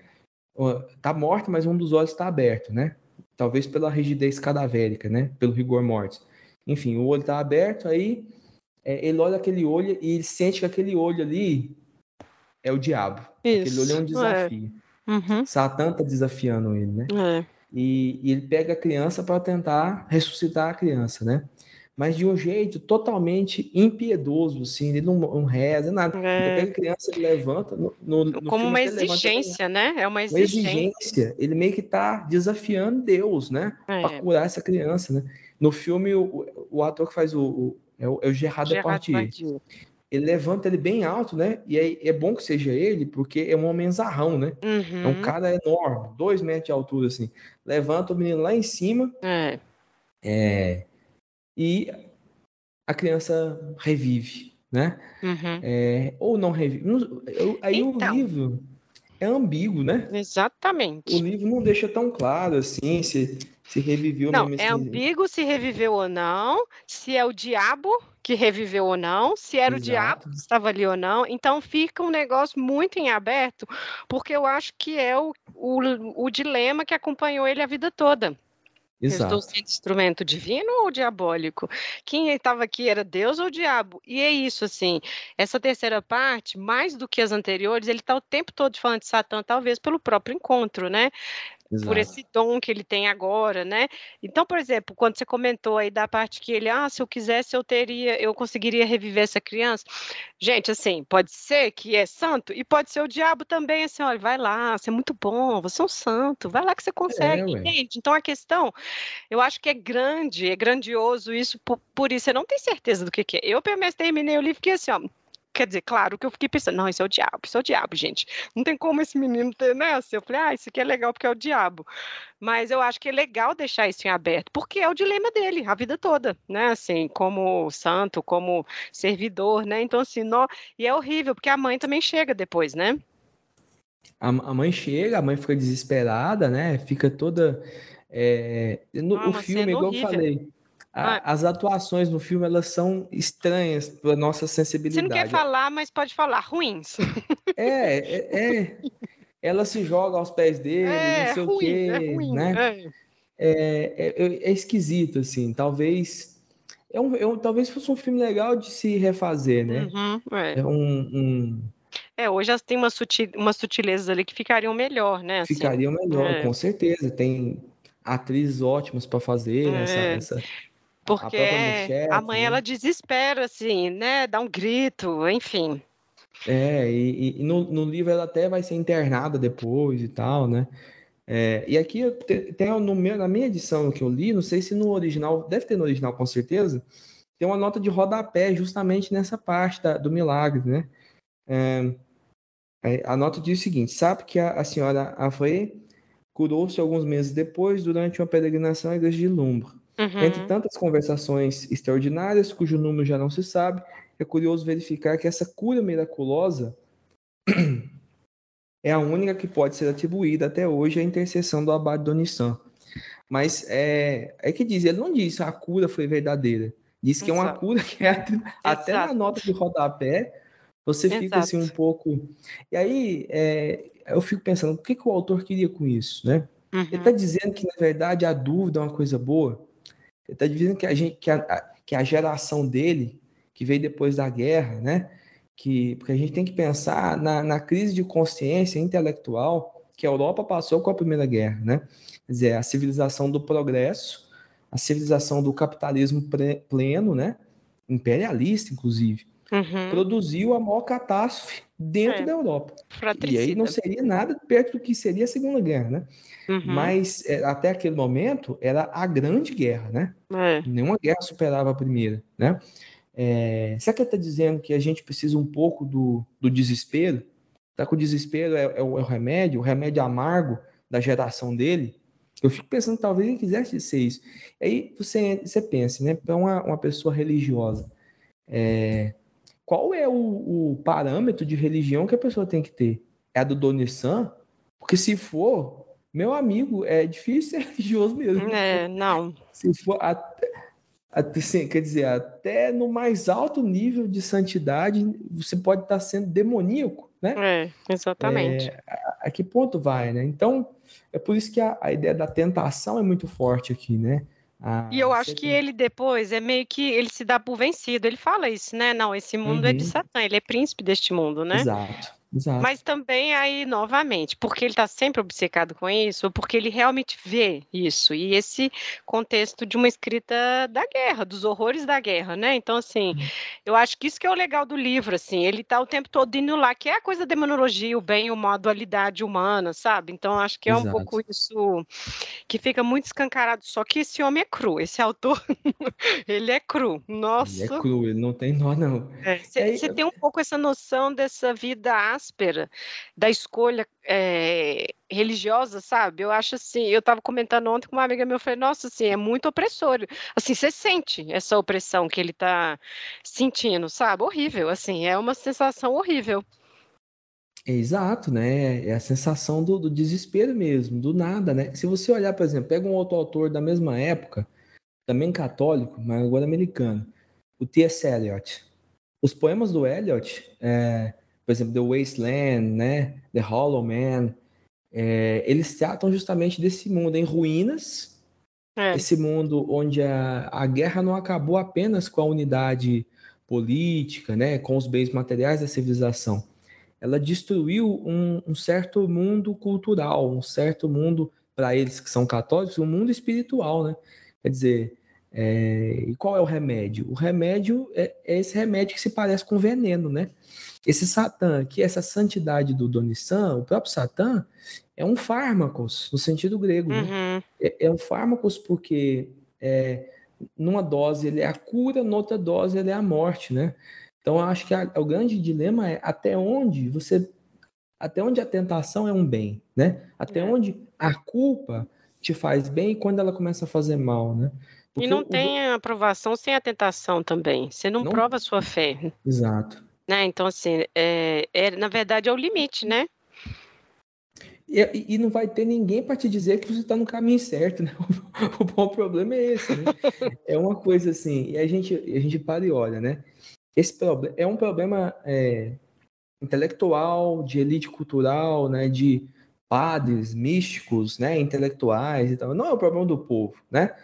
Tá morto, mas um dos olhos está aberto, né? talvez pela rigidez cadavérica, né? Pelo rigor mortis. Enfim, o olho está aberto, aí é, ele olha aquele olho e ele sente que aquele olho ali é o diabo. Isso, aquele olho é um desafio. É. Uhum. Satã está desafiando ele, né? É. E, e, ele pega a criança para tentar ressuscitar a criança, né? Mas de um jeito totalmente impiedoso, assim, ele não, não reza, nada. É. Ele criança, ele levanta. No, no, Como uma exigência, levanta, né? É uma exigência. uma exigência. Ele meio que está desafiando Deus, né? É. Para curar essa criança, né? No filme, o, o ator que faz o. o é o, é o Gerard, Gerard Depardieu. Ele levanta ele bem alto, né? E aí é bom que seja ele, porque é um homem zarrão, né? Uhum. É um cara enorme, dois metros de altura, assim. Levanta o menino lá em cima. É. É e a criança revive, né? Uhum. É, ou não revive. Aí então, o livro é ambíguo, né? Exatamente. O livro não deixa tão claro assim se, se reviveu não, mesmo. É ambíguo se reviveu ou não, se é o diabo que reviveu ou não, se era Exato. o diabo que estava ali ou não. Então fica um negócio muito em aberto, porque eu acho que é o, o, o dilema que acompanhou ele a vida toda. Exato. Eu estou sendo instrumento divino ou diabólico? Quem estava aqui era Deus ou diabo? E é isso, assim, essa terceira parte, mais do que as anteriores, ele está o tempo todo falando de Satã, talvez pelo próprio encontro, né? Exato. por esse dom que ele tem agora, né? Então, por exemplo, quando você comentou aí da parte que ele, ah, se eu quisesse, eu teria, eu conseguiria reviver essa criança. Gente, assim, pode ser que é santo e pode ser o diabo também, assim, olha, vai lá, você é muito bom, você é um santo, vai lá que você consegue, é, entende? Então a questão, eu acho que é grande, é grandioso isso, por, por isso, você não tem certeza do que, que é. Eu, pelo menos, terminei o livro que assim, ó, Quer dizer, claro que eu fiquei pensando, não, isso é o diabo, isso é o diabo, gente. Não tem como esse menino ter nessa. Eu falei, ah, isso aqui é legal porque é o diabo. Mas eu acho que é legal deixar isso em aberto, porque é o dilema dele, a vida toda, né? Assim, como santo, como servidor, né? Então, assim, nó... e é horrível, porque a mãe também chega depois, né? A, a mãe chega, a mãe fica desesperada, né? Fica toda. É... No, ah, o filme, igual horrível. eu falei, a, as atuações no filme elas são estranhas para nossa sensibilidade. Você não quer falar, mas pode falar ruins. É, é, é. ela se joga aos pés dele, é, não sei ruim, o quê, é ruim, né? É. é, é, é esquisito, assim. Talvez é um, um, talvez fosse um filme legal de se refazer, né? Uhum, é. um, um, É, hoje elas têm umas, sutil, umas sutilezas ali que ficariam melhor, né? Assim. Ficariam melhor, com certeza. Tem atrizes ótimas para fazer essa, É. essa, Porque a, mãe né? ela desespera, assim, né? Dá um grito, enfim. É, e, e no, no, livro ela até vai ser internada depois e tal, né? É, e aqui tem, na minha edição que eu li, não sei se no original, deve ter no original com certeza, tem uma nota de rodapé justamente nessa parte da, do milagre, né? É, a nota diz o seguinte: sabe que a, a senhora Afré curou-se alguns meses depois durante uma peregrinação à igreja de Lumbro. Uhum. Entre tantas conversações extraordinárias, cujo número já não se sabe, é curioso verificar que essa cura miraculosa é a única que pode ser atribuída até hoje à intercessão do abade Donissan. Mas é, é que diz, ele não diz a cura foi verdadeira. Diz que Exato. é uma cura que é até na nota de rodapé você fica Exato. assim um pouco. E aí é, eu fico pensando, o que, que o autor queria com isso, né? Uhum. Ele está dizendo que, na verdade, a dúvida é uma coisa boa. Ele está dizendo que a, gente, que, a, que a geração dele, que veio depois da guerra, né? Que, porque a gente tem que pensar na, na crise de consciência intelectual que a Europa passou com a Primeira Guerra, né? Quer dizer, a civilização do progresso, a civilização do capitalismo pleno, né? Imperialista, inclusive uhum. produziu a maior catástrofe dentro é. da Europa. E aí não seria nada perto do que seria a Segunda Guerra, né? Uhum. Mas é, até aquele momento era a grande guerra, né? É. Nenhuma guerra superava a primeira, né? É, será que ele está dizendo que a gente precisa um pouco do, do desespero? Será que o desespero é, é, o, é, o, remédio, o remédio amargo da geração dele? Eu fico pensando, talvez ele quisesse ser isso. Aí você, você pensa, né? Para uma, uma pessoa religiosa, é, qual é o, o, parâmetro de religião que a pessoa tem que ter? É a do Donissan? Porque se for, meu amigo, é difícil ser religioso mesmo. É, não. Se for até, até assim, quer dizer, até no mais alto nível de santidade, você pode estar sendo demoníaco, né? É, exatamente. É, a, a, que ponto vai, né? Então, é por isso que a, a ideia da tentação é muito forte aqui, né? Ah, e eu acho que ele depois é meio que ele se dá por vencido. Ele fala isso, né? Não, esse mundo uhum. é de uhum. Satã, ele é príncipe deste mundo, né? Exato. Exato. Mas também aí, novamente, porque ele está sempre obcecado com isso, ou porque ele realmente vê isso, e esse contexto de uma escrita da guerra, dos horrores da guerra, né? Então, assim, uhum. eu acho que isso que é o legal do livro, assim, ele está o tempo todo indo lá, que é a coisa da demonologia, o bem o mal, a dualidade humana, sabe? Então, acho que é Exato. um pouco isso que fica muito escancarado, só que esse homem é cru, esse autor, ele é cru, nossa. Ele é cru, ele não tem nó, não. Você é, é, tem um pouco essa noção dessa vida áspera da escolha é, religiosa, sabe? Eu acho assim, eu estava comentando ontem com uma amiga minha, eu falei, nossa, assim, é muito opressor. Assim, você sente essa opressão que ele está sentindo, sabe? Horrível, assim, é uma sensação horrível. Exato, né? É a sensação do, do, desespero mesmo, do nada, né? Se você olhar, por exemplo, pega um outro autor da mesma época, também católico, mas agora americano, o T.S. Eliot. Os poemas do Eliot, é, por exemplo, The Wasteland, né? The Hollow Man, é, eles tratam justamente desse mundo em ruínas, é. esse mundo onde a, a guerra não acabou apenas com a unidade política, né? Com os bens materiais da civilização. Ela destruiu um, um certo mundo cultural, um certo mundo para eles que são católicos, um mundo espiritual, né? Quer dizer, é, e qual é o remédio? O remédio é, é, esse remédio que se parece com veneno, né? Esse Satã, que essa santidade do Donissan, o próprio Satã, é um fármacos, no sentido grego, né? uhum. né? é, é, um fármacos porque é, numa dose ele é a cura, noutra dose ele é a morte, né? Então eu acho que a, o grande dilema é até onde você, até onde a tentação é um bem, né? Até é. onde a culpa te faz bem e quando ela começa a fazer mal, né? Porque e não o, tem aprovação sem a tentação também. Você não, não... prova a sua fé. Exato. Né? Então, assim, é, é, na verdade é o limite, né? E, e não vai ter ninguém para te dizer que você está no caminho certo, né? O, o, problema é esse, né? é uma coisa assim, e a gente, a gente para e olha, né? Esse problema é um problema é, intelectual, de elite cultural, né? De padres, místicos, né, intelectuais e tal. Não é o problema do povo, né?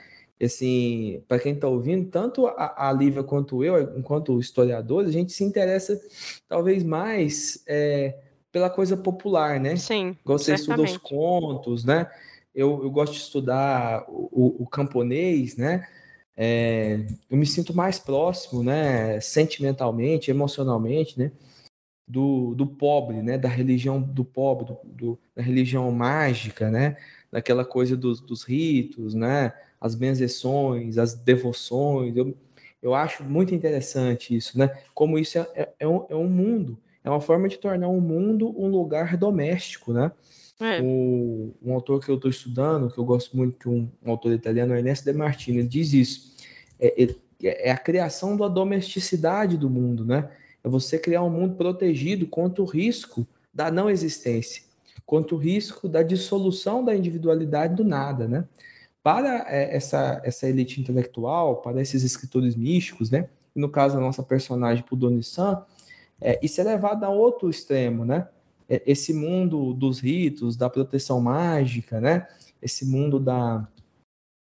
Assim, para quem está ouvindo, tanto a, a Lívia quanto eu, enquanto historiadores, a gente se interessa talvez mais é, pela coisa popular, né? Sim. Você estuda os contos, né? Eu, eu gosto de estudar o, o camponês, né? É, eu me sinto mais próximo, né? Sentimentalmente, emocionalmente, né? Do, do pobre, né? Da religião do pobre, do, do da religião mágica, né? Daquela coisa dos, dos ritos, né? as benzeções, as devoções. Eu, eu acho muito interessante isso, né? Como isso é, é, é, um, é um mundo, é uma forma de tornar um mundo um lugar doméstico, né? É. O, um autor que eu estou estudando, que eu gosto muito, que um, um autor italiano, Ernesto De Martini, diz isso. É, é, é, a criação da domesticidade do mundo, né? É você criar um mundo protegido contra o risco da não existência, contra o risco da dissolução da individualidade do nada, né? para é, essa, essa elite intelectual, para esses escritores místicos, né? no caso, a nossa personagem, Pudonissan, é, isso é levado a outro extremo, né? É, esse mundo dos ritos, da proteção mágica, né? Esse mundo da...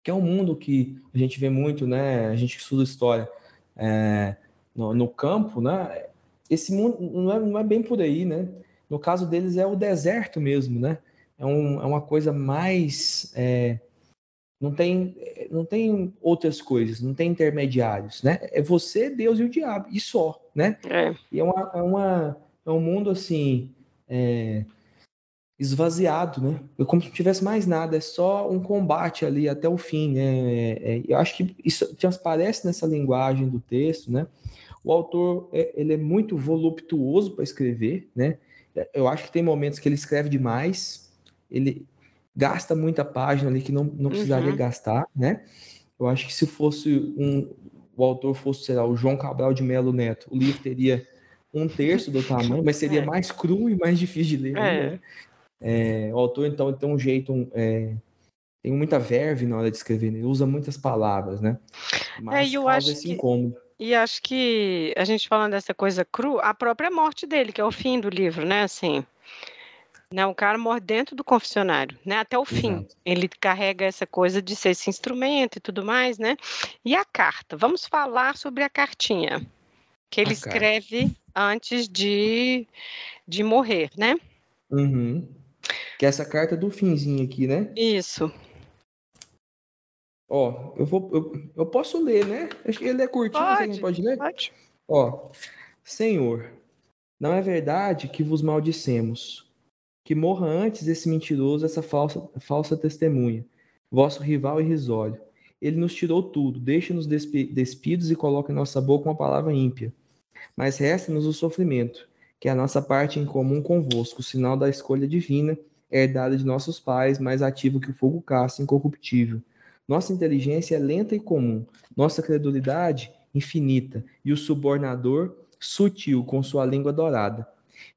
que é um mundo que a gente vê muito, né? A gente estuda história é, no, no, campo, né? Esse mundo não é, não é bem por aí, né? No caso deles é o deserto mesmo, né? É, um, é uma coisa mais... É, não tem, não tem outras coisas, não tem intermediários, né? É você, Deus e o diabo, e só, né? É. E é, uma, é, uma, é um mundo assim é, esvaziado, né? É como se não tivesse mais nada, é só um combate ali até o fim, né? É, eu acho que isso transparece nessa linguagem do texto, né? O autor é, ele é muito voluptuoso para escrever, né? Eu acho que tem momentos que ele escreve demais, ele gasta muita página ali que não, não precisaria uhum. gastar, né? Eu acho que se fosse um, o autor fosse, sei lá, o João Cabral de Melo Neto, o livro teria um terço do tamanho, mas seria é. mais cru e mais difícil de ler. É. Né? É, o autor, então, tem um jeito, um, é, tem muita verve na hora de escrever, né? ele usa muitas palavras, né? Mas é, eu acho esse que... incômodo. E acho que a gente falando dessa coisa cru, a própria morte dele, que é o fim do livro, né? Assim, né, o cara morre dentro do confessionário, né? Até o fim. Exato. Ele carrega essa coisa de ser esse instrumento e tudo mais, né? E a carta? Vamos falar sobre a cartinha que ele a escreve carta. antes de, de morrer, né? Uhum. Que é essa carta do finzinho aqui, né? Isso. Ó, eu vou, eu, eu posso ler, né? Acho que ele é curtinho, pode, você pode ler? Pode. Ó, Senhor, não é verdade que vos maldicemos que morra antes esse mentiroso, essa falsa, falsa testemunha, vosso rival irrisório. Ele nos tirou tudo, deixa-nos despidos e coloca em nossa boca uma palavra ímpia. Mas resta-nos o sofrimento, que é a nossa parte em comum convosco, sinal da escolha divina, herdada de nossos pais, mais ativo que o fogo caça, incorruptível. Nossa inteligência é lenta e comum, nossa credulidade infinita, e o subornador sutil com sua língua dourada.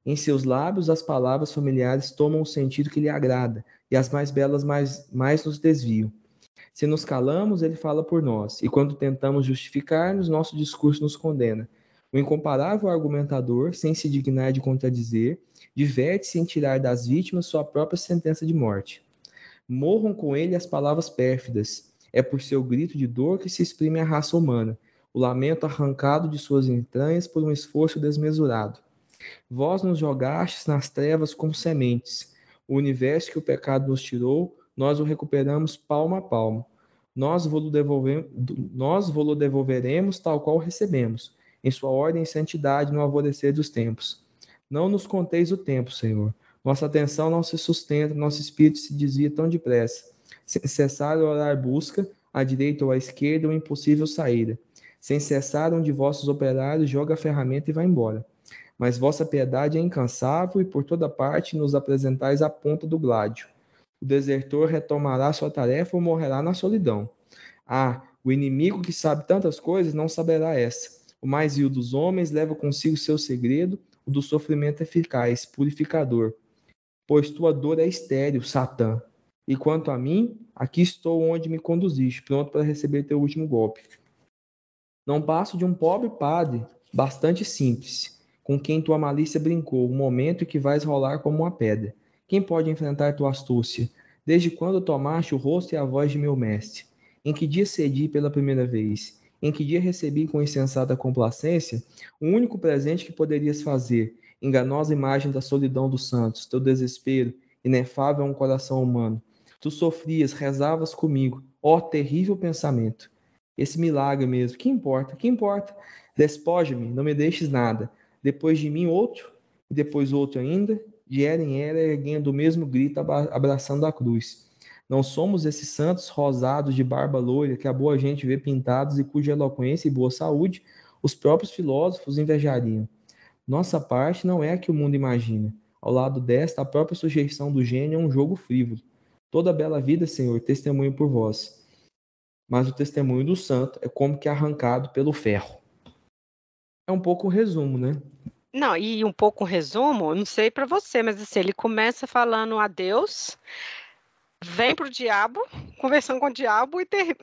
Em seus lábios, as palavras familiares tomam o sentido que lhe agrada, e as mais belas mais, mais nos desviam. Se nos calamos, ele fala por nós, e quando tentamos justificar-nos, nosso discurso nos condena. O incomparável argumentador, sem se dignar de contradizer, diverte-se em tirar das vítimas sua própria sentença de morte. Morram com ele as palavras pérfidas. É por seu grito de dor que se exprime a raça humana, o lamento arrancado de suas entranhas por um esforço desmesurado. Vós nos jogastes nas trevas como sementes. O universo que o pecado nos tirou, nós o recuperamos palmo a palmo. Nós vos vos devolveremos tal qual recebemos, em sua ordem e santidade no alvorecer dos tempos. Não nos conteis o tempo, Senhor. Nossa atenção não se sustenta, nosso espírito se desvia tão depressa. Sem cessar orar busca, à direita ou à esquerda, uma impossível saída. Sem cessar um de vossos operários joga a ferramenta e vai embora mas vossa piedade é incansável e por toda parte nos apresentais a ponta do gládio. O desertor retomará sua tarefa ou morrerá na solidão. Ah, o inimigo que sabe tantas coisas não saberá essa. O mais vil dos homens leva consigo seu segredo, o do sofrimento eficaz, purificador. Pois tua dor é estéril, Satã. E quanto a mim, aqui estou onde me conduziste, pronto para receber teu último golpe. Não passo de um pobre padre, bastante simples, com quem tua malícia brincou, o momento que vais rolar como uma pedra, Quem pode enfrentar tua astúcia? Desde quando tomaste o rosto e a voz de meu mestre? Em que dia cedi pela primeira vez? Em que dia recebi com insensata complacência o único presente que poderias fazer, enganosa imagem da solidão dos santos, teu desespero, inefável a um coração humano. Tu sofrias, rezavas comigo, ó terrível pensamento. Esse milagre mesmo, que importa? Que importa? Despoja-me, não me deixes nada. Depois de mim outro, e depois outro ainda, de era em era, erguendo o mesmo grito, abraçando a cruz. Não somos esses santos rosados de barba loira que a boa gente vê pintados e cuja eloquência e boa saúde os próprios filósofos invejariam. Nossa parte não é a que o mundo imagina. Ao lado desta, a própria sujeição do gênio é um jogo frívolo. Toda bela vida, Senhor, testemunho por vós. Mas o testemunho do santo é como que arrancado pelo ferro. É um pouco o resumo, né? Não, e um pouco o resumo, não sei para você, mas assim, ele começa falando a Deus, vem pro diabo, conversando com o diabo e ter,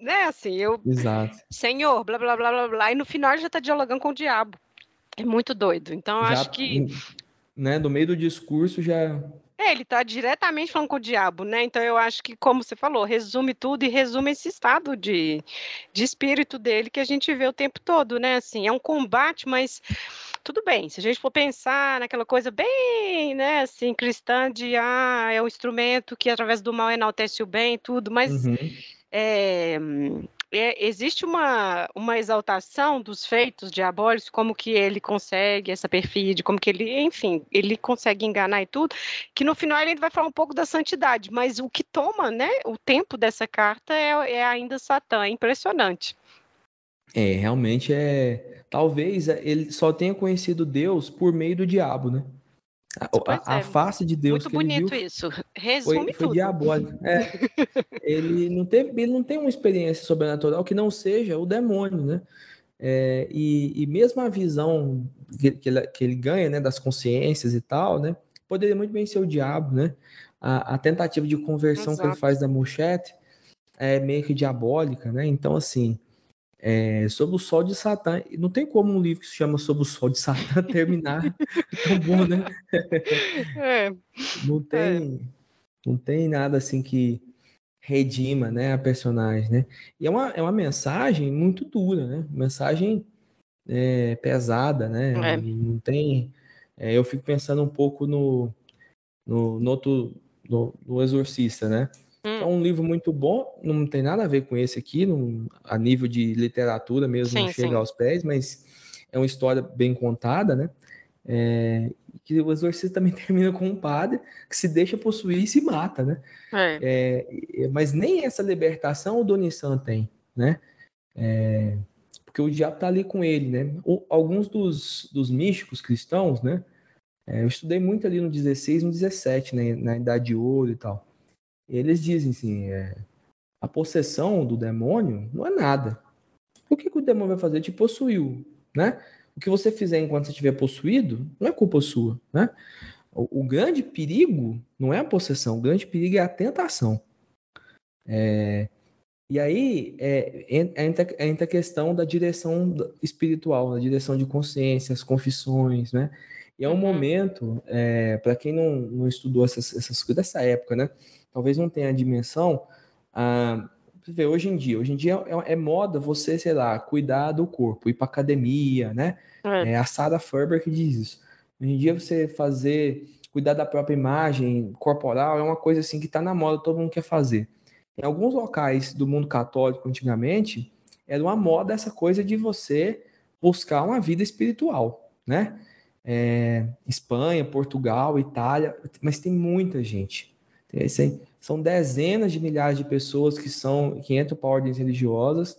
né, assim, eu Exato. Senhor, blá blá blá blá blá, e no final ele já está dialogando com o diabo. É muito doido. Então já, acho que né, no meio do discurso já é, ele está diretamente falando com o diabo, né? Então eu acho que, como você falou, resume tudo e resume esse estado de, de espírito dele que a gente vê o tempo todo, né? Assim, é um combate, mas tudo bem. Se a gente for pensar naquela coisa bem, né, assim, cristã de ah, é um instrumento que através do mal enaltece o bem, tudo, mas uhum. é, é, existe uma, uma exaltação dos feitos diabólicos, como que ele consegue essa perfide, como que ele, enfim, ele consegue enganar e tudo, que no final ele vai falar um pouco da santidade, mas o que toma, né, o tempo dessa carta é, é ainda Satã, é impressionante. É, realmente é. Talvez ele só tenha conhecido Deus por meio do diabo, né? A, a, é. face de Deus Muito que bonito ele viu isso. Resume foi, foi. É, ele não teve, ele não tem uma experiência sobrenatural que não seja o demônio, né? É, e, e, mesmo a visão que, que, ele, que, ele, ganha, né, das consciências e tal, né, poderia muito bem ser o diabo, né? A, a tentativa de conversão Exato. que ele faz da Muchete é meio que diabólica, né? Então, assim, é, sobre o sol de Satã. Não tem como um livro que se chama Sobre o sol de Satã terminar tão bom, né? É, não tem, é. não tem nada assim que redima, né, a personagem, né? E é uma, é uma mensagem muito dura, né? Mensagem é, pesada, né? É. Não tem. É, eu fico pensando um pouco no no, no outro no, no Exorcista, né? Hum. É um livro muito bom, não tem nada a ver com esse aqui, não, a nível de literatura mesmo, sim, não chega sim. aos pés, mas é uma história bem contada, né? É, que o exorcista também termina com um padre que se deixa possuir e se mata, né? É. É, mas nem essa libertação o Donissan tem, né? É, porque o diabo tá ali com ele, né? O, alguns dos, dos místicos cristãos, né? É, eu estudei muito ali no 16, no 17, né? Na Idade de Ouro e tal eles dizem assim, é, a possessão do demônio não é nada. O que, que o demônio vai fazer? Te possuiu, né? O que você fizer enquanto você estiver possuído não é culpa sua, né? O, o, grande perigo não é a possessão, o grande perigo é a tentação. É, e aí é, entra, entra a questão da direção espiritual, da direção de consciência, as confissões, né? E é um uhum. momento, é, para quem não, não estudou essas, essas coisas dessa época, né? Talvez não tenha a dimensão. Ah, vê, hoje em dia, hoje em dia é, é, moda você, sei lá, cuidar do corpo, ir para academia, né? É. é a Sarah Ferber que diz isso. Hoje em dia você fazer, cuidar da própria imagem corporal é uma coisa assim que está na moda, todo mundo quer fazer. Em alguns locais do mundo católico antigamente, era uma moda essa coisa de você buscar uma vida espiritual, né? É, Espanha, Portugal, Itália, mas tem muita gente são dezenas de milhares de pessoas que são que entram para ordens religiosas.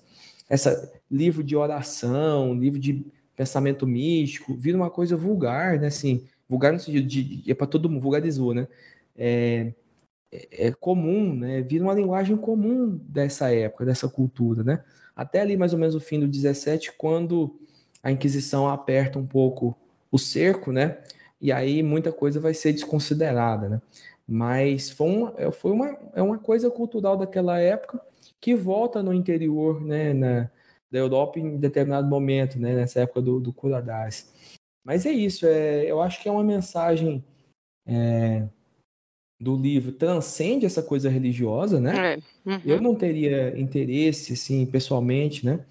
Essa livro de oração, livro de pensamento místico, vira uma coisa vulgar, né? Assim, vulgar no sentido de, é para todo mundo, vulgarizou, né? É, é, é comum, né? Vira uma linguagem comum dessa época, dessa cultura, né? Até ali mais ou menos o fim do 17, quando a Inquisição aperta um pouco o cerco, né? E aí muita coisa vai ser desconsiderada, né? Mas foi uma, é, foi uma, é uma coisa cultural daquela época que volta no interior né, na, da Europa em determinado momento, né, nessa época do, do Mas é isso, é, eu acho que é uma mensagem é, do livro transcende essa coisa religiosa, né? É. Uhum. Eu não teria interesse, assim, pessoalmente, né?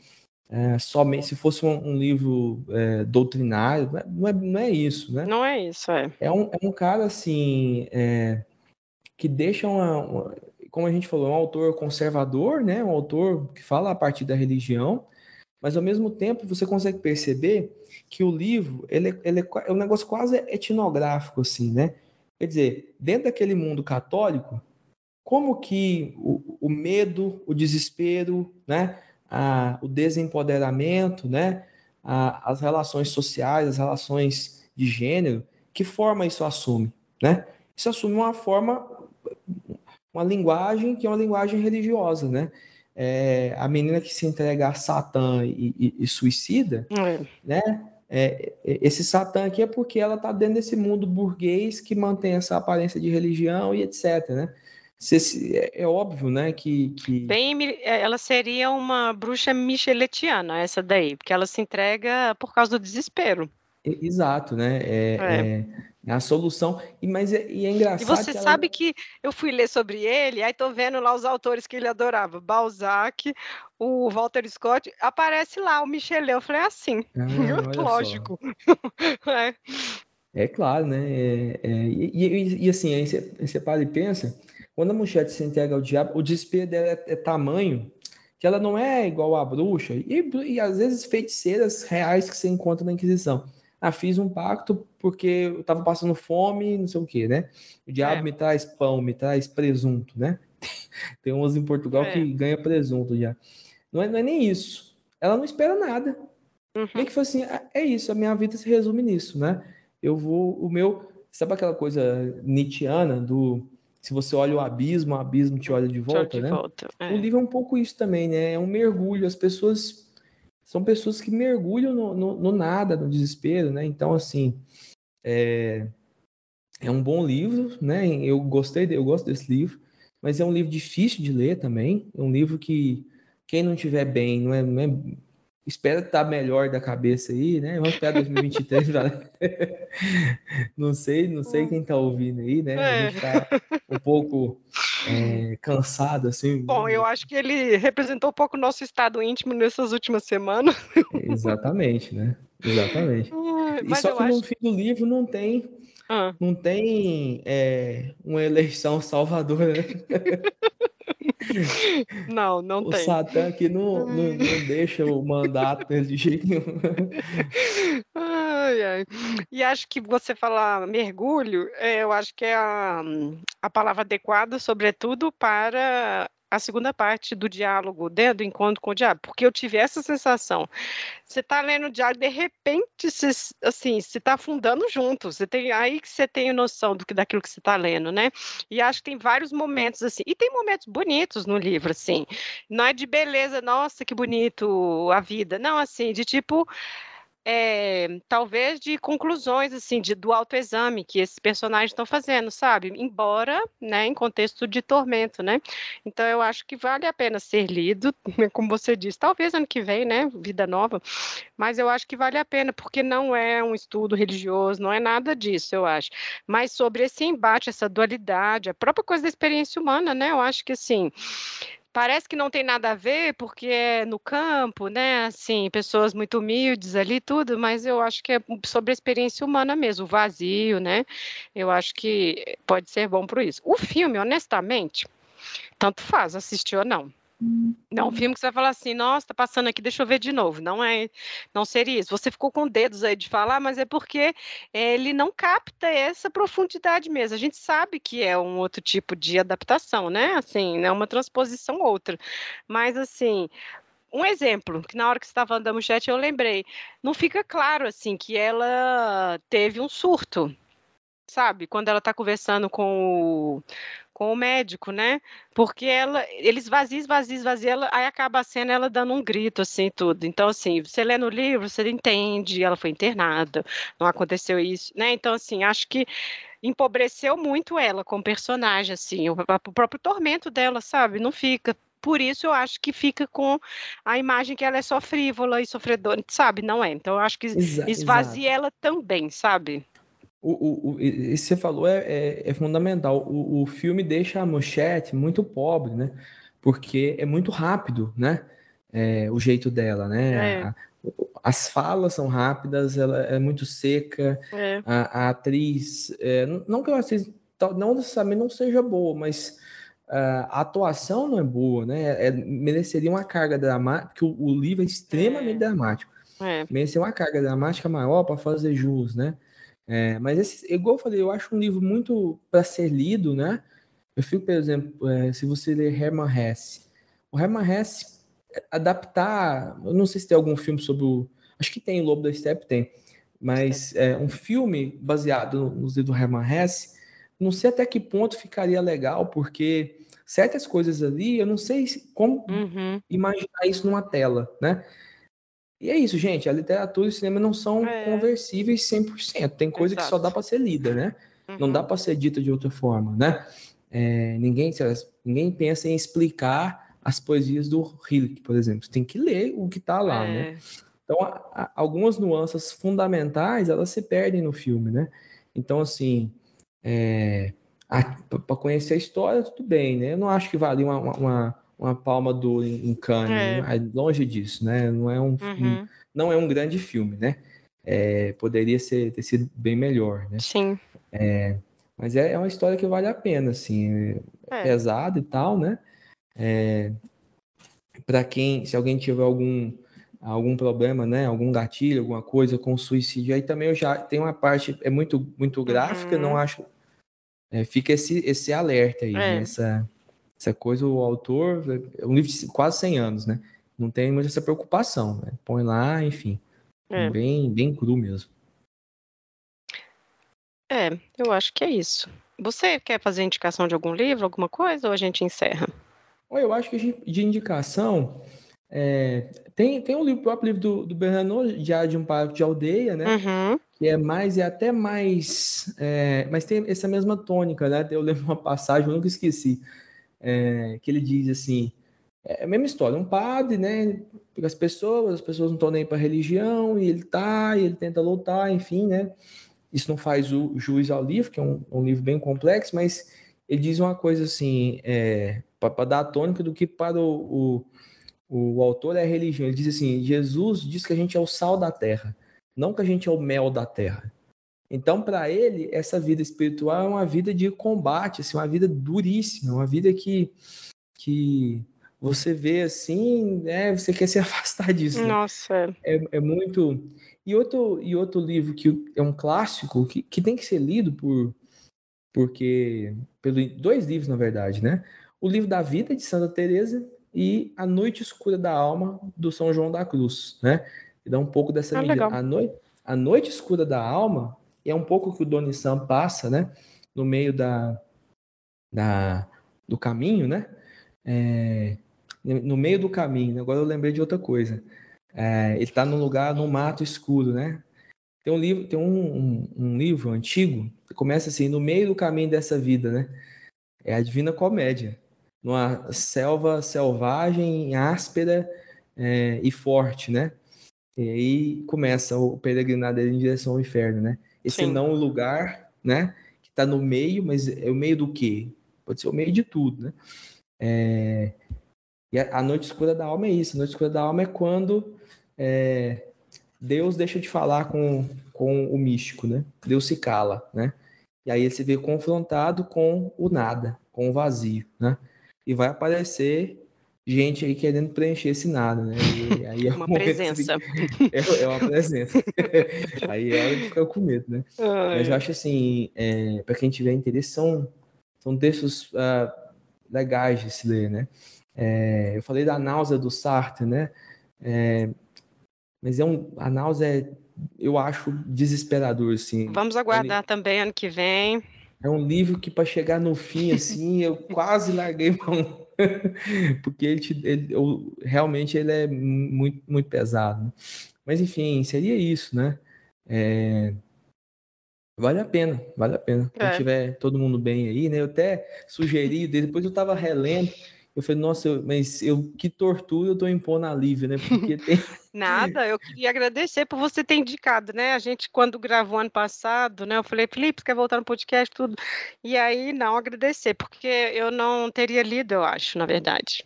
É, somente se fosse um, um livro é, doutrinário, é, não é, não é isso, né? Não é isso, é. É um, é um cara, assim, é, que deixa uma, uma, como a gente falou, é um autor conservador, né? Um autor que fala a partir da religião, mas ao mesmo tempo você consegue perceber que o livro ele, ele é um negócio quase etnográfico, assim, né? Quer dizer, dentro daquele mundo católico, como que o, o medo, o desespero, né? a, o desempoderamento, né? A, as relações sociais, as relações de gênero, que forma isso assume, né? Isso assume uma forma, uma linguagem que é uma linguagem religiosa, né? É, a menina que se entrega a Satã e, e, e suicida, é. né? É, esse Satã aqui é porque ela está dentro desse mundo burguês que mantém essa aparência de religião e etc, né? É, é óbvio, né, que, que... Bem, é, ela seria uma bruxa micheletiana, essa daí, porque ela se entrega por causa do desespero. Exato, né? É, é. é a solução. E, mas é, e é engraçado. E você que sabe ela... que eu fui ler sobre ele, aí tô vendo lá os autores que ele adorava. Balzac, o Walter Scott, aparece lá o Michelet. Eu falei assim, ah, lógico. é. é. claro, né? É, e, e, e, assim, aí você, você para e pensa quando a mulher se entrega ao diabo, o desespero dela é, é tamanho que ela não é igual a bruxa e, e às vezes feiticeiras reais que você encontra na Inquisição. Ah, fiz um pacto porque eu estava passando fome, não sei o que, né? O diabo é. me traz pão, me traz presunto, né? Tem uns em Portugal é. que ganha presunto já. Não é, não é, nem isso. Ela não espera nada. Uhum. Nem que foi assim, ah, é isso, a minha vida se resume nisso, né? Eu vou, o meu, sabe aquela coisa nietzschiana do se você olha o abismo, o abismo te olha de volta, né? Volta, é. O livro é um pouco isso também, né? É um mergulho. As pessoas são pessoas que mergulham no, no, no nada, no desespero, né? Então, assim, é, é um bom livro, né? Eu gostei, eu gosto desse livro, mas é um livro difícil de ler também. É um livro que quem não tiver bem, não é, não é espera estar tá melhor da cabeça aí, né? Vamos esperar 2023 não sei, não sei quem está ouvindo aí, né? É. A gente está um pouco é, cansado, assim. Bom, eu acho que ele representou um pouco o nosso estado íntimo nessas últimas semanas. Exatamente, né? Exatamente. e só que acho... no fim do livro não tem ah. não tem é, uma eleição salvadora, né? Não, não o tem. O Satã aqui não, não, não, deixa o mandato de jeito nenhum. Ai, ai. E acho que você falar mergulho, é, eu acho que é a, a palavra adequada, sobretudo para a segunda parte do diálogo, né, do encontro com o diabo, porque eu tive essa sensação. Você está lendo o diálogo, de repente, você, assim, você está afundando junto. Você tem aí que você tem noção do que daquilo que você está lendo, né? E acho que tem vários momentos assim. E tem momentos bonitos no livro, assim. Não é de beleza, nossa, que bonito a vida. Não, assim, de tipo é, talvez de conclusões assim de, do autoexame que esses personagens estão fazendo, sabe? Embora, né, em contexto de tormento, né? Então eu acho que vale a pena ser lido, como você disse, talvez ano que vem, né, vida nova, mas eu acho que vale a pena porque não é um estudo religioso, não é nada disso, eu acho. Mas sobre esse embate, essa dualidade, a própria coisa da experiência humana, né? Eu acho que assim Parece que não tem nada a ver, porque é no campo, né? Assim, pessoas muito humildes ali, tudo, mas eu acho que é sobre a experiência humana mesmo, o vazio, né? Eu acho que pode ser bom para isso. O filme, honestamente, tanto faz assistir ou não. Não, um uhum. filme que você vai falar assim, nossa, tá passando aqui, deixa eu ver de novo. Não é, não seria isso. Você ficou com dedos aí de falar, mas é porque ele não capta essa profundidade mesmo. A gente sabe que é um outro tipo de adaptação, né? Assim, é uma transposição outra. Mas assim, um exemplo, que na hora que você estava andando no chat eu lembrei, não fica claro assim que ela teve um surto, sabe? Quando ela está conversando com o, com o médico, né? Porque ela, eles esvazia, esvazia, esvazia, ela, aí acaba a cena ela dando um grito, assim, tudo. Então, assim, você lê no livro, você entende, ela foi internada, não aconteceu isso, né? Então, assim, acho que empobreceu muito ela como personagem, assim, o, o próprio tormento dela, sabe? Não fica por isso eu acho que fica com a imagem que ela é só frívola e sofredora, sabe? Não é. Então eu acho que esvazia ela também, sabe? O, o, o, esse que você falou é, é, é fundamental. O, o, filme deixa a manchete muito pobre, né? Porque é muito rápido, né? É, o jeito dela, né? É. A, as falas são rápidas, ela é muito seca. É. A, a, atriz, é, não que a atriz não necessariamente não seja boa, mas uh, a atuação não é boa, né? Mereceria uma carga dramática, porque o, livro é extremamente dramático. Mereceria uma carga dramática maior para fazer jus, né? É, mas esse, igual eu falei, eu acho um livro muito para ser lido, né? Eu fico, por exemplo, é, se você ler Hermann Hesse, o Hermann Hesse adaptar, eu não sei se tem algum filme sobre o, acho que tem, o Lobo da Steppe tem, mas é, um filme baseado nos livros do Hermann Hesse, não sei até que ponto ficaria legal, porque certas coisas ali, eu não sei como uhum. imaginar isso numa tela, né? E é isso, gente. A literatura e o cinema não são é. conversíveis 100%. Tem coisa Exato. que só dá para ser lida, né? Uhum. Não dá uhum. para ser dita de outra forma, né? É, ninguém, ninguém pensa em explicar as poesias do Rilke, por exemplo. Você tem que ler o que está lá, né? é. né? Então, a, a, algumas nuances fundamentais, elas se perdem no filme, né? Então, assim, é, para conhecer a história, tudo bem, né? Eu não acho que vale uma, uma, uma palma do em Cannes, é. Longe disso, né? Não é um, uhum. um, não é um grande filme, né? É, poderia ser, ter sido bem melhor, né? Sim. É, mas é, é uma história que vale a pena, assim, é, é. pesado e tal, né? É, para quem, se alguém tiver algum algum problema, né, algum gatilho, alguma coisa com suicídio, aí também eu já tem uma parte é muito muito gráfica, uhum. não acho é, fica esse esse alerta aí, né? essa essa coisa o autor é um livro de quase 100 anos, né? Não tem muita essa preocupação, né? Põe lá, enfim, é. bem bem cru mesmo. É, eu acho que é isso. Você quer fazer indicação de algum livro, alguma coisa, ou a gente encerra? Eu acho que de indicação é, tem, tem um livro, próprio livro do, do Bernardo, de um Parque de Aldeia, né? Uhum. Que é mais, é até mais. É, mas tem essa mesma tônica, né? Eu lembro uma passagem, eu nunca esqueci, é, que ele diz assim: é a mesma história, um padre, né? As pessoas, as pessoas não estão nem para religião, e ele tá, e ele tenta lutar, enfim, né? Isso não faz o juiz ao livro, que é um, um livro bem complexo, mas ele diz uma coisa assim, é, para dar a tônica do que para o, o o autor é a religião. Ele diz assim: Jesus diz que a gente é o sal da terra, não que a gente é o mel da terra. Então, para ele, essa vida espiritual é uma vida de combate, assim, uma vida duríssima, uma vida que, que você vê assim, né, você quer se afastar disso. Né? Nossa. É, é muito. E outro, e outro livro que é um clássico, que, que tem que ser lido por. Porque. Pelo, dois livros, na verdade, né? O livro da vida de Santa Teresa e A Noite Escura da Alma, do São João da Cruz, né? Que dá um pouco dessa ah, medida. A noite, a noite Escura da Alma é um pouco que o Doni Sam passa, né? No meio da, da, do caminho, né? É, no meio do caminho, agora eu lembrei de outra coisa. É, ele está num lugar, num mato escuro, né? Tem um livro, tem um, um, um, livro antigo que começa assim, no meio do caminho dessa vida, né? É a Divina Comédia numa selva selvagem, áspera é, e forte, né? E aí começa o peregrinar dele em direção ao inferno, né? Esse Sim. não lugar, né? Que está no meio, mas é o meio do quê? Pode ser o meio de tudo, né? É... E a, noite escura da alma é isso. A noite escura da alma é quando é, Deus deixa de falar com, com o místico, né? Deus se cala, né? E aí ele se vê confrontado com o nada, com o vazio, né? e vai aparecer gente aí querendo preencher esse nada, né? E, aí é uma presença. É, é, uma presença. aí é hora de ficar com medo, né? Ai. Mas eu acho assim, é, para quem tiver interesse, são, são textos uh, legais de se ler, né? É, eu falei da náusea do Sartre, né? É, mas é um, a náusea, eu acho desesperador, assim. Vamos aguardar Ele... também ano que vem. É um livro que para chegar no fim, assim, eu quase larguei mão. Porque ele, te, ele eu, realmente ele é muito, muito pesado. Né? Mas enfim, seria isso, né? É, vale a pena, vale a pena. É. Quando tiver todo mundo bem aí, né? Eu até sugeri, depois eu estava relendo, Eu falei, nossa, mas eu que tortura eu tô impondo a Lívia, né? Porque tem. Nada, eu queria agradecer por você ter indicado, né? A gente, quando gravou ano passado, né? Eu falei, Felipe, quer voltar no podcast, tudo. E aí, não, agradecer, porque eu não teria lido, eu acho, na verdade.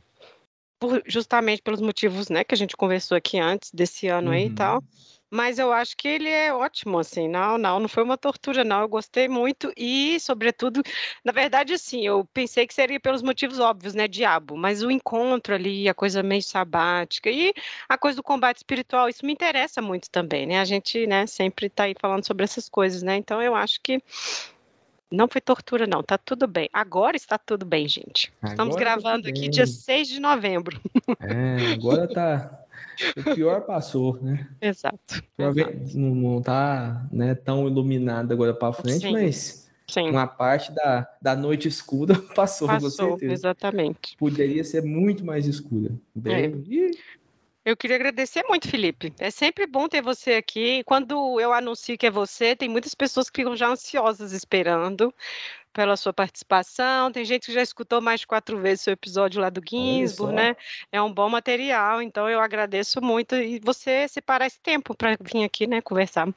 Por, justamente pelos motivos, né, que a gente conversou aqui antes desse ano uhum. aí e tal. Mas eu acho que ele é ótimo, assim, não, não, não foi uma tortura, não, eu gostei muito e, sobretudo, na verdade, assim, eu pensei que seria pelos motivos óbvios, né, diabo, mas o encontro ali, a coisa meio sabática e a coisa do combate espiritual, isso me interessa muito também, né, a gente, né, sempre tá aí falando sobre essas coisas, né, então eu acho que não foi tortura, não. Tá tudo bem. Agora está tudo bem, gente. Estamos agora tá gravando tá aqui dia 6 de novembro. É, agora tá. O pior passou, né? Exato. exato. Não, não tá né, tão iluminado agora para frente, Sim. mas Sim. uma parte da, da noite escura passou, passou com certeza. Exatamente. Poderia ser muito mais escura. Bem... É. Eu queria agradecer muito, Felipe. É sempre bom ter você aqui. Quando eu anuncio que é você, tem muitas pessoas que ficam já ansiosas esperando pela sua participação. Tem gente que já escutou mais de quatro vezes o seu episódio lá do Ginsburg, né? É um bom material, então eu agradeço muito. E você separar esse tempo para vir aqui, né, conversar.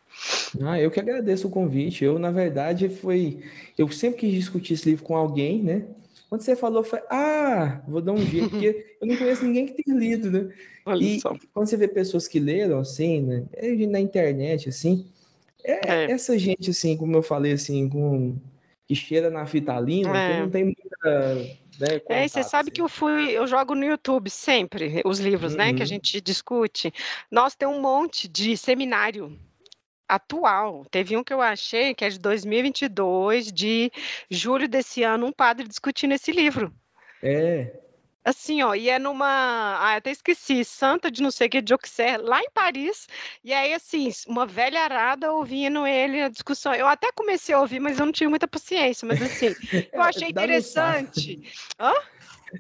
Ah, eu que agradeço o convite. Eu, na verdade, foi. Eu sempre quis discutir esse livro com alguém, né? Quando você falou, foi, ah, vou dar um jeito, porque eu não conheço ninguém que tenha lido, né? Olha e só. quando você vê pessoas que leram, assim, né? É na internet, assim, é, é. essa gente, assim, como eu falei, assim, com que cheira na fitalina, é. não tem muita. Né, contato, é, você sabe assim. que eu fui, eu jogo no YouTube sempre os livros, uhum. né, que a uhum. gente discute. Nós tem um monte de seminário atual. Teve um que eu achei que é de 2022, de julho desse ano, um padre discutindo esse livro. É. Assim, ó, e é numa. Ah, até esqueci, Santa de não sei o que, de Auxerre, lá em Paris. E aí, assim, uma velha arada ouvindo ele, a discussão. Eu até comecei a ouvir, mas eu não tinha muita paciência. Mas, assim, eu achei interessante. Hã?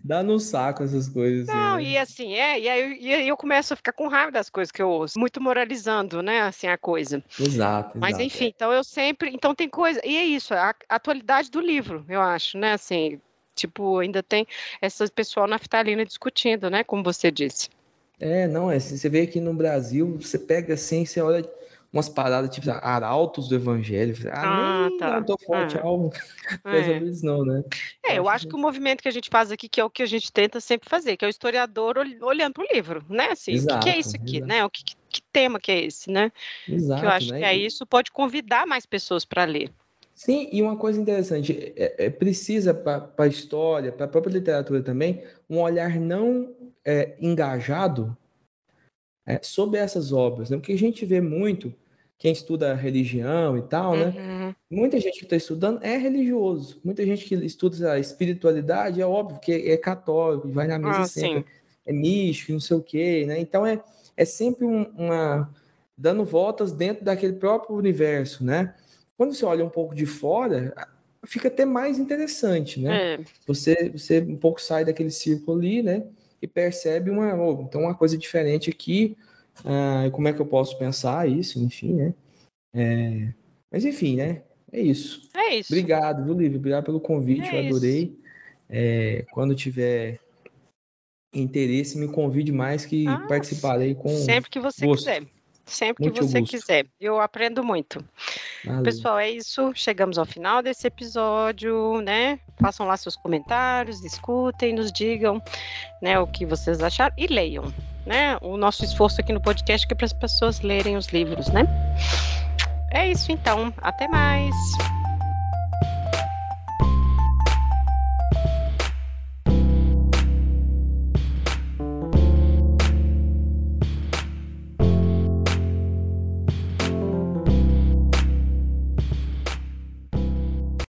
Dá no saco essas coisas. Assim, não, né? e assim, é, e aí, e aí eu começo a ficar com raiva das coisas que eu ouço, muito moralizando, né, assim, a coisa. Exato. Mas exato. enfim, então eu sempre, então tem coisa, e é isso, a atualidade do livro, eu acho, né, assim, Tipo, ainda tem esse pessoal naftalina discutindo, né? Como você disse. É, não, é, você vê aqui no Brasil, você pega assim, você olha umas paradas tipo arautos do evangelho. Ah, ah nem tá. não tô forte ah. algo. É. não, né? É, eu acho que o movimento que a gente faz aqui, que é o que a gente tenta sempre fazer, que é o historiador olhando para o livro, né? Assim, exato, o que, é isso aqui, exato. né? O que, que, tema que é esse, né? Exato, que eu acho né? que é isso pode convidar mais pessoas para ler. Sim, e uma coisa interessante, é, é precisa para a história, para a própria literatura também, um olhar não é, engajado é, sobre essas obras. Né? Porque a gente vê muito, quem estuda religião e tal, né? Uhum. Muita gente que está estudando é religioso. Muita gente que estuda a espiritualidade, é óbvio que é, católico, vai na mesa ah, sempre, sim. é místico, não sei o quê, né? Então é, é sempre um, uma... dando voltas dentro daquele próprio universo, né? Quando você olha um pouco de fora, fica até mais interessante, né? É. Você, você um pouco sai daquele círculo ali, né? E percebe uma, oh, então uma coisa diferente aqui. Ah, como é que eu posso pensar isso? Enfim, né? É, mas enfim, né? É isso. É isso. Obrigado, viu, Lívia? Obrigado pelo convite, é eu adorei. É, quando tiver interesse, me convide mais que ah, participarei com. Sempre que você gosto. quiser. Sempre muito que você gosto. quiser. Eu aprendo muito. Valeu. Pessoal, é isso. Chegamos ao final desse episódio, né? Façam lá seus comentários, escutem, nos digam, né, o que vocês acharam e leiam, né? O nosso esforço aqui no podcast é para as pessoas lerem os livros, né? É isso então. Até mais.